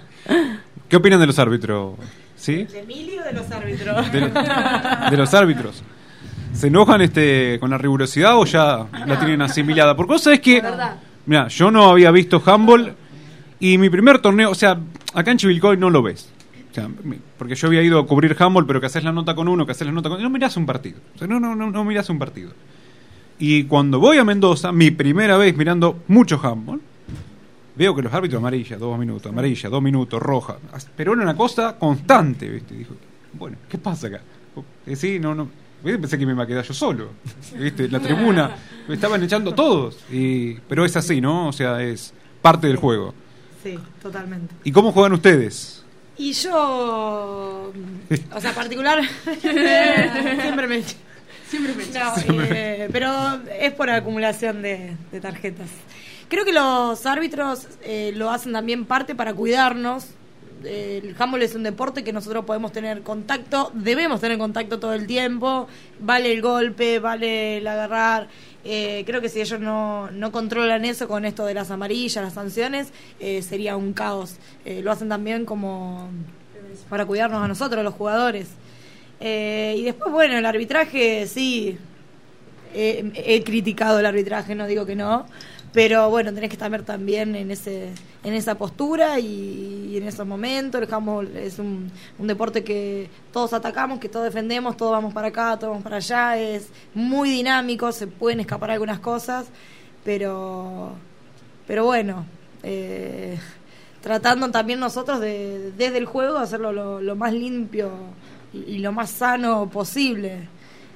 ¿Qué opinan de los árbitros? ¿Sí? ¿De Emilio o de los árbitros? De, de los árbitros. ¿Se enojan este con la rigurosidad o ya la tienen asimilada? Porque vos sabés que, mira, yo no había visto handball Y mi primer torneo, o sea, acá en Chivilcoy no lo ves. O sea, mi- porque yo había ido a cubrir handball, pero que haces la nota con uno, que haces la nota con... No mirás un partido. O sea, no, no, no, no mirás un partido. Y cuando voy a Mendoza, mi primera vez mirando mucho handball, veo que los árbitros amarilla, dos minutos, amarilla, dos minutos, roja. Pero era una cosa constante, ¿viste? Dijo, bueno, ¿qué pasa acá? Eh, sí, no, no. ¿Viste? Pensé que me iba a quedar yo solo. ¿Viste? La tribuna. Me estaban echando todos. Y, pero es así, ¿no? O sea, es parte del juego. Sí, totalmente. ¿Y cómo juegan ustedes? Y yo, o sea, particular, siempre me siempre me no, eh, pero es por acumulación de, de tarjetas. Creo que los árbitros eh, lo hacen también parte para cuidarnos. El handball es un deporte que nosotros podemos tener contacto, debemos tener contacto todo el tiempo. Vale el golpe, vale el agarrar. Eh, creo que si ellos no, no controlan eso con esto de las amarillas, las sanciones, eh, sería un caos. Eh, lo hacen también como para cuidarnos a nosotros, los jugadores. Eh, y después, bueno, el arbitraje, sí, he criticado el arbitraje, no digo que no, pero bueno, tenés que estar también en ese en esa postura y, en esos momentos. El handball es un, un deporte que todos atacamos, que todos defendemos, todos vamos para acá, todos vamos para allá. Es muy dinámico, se pueden escapar algunas cosas, pero, pero bueno, eh, tratando también nosotros de, desde el juego, hacerlo lo, lo más limpio y lo más sano posible.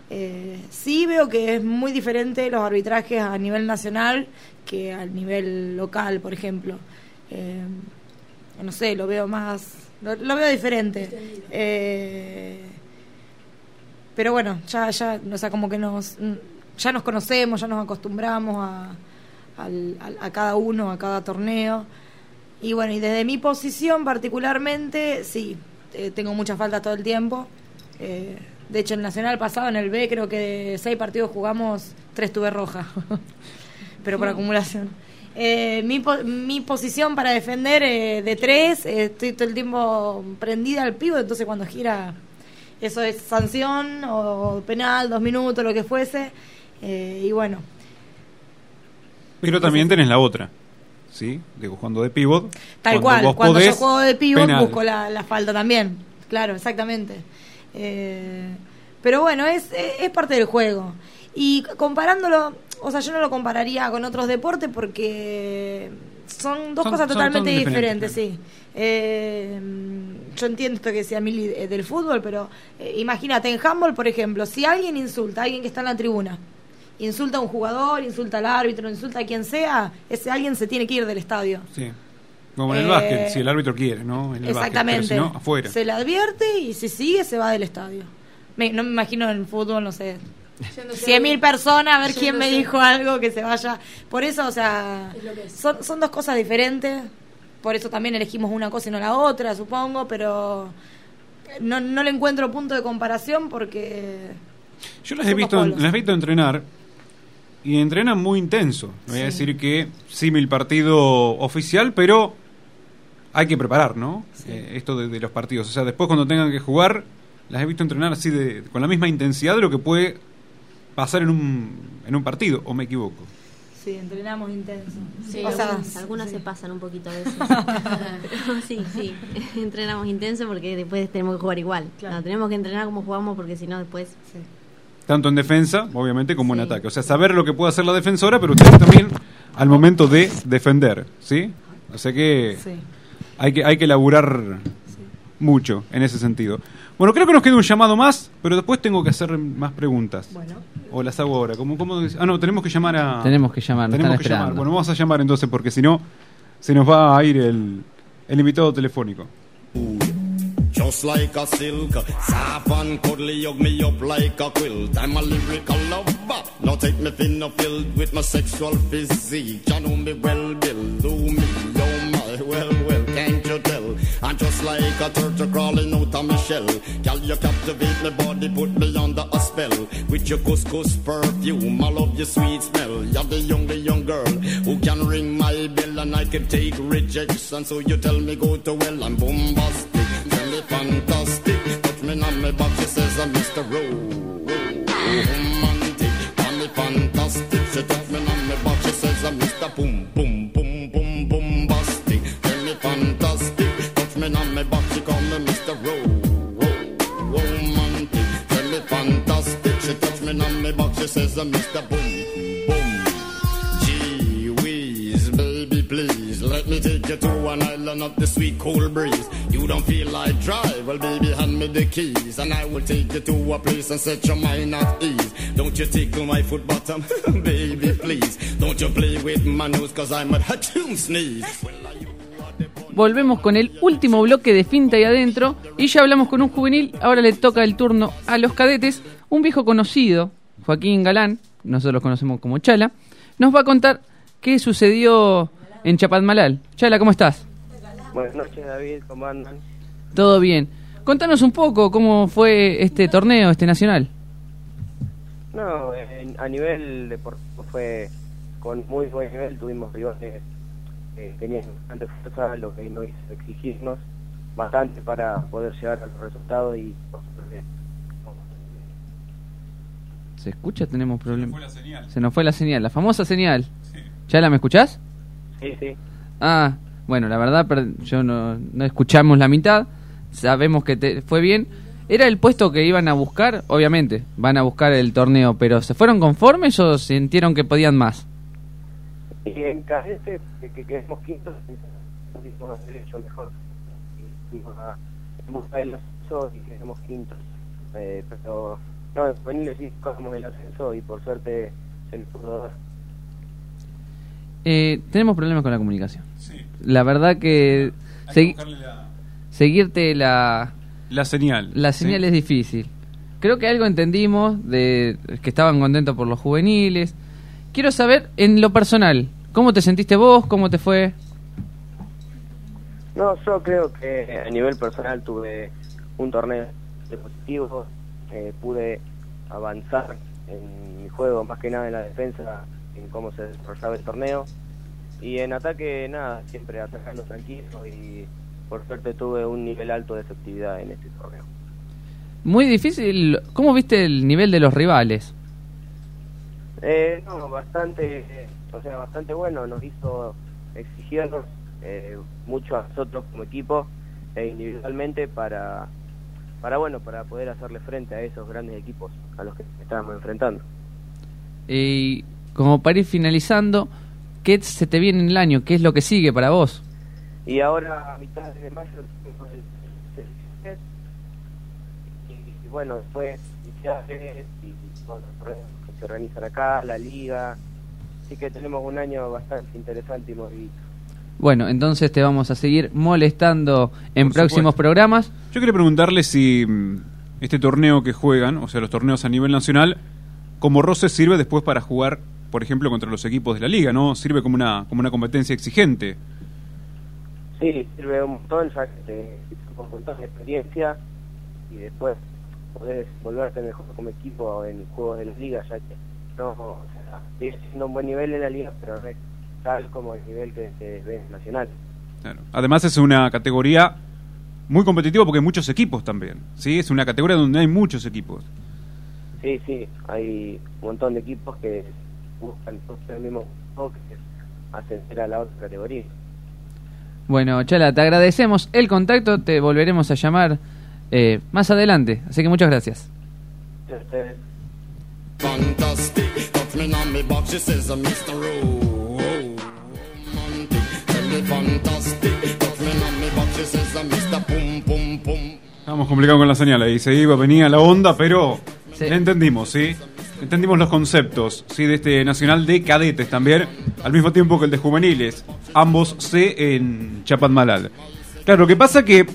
Eh, sí veo que es muy diferente los arbitrajes a nivel nacional que a nivel local, por ejemplo. Eh, no sé, lo veo más, lo, lo veo diferente. Eh, pero bueno, ya, ya, o sea, como que nos, ya nos conocemos, ya nos acostumbramos a cada uno, a cada torneo. Y bueno, y desde mi posición particularmente, sí, eh, tengo mucha falta todo el tiempo. Eh, de hecho, el Nacional pasado, en el B, creo que de seis partidos jugamos, tres tuve roja. Pero por acumulación. Eh, mi, po- mi posición para defender eh, de tres, eh, estoy todo el tiempo prendida al pivo, entonces cuando gira, eso es sanción o penal, dos minutos, lo que fuese. Eh, y bueno, Pero también tenés la otra. ¿Sí? Digo, cuando de pivot. Tal cuando cual, cuando yo podés, juego de pivot penal. busco la, la falta también. Claro, exactamente. Eh, pero bueno, es, es parte del juego. Y comparándolo, o sea, yo no lo compararía con otros deportes porque son dos Son- cosas totalmente son diferentes, diferentes, sí. Eh, yo entiendo esto que decía Mili eh, del fútbol, pero eh, imagínate, en handball, por ejemplo, si alguien insulta a alguien que está en la tribuna, insulta a un jugador, insulta al árbitro, insulta a quien sea, ese alguien se tiene que ir del estadio. Sí. Como en el Eh, básquet, si el árbitro quiere, ¿no? En el Exactamente. Básquet, pero si no, afuera. Se le advierte y si sigue se va del estadio. Me- no me imagino en el fútbol, no sé. Cien mil personas, a ver quién me dijo algo que se vaya. Por eso, o sea, son, son dos cosas diferentes. Por eso también elegimos una cosa y no la otra, supongo, pero no, no le encuentro punto de comparación porque... Yo las he, visto, las he visto entrenar y entrenan muy intenso. No voy a Sí. decir que símil partido oficial, pero hay que preparar, ¿no? Eh, esto de, de los partidos. O sea, después cuando tengan que jugar, las he visto entrenar así de, con la misma intensidad de lo que puede pasar en un, en un partido, o me equivoco. Sí, entrenamos intenso. Sí, o sea, algunas, algunas se pasan un poquito a veces. Pero sí, sí, entrenamos intenso porque después tenemos que jugar igual. No, tenemos que entrenar como jugamos porque si no después... Tanto en defensa, obviamente, como en ataque. O sea, saber lo que puede hacer la defensora, pero ustedes también al momento de defender, ¿sí? O sea que Sí. Hay que, hay que laburar mucho en ese sentido. Bueno, creo que nos queda un llamado más, pero después tengo que hacer más preguntas. Bueno. O las hago ahora. ¿Cómo, cómo? Ah, no, tenemos que llamar a... Tenemos que llamar, Tenemos están que llamar. esperando. Bueno, vamos a llamar entonces porque si no, se nos va a ir el, el invitado telefónico. Just like a silk, soft and cuddly, hug me up like a quilt. I'm a lyrical lover. Now take me thin filled with my sexual physique. You know me well, Bill. Do me, like a turtle crawling out of my shell. Girl, you captivate my body, put me under a spell. With your couscous perfume, I love your sweet smell. You're the young, the young girl who can ring my bell and I can take rejection. So you tell me go to well, I'm bombastic. Tell me fantastic. Touch me on my back, she says I'm Mr. Rowe. Romantic. Tell me fantastic. She touch me on my back, she says I'm Mr. Boom, boom, thumping on me box. She says, uh, Mr. Boom, boom. Gee baby, please let me take you to an island of the sweet cool breeze. You don't feel like drive? Well, baby, hand me the keys, and I will take you to a place and set your mind at ease. Don't you tickle my foot bottom, baby, please. Don't you play with my nose, cause I'm a hatoom sneeze. Volvemos con el último bloque de Finta y Adentro y ya hablamos con un juvenil, ahora le toca el turno a los cadetes. Un viejo conocido, Joaquín Galán, nosotros lo conocemos como Chala, nos va a contar qué sucedió en Chapadmalal. Chala, ¿cómo estás? Buenas noches, David, ¿cómo andan? Todo bien. Contanos un poco cómo fue este torneo, este nacional. No, en- a nivel deportivo fue con muy buen nivel, tuvimos rivales tenían bastante fuerza, lo que nos hizo exigirnos bastante para poder llegar a los resultados y ¿Se escucha? Tenemos problemas. Se nos fue la señal, la famosa señal. Chala, ¿me escuchás? Sí, sí. Ah, bueno, la verdad, yo no, no escuchamos la mitad. Sabemos que te fue bien. ¿Era el puesto que iban a buscar? Obviamente, van a buscar el torneo, pero ¿se fueron conformes o sintieron que podían más? Y en cadete, que, que quedemos quintos, hicimos hacer hecho mejor. Y fuimos a en busca del ascenso y quedamos quintos. Eh, pero no, en juveniles sí cogemos el ascenso y por suerte se nos pudo dar. Eh, tenemos problemas con la comunicación. La verdad que, segui- seguirte la, La señal. la ¿sí? señal es difícil. Creo que algo entendimos de que estaban contentos por los juveniles. Quiero saber, en lo personal, ¿cómo te sentiste vos? ¿Cómo te fue? No, yo creo que a nivel personal tuve un torneo de positivo, eh, pude avanzar en mi juego, más que nada en la defensa, en cómo se desarrollaba el torneo. Y en ataque, nada, siempre atacando tranquilo y por suerte tuve un nivel alto de efectividad en este torneo. Muy difícil. ¿Cómo viste el nivel de los rivales? Eh, no, bastante, eh, o sea, bastante bueno, nos hizo exigirnos eh, mucho a nosotros como equipo e individualmente para, para bueno, para poder hacerle frente a esos grandes equipos a los que estábamos enfrentando. Y como para ir finalizando, ¿qué se te viene en el año? ¿Qué es lo que sigue para vos? Y ahora a mitad de mayo y, bueno, después y bueno, se organizan acá, la liga, así que tenemos un año bastante interesante y movido. Bueno, entonces te vamos a seguir molestando en Por próximos supuesto. programas. Yo quería preguntarle si mm, este torneo que juegan, o sea, los torneos a nivel nacional, como roce sirve después para jugar, por ejemplo, contra los equipos de la liga, ¿no? Sirve como una, como una competencia exigente. Sí, sirve un montón, ya que te un montón de experiencia y después podés volverte mejor como equipo en juegos de la liga, ya que no, sigue siendo un buen nivel en la liga, pero no es tal como el nivel que se ve en Nacional. Claro. Además es una categoría muy competitiva porque hay muchos equipos también, ¿sí? Es una categoría donde hay muchos equipos. Sí, sí, hay un montón de equipos que buscan el mismo juego que ascender a la otra categoría. Bueno, Chala, te agradecemos el contacto, te volveremos a llamar eh, más adelante. Así que muchas gracias. Me she says, uh, Mr. Romantic. Tell me fantastic, touch me on me box, she says, Mr. Pum Pum Pum. Estábamos complicados con la señal ahí, se iba, venía la onda, pero la entendimos, ¿sí? Entendimos los conceptos, ¿sí? De este nacional de cadetes también, al mismo tiempo que el de juveniles, ambos C en Chapadmalal. Claro, lo que pasa que,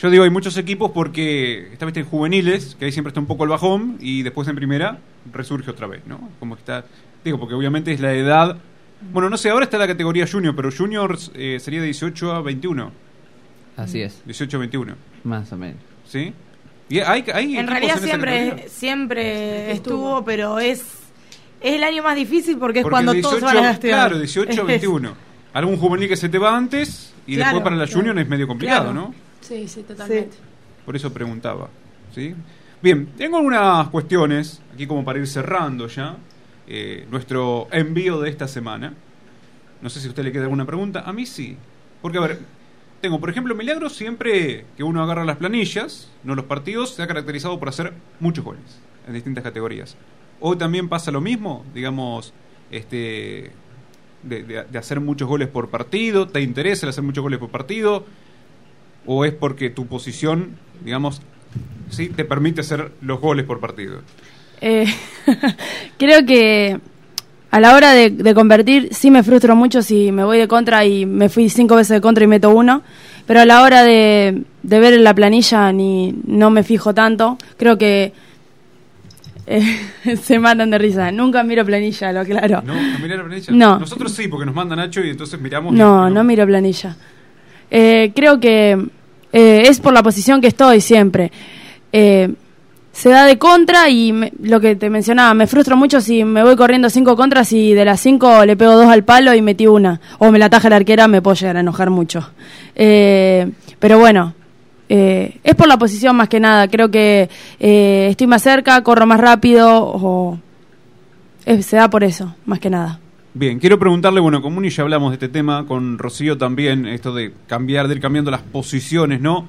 yo digo, hay muchos equipos porque esta vez en juveniles, que ahí siempre está un poco el bajón, y después en primera resurge otra vez, ¿no? Como que está, digo, porque obviamente es la edad, bueno, no sé, ahora está la categoría junior, pero juniors eh, sería de 18 a 21. Así es. 18 a 21. Más o menos. ¿Sí? Y hay, hay En realidad siempre, siempre estuvo, pero es, es el año más difícil porque es Porque cuando 18, todos van a estudiar. Claro, 18 a 21. Algún juvenil que se te va antes y Claro, después para la claro. junior es medio complicado, Claro. ¿no? Sí, sí, totalmente. Por eso preguntaba. ¿sí? Bien, tengo algunas cuestiones aquí como para ir cerrando ya eh, nuestro envío de esta semana. No sé si a usted le queda alguna pregunta. A mí sí. Porque, a ver, tengo, por ejemplo, Milagro siempre que uno agarra las planillas, no los partidos, se ha caracterizado por hacer muchos goles en distintas categorías. ¿Hoy también pasa lo mismo? Digamos, este de, hacer muchos goles por partido. ¿Te interesa el hacer muchos goles por partido? ¿O es porque tu posición, digamos, sí te permite hacer los goles por partido? Eh, creo que a la hora de, de convertir sí me frustro mucho si me voy de contra y me fui cinco veces de contra y meto uno, pero a la hora de, de ver la planilla ni no me fijo tanto. Creo que eh, se matan de risa. Nunca miro planilla, lo claro. ¿No? ¿No mirá la planilla? No. Nosotros sí, porque nos manda Nacho y entonces miramos. No, no miro planilla. Eh, creo que eh, es por la posición que estoy siempre. Se da de contra y me- lo que te mencionaba, me frustro mucho si me voy corriendo cinco contras y de las cinco le pego dos al palo y metí una. O me la taja la arquera, me puedo llegar a enojar mucho. Eh, pero bueno, eh, es por la posición más que nada. Creo que eh, estoy más cerca, corro más rápido o eh, se da por eso, más que nada. Bien, quiero preguntarle, bueno, con Muni ya hablamos de este tema, con Rocío también, esto de cambiar, de ir cambiando las posiciones, ¿no?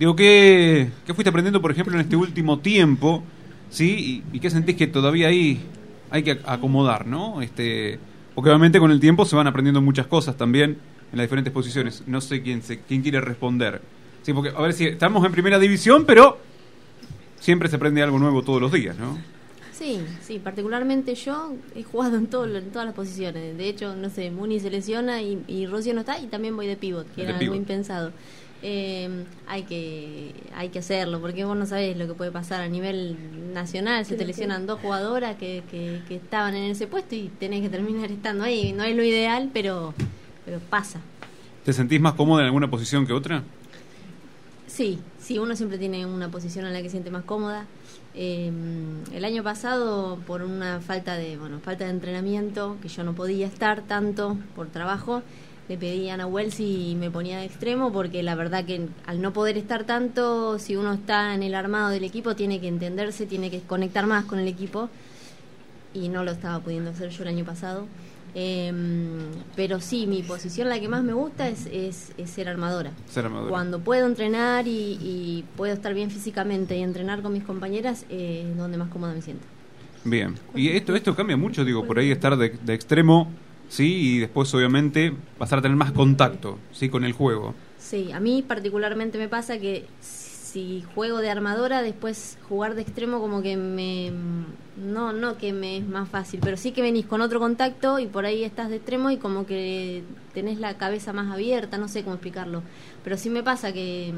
Digo, ¿qué, qué fuiste aprendiendo, por ejemplo, en este último tiempo? ¿Sí? ¿Y, y qué sentís que todavía hay, hay que ac- acomodar, ¿no? Este, porque obviamente con el tiempo se van aprendiendo muchas cosas también en las diferentes posiciones. No sé quién, se, quién quiere responder. Sí, porque, a ver si estamos en primera división, pero siempre se aprende algo nuevo todos los días, ¿no? Sí, sí, particularmente yo he jugado en, todo, en todas las posiciones. De hecho, no sé, Muni se lesiona y, y Rocío no está y también voy de pivot, que era pivot. algo impensado. Eh, hay que hay que hacerlo porque vos no sabés lo que puede pasar a nivel nacional se te lesionan dos jugadoras que, que, que estaban en ese puesto y tenés que terminar estando ahí no es lo ideal pero pero pasa ¿Te sentís más cómodo en alguna posición que otra? Sí, sí, uno siempre tiene una posición en la que se siente más cómoda. Eh, el año pasado, por una falta de, bueno, falta de entrenamiento, que yo no podía estar tanto por trabajo, le pedí a Nahuel si me ponía de extremo, porque la verdad que al no poder estar tanto, si uno está en el armado del equipo, tiene que entenderse, tiene que conectar más con el equipo, y no lo estaba pudiendo hacer yo el año pasado. Eh, pero sí, mi posición, la que más me gusta, es, es, es ser armadora. Ser armadora. Cuando puedo entrenar y, y puedo estar bien físicamente y entrenar con mis compañeras, eh, es donde más cómoda me siento. Bien. Y esto esto cambia mucho, digo, por ahí estar de, de extremo, sí, y después obviamente pasar a tener más contacto, sí, con el juego. Sí, a mí particularmente me pasa que si juego de armadora, después jugar de extremo como que me... No, no que me es más fácil, pero sí que venís con otro contacto y por ahí estás de extremo y como que tenés la cabeza más abierta, no sé cómo explicarlo. Pero sí me pasa que,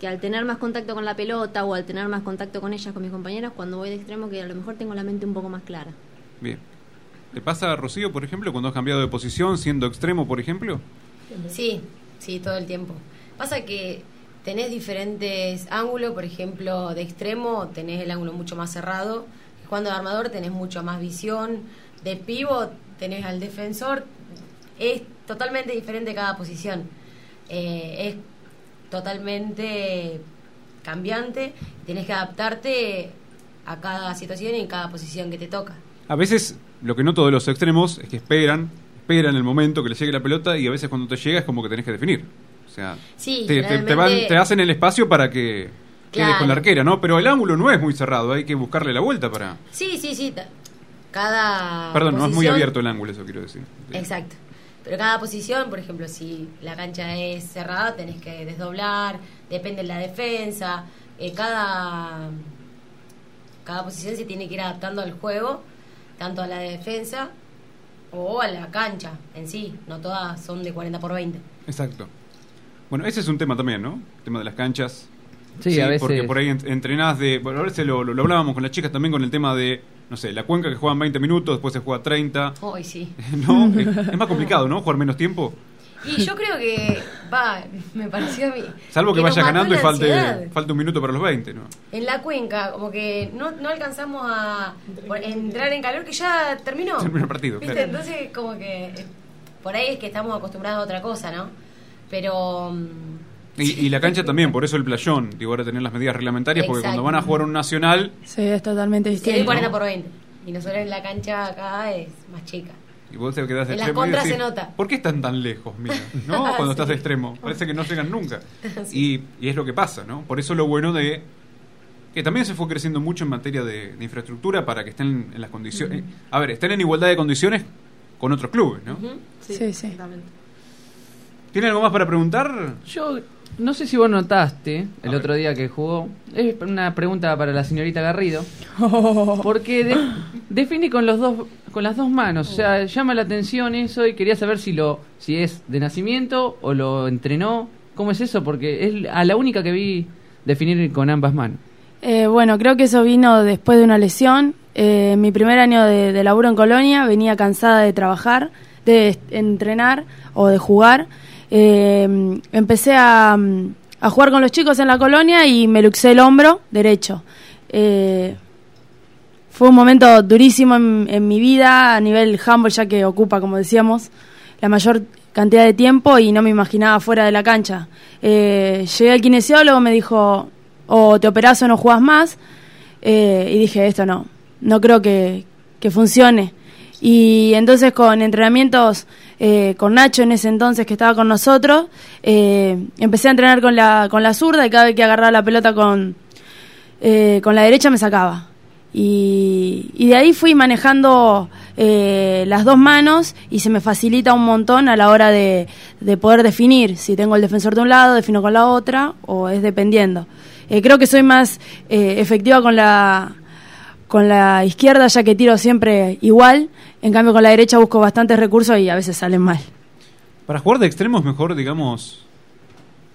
que al tener más contacto con la pelota o al tener más contacto con ellas, con mis compañeras, cuando voy de extremo que a lo mejor tengo la mente un poco más clara. Bien. ¿Te pasa, Rocío, por ejemplo, cuando has cambiado de posición, siendo extremo, por ejemplo? Sí, sí, todo el tiempo. Pasa que tenés diferentes ángulos, por ejemplo, de extremo tenés el ángulo mucho más cerrado, cuando de armador tenés mucho más visión, de pivot tenés al defensor, es totalmente diferente cada posición. Eh, es totalmente cambiante, tenés que adaptarte a cada situación y en cada posición que te toca. A veces, lo que noto de los extremos es que esperan, esperan el momento que les llegue la pelota y a veces cuando te llega es como que tenés que definir. O sea, Sí, te, te- te van- te hacen el espacio para que quedes Claro. con la arquera, ¿no? Pero el ángulo no es muy cerrado, hay que buscarle la vuelta para... Sí, sí, sí. Cada Perdón, no es muy abierto el ángulo, eso quiero decir. Exacto. Pero cada posición, por ejemplo, si la cancha es cerrada, tenés que desdoblar, depende de la defensa. eh, cada, cada posición se tiene que ir adaptando al juego, tanto a la defensa o a la cancha en sí. No todas son de 40 por 20. Exacto. Bueno, ese es un tema también, ¿no? El tema de las canchas. Sí, a veces- Porque por ahí en- entrenás de. Bueno, a veces lo, lo, lo hablábamos con las chicas también con el tema de, no sé, la cuenca que juegan 20 minutos, después se juega 30. Hoy sí. ¿No? es, es más complicado, ¿no? Jugar menos tiempo. Y yo creo que, va, me pareció a mí. Salvo que, vayas mató ganando y falte, falte un minuto para los 20, ¿no? En la cuenca, como que no, no alcanzamos a entrar en calor, que ya terminó. Terminó el partido, ¿Viste? claro. Entonces, como que eh, por ahí es que estamos acostumbrados a otra cosa, ¿no? Pero. mm, Y, y la cancha también, por eso el playón. Digo, ahora tener las medidas reglamentarias, porque Exacto. cuando van a jugar un nacional, Sí, es totalmente distinto. 40 por 20. Y nosotros en la cancha acá es más chica. Y vos te quedás de En las extremo y contras decís, se nota. ¿Por qué están tan lejos, mira? ¿No? Cuando estás de extremo. Parece que no llegan nunca. Sí. Y, y es lo que pasa, ¿no? Por eso lo bueno de que también se fue creciendo mucho en materia de, de infraestructura para que estén en las condiciones. A ver, estén en igualdad de condiciones con otros clubes, ¿no? Sí, Sí, sí. exactamente. ¿Tiene algo más para preguntar? Yo no sé si vos notaste el otro día que jugó. Es una pregunta para la señorita Garrido. Porque de- define con los dos con las dos manos, o sea, llama la atención eso y quería saber si lo si es de nacimiento o lo entrenó. ¿Cómo es eso? Porque es a la única que vi definir con ambas manos. Eh, bueno, creo que eso vino después de una lesión. Eh, mi primer año de, de laburo en Colonia venía cansada de trabajar, de entrenar o de jugar. Eh, empecé a, a jugar con los chicos en la colonia y me luxé el hombro derecho. Eh, fue un momento durísimo en, mi vida a nivel handball, ya que ocupa, como decíamos, la mayor cantidad de tiempo y no me imaginaba fuera de la cancha. Eh, llegué al kinesiólogo, me dijo, o te operás o no jugás más, eh, y dije, esto no, no creo que, que funcione. Y entonces con entrenamientos eh, con Nacho en ese entonces que estaba con nosotros, eh, empecé a entrenar con la, con la zurda y cada vez que agarraba la pelota con, eh, con la derecha me sacaba. Y, y de ahí fui manejando las dos manos y se me facilita un montón a la hora de, de poder definir si tengo el defensor de un lado, defino con la otra o es dependiendo. Creo que soy más efectiva con la, con la izquierda ya que tiro siempre igual, en cambio con la derecha busco bastantes recursos y a veces salen mal. Para jugar de extremo es mejor, digamos,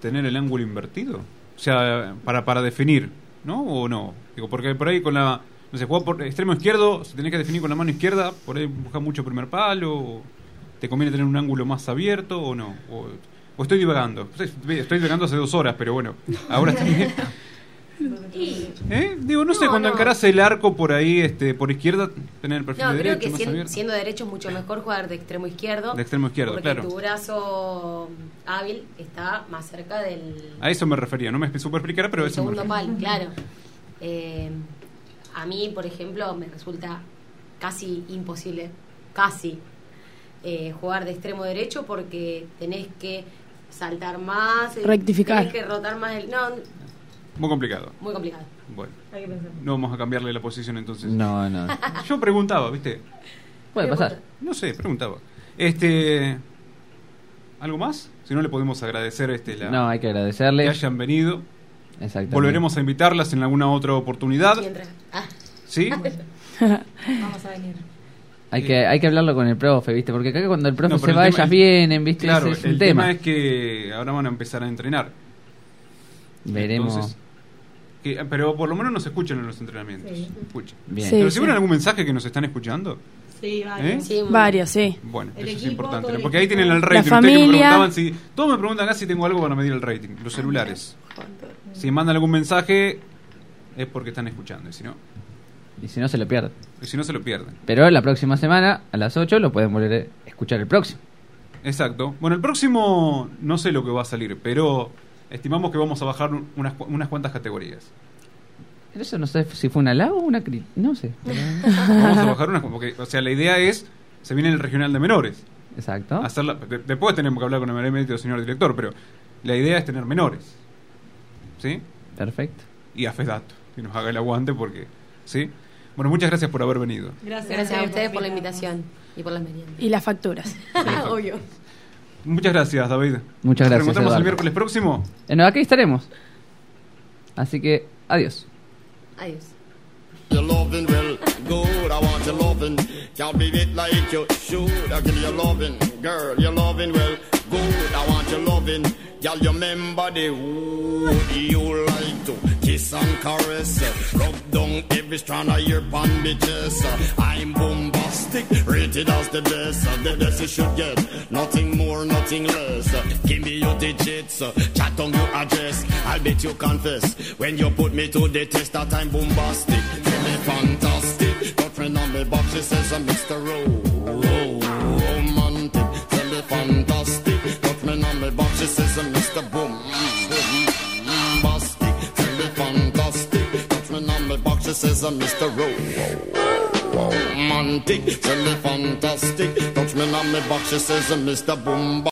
tener el ángulo invertido. O sea, para, para definir, ¿no? ¿O no? Digo, porque por ahí con la... No sé, jugar por extremo izquierdo, si tenés que definir con la mano izquierda, por ahí busca mucho primer palo, o ¿te conviene tener un ángulo más abierto o no? O, o estoy divagando. Estoy, estoy divagando hace dos horas, pero bueno, ahora estoy... ¿Eh? Digo, no, sé, cuando no. encarás el arco por ahí, este, por izquierda, tener el perfil No, de creo derecho que más sien- abierto. siendo derecho es mucho mejor jugar de extremo izquierdo. De extremo izquierdo, porque claro. tu brazo hábil está más cerca del, A eso me refería, no me supe explicar, pero eso segundo palo, claro. Eh, a mí, por ejemplo, me resulta casi imposible, casi, eh, jugar de extremo derecho porque tenés que saltar más, Rectificar. tenés que rotar más el... No, Muy complicado. muy complicado. Bueno, Hay que pensar. no vamos a cambiarle la posición entonces. No, no. Yo preguntaba, ¿viste? Puede pasar. No sé, preguntaba. Este. ¿Algo más? Si no, le podemos agradecer este, la, No, hay que agradecerle. que hayan venido. Exactamente. Volveremos a invitarlas en alguna otra oportunidad. Mientras- ah, ¿Sí? Vamos a venir. Hay que, hay que hablarlo con el profe, ¿viste? Porque acá cuando el profe No, se el va, tema ellas es- vienen, ¿viste? Claro, Ese es un el tema. tema es que ahora van a empezar a entrenar. Veremos. Entonces, que- pero por lo menos nos escuchan en los entrenamientos. Sí. Escuchan. Bien. Sí, ¿Pero sí. algún mensaje que nos están escuchando? Sí, ¿Eh? sí, muy- Varios, sí. Bueno, El eso es importante. Porque ahí tienen el La rating. Ustedes que me familia. preguntaban si. Todos me preguntan acá si tengo algo para medir el rating. Los celulares. Si mandan algún mensaje, es porque están escuchando. Y si no, Y si no, se lo pierden. y si no se lo pierden. Pero la próxima semana, a las 8, lo pueden volver a escuchar el próximo. Exacto. Bueno, el próximo no sé lo que va a salir, pero estimamos que vamos a bajar un- unas, cu- unas cuantas categorías. Pero eso no sé si fue un halago o una crítica. No sé. Vamos a bajar unas. Porque, o sea, la idea es. Se viene el regional de menores. Exacto. Hacerla, de- después tenemos que hablar con el emérito señor director, pero la idea es tener menores. ¿Sí? Perfecto. Y a Fedato, que nos haga el aguante porque. ¿Sí? Bueno, muchas gracias por haber venido. Gracias, Gracias a ustedes por la invitación y por las meriendas. Y las facturas. Obvio. Muchas gracias, David. Muchas Nos gracias, reencontramos el Eduardo. miércoles próximo. No, aquí estaremos. Así que, adiós. Adiós. Your loving well good, I want your loving. Can't beat it like you should. I give you loving, girl. Your loving well good, I want your loving. Y'all you remember the who you like to kiss and caress. Rub down every strand of your bandages. I'm bombastic, rated as the best. The best you should get, nothing more, nothing less. Give me your digits, chat on your address. I'll bet you confess when you put me to the test that I'm bombastic. Tell me fantastic. Got friend on me box, she says I'm Mr. Ro- romantic. Tell me fantastic. Got friend on me box, she says I'm Mr. Boom. On me box, she says I'm Mr. Ro- romantic. Tell me fantastic. Touch me on me box, she says I'm Mr. Boom.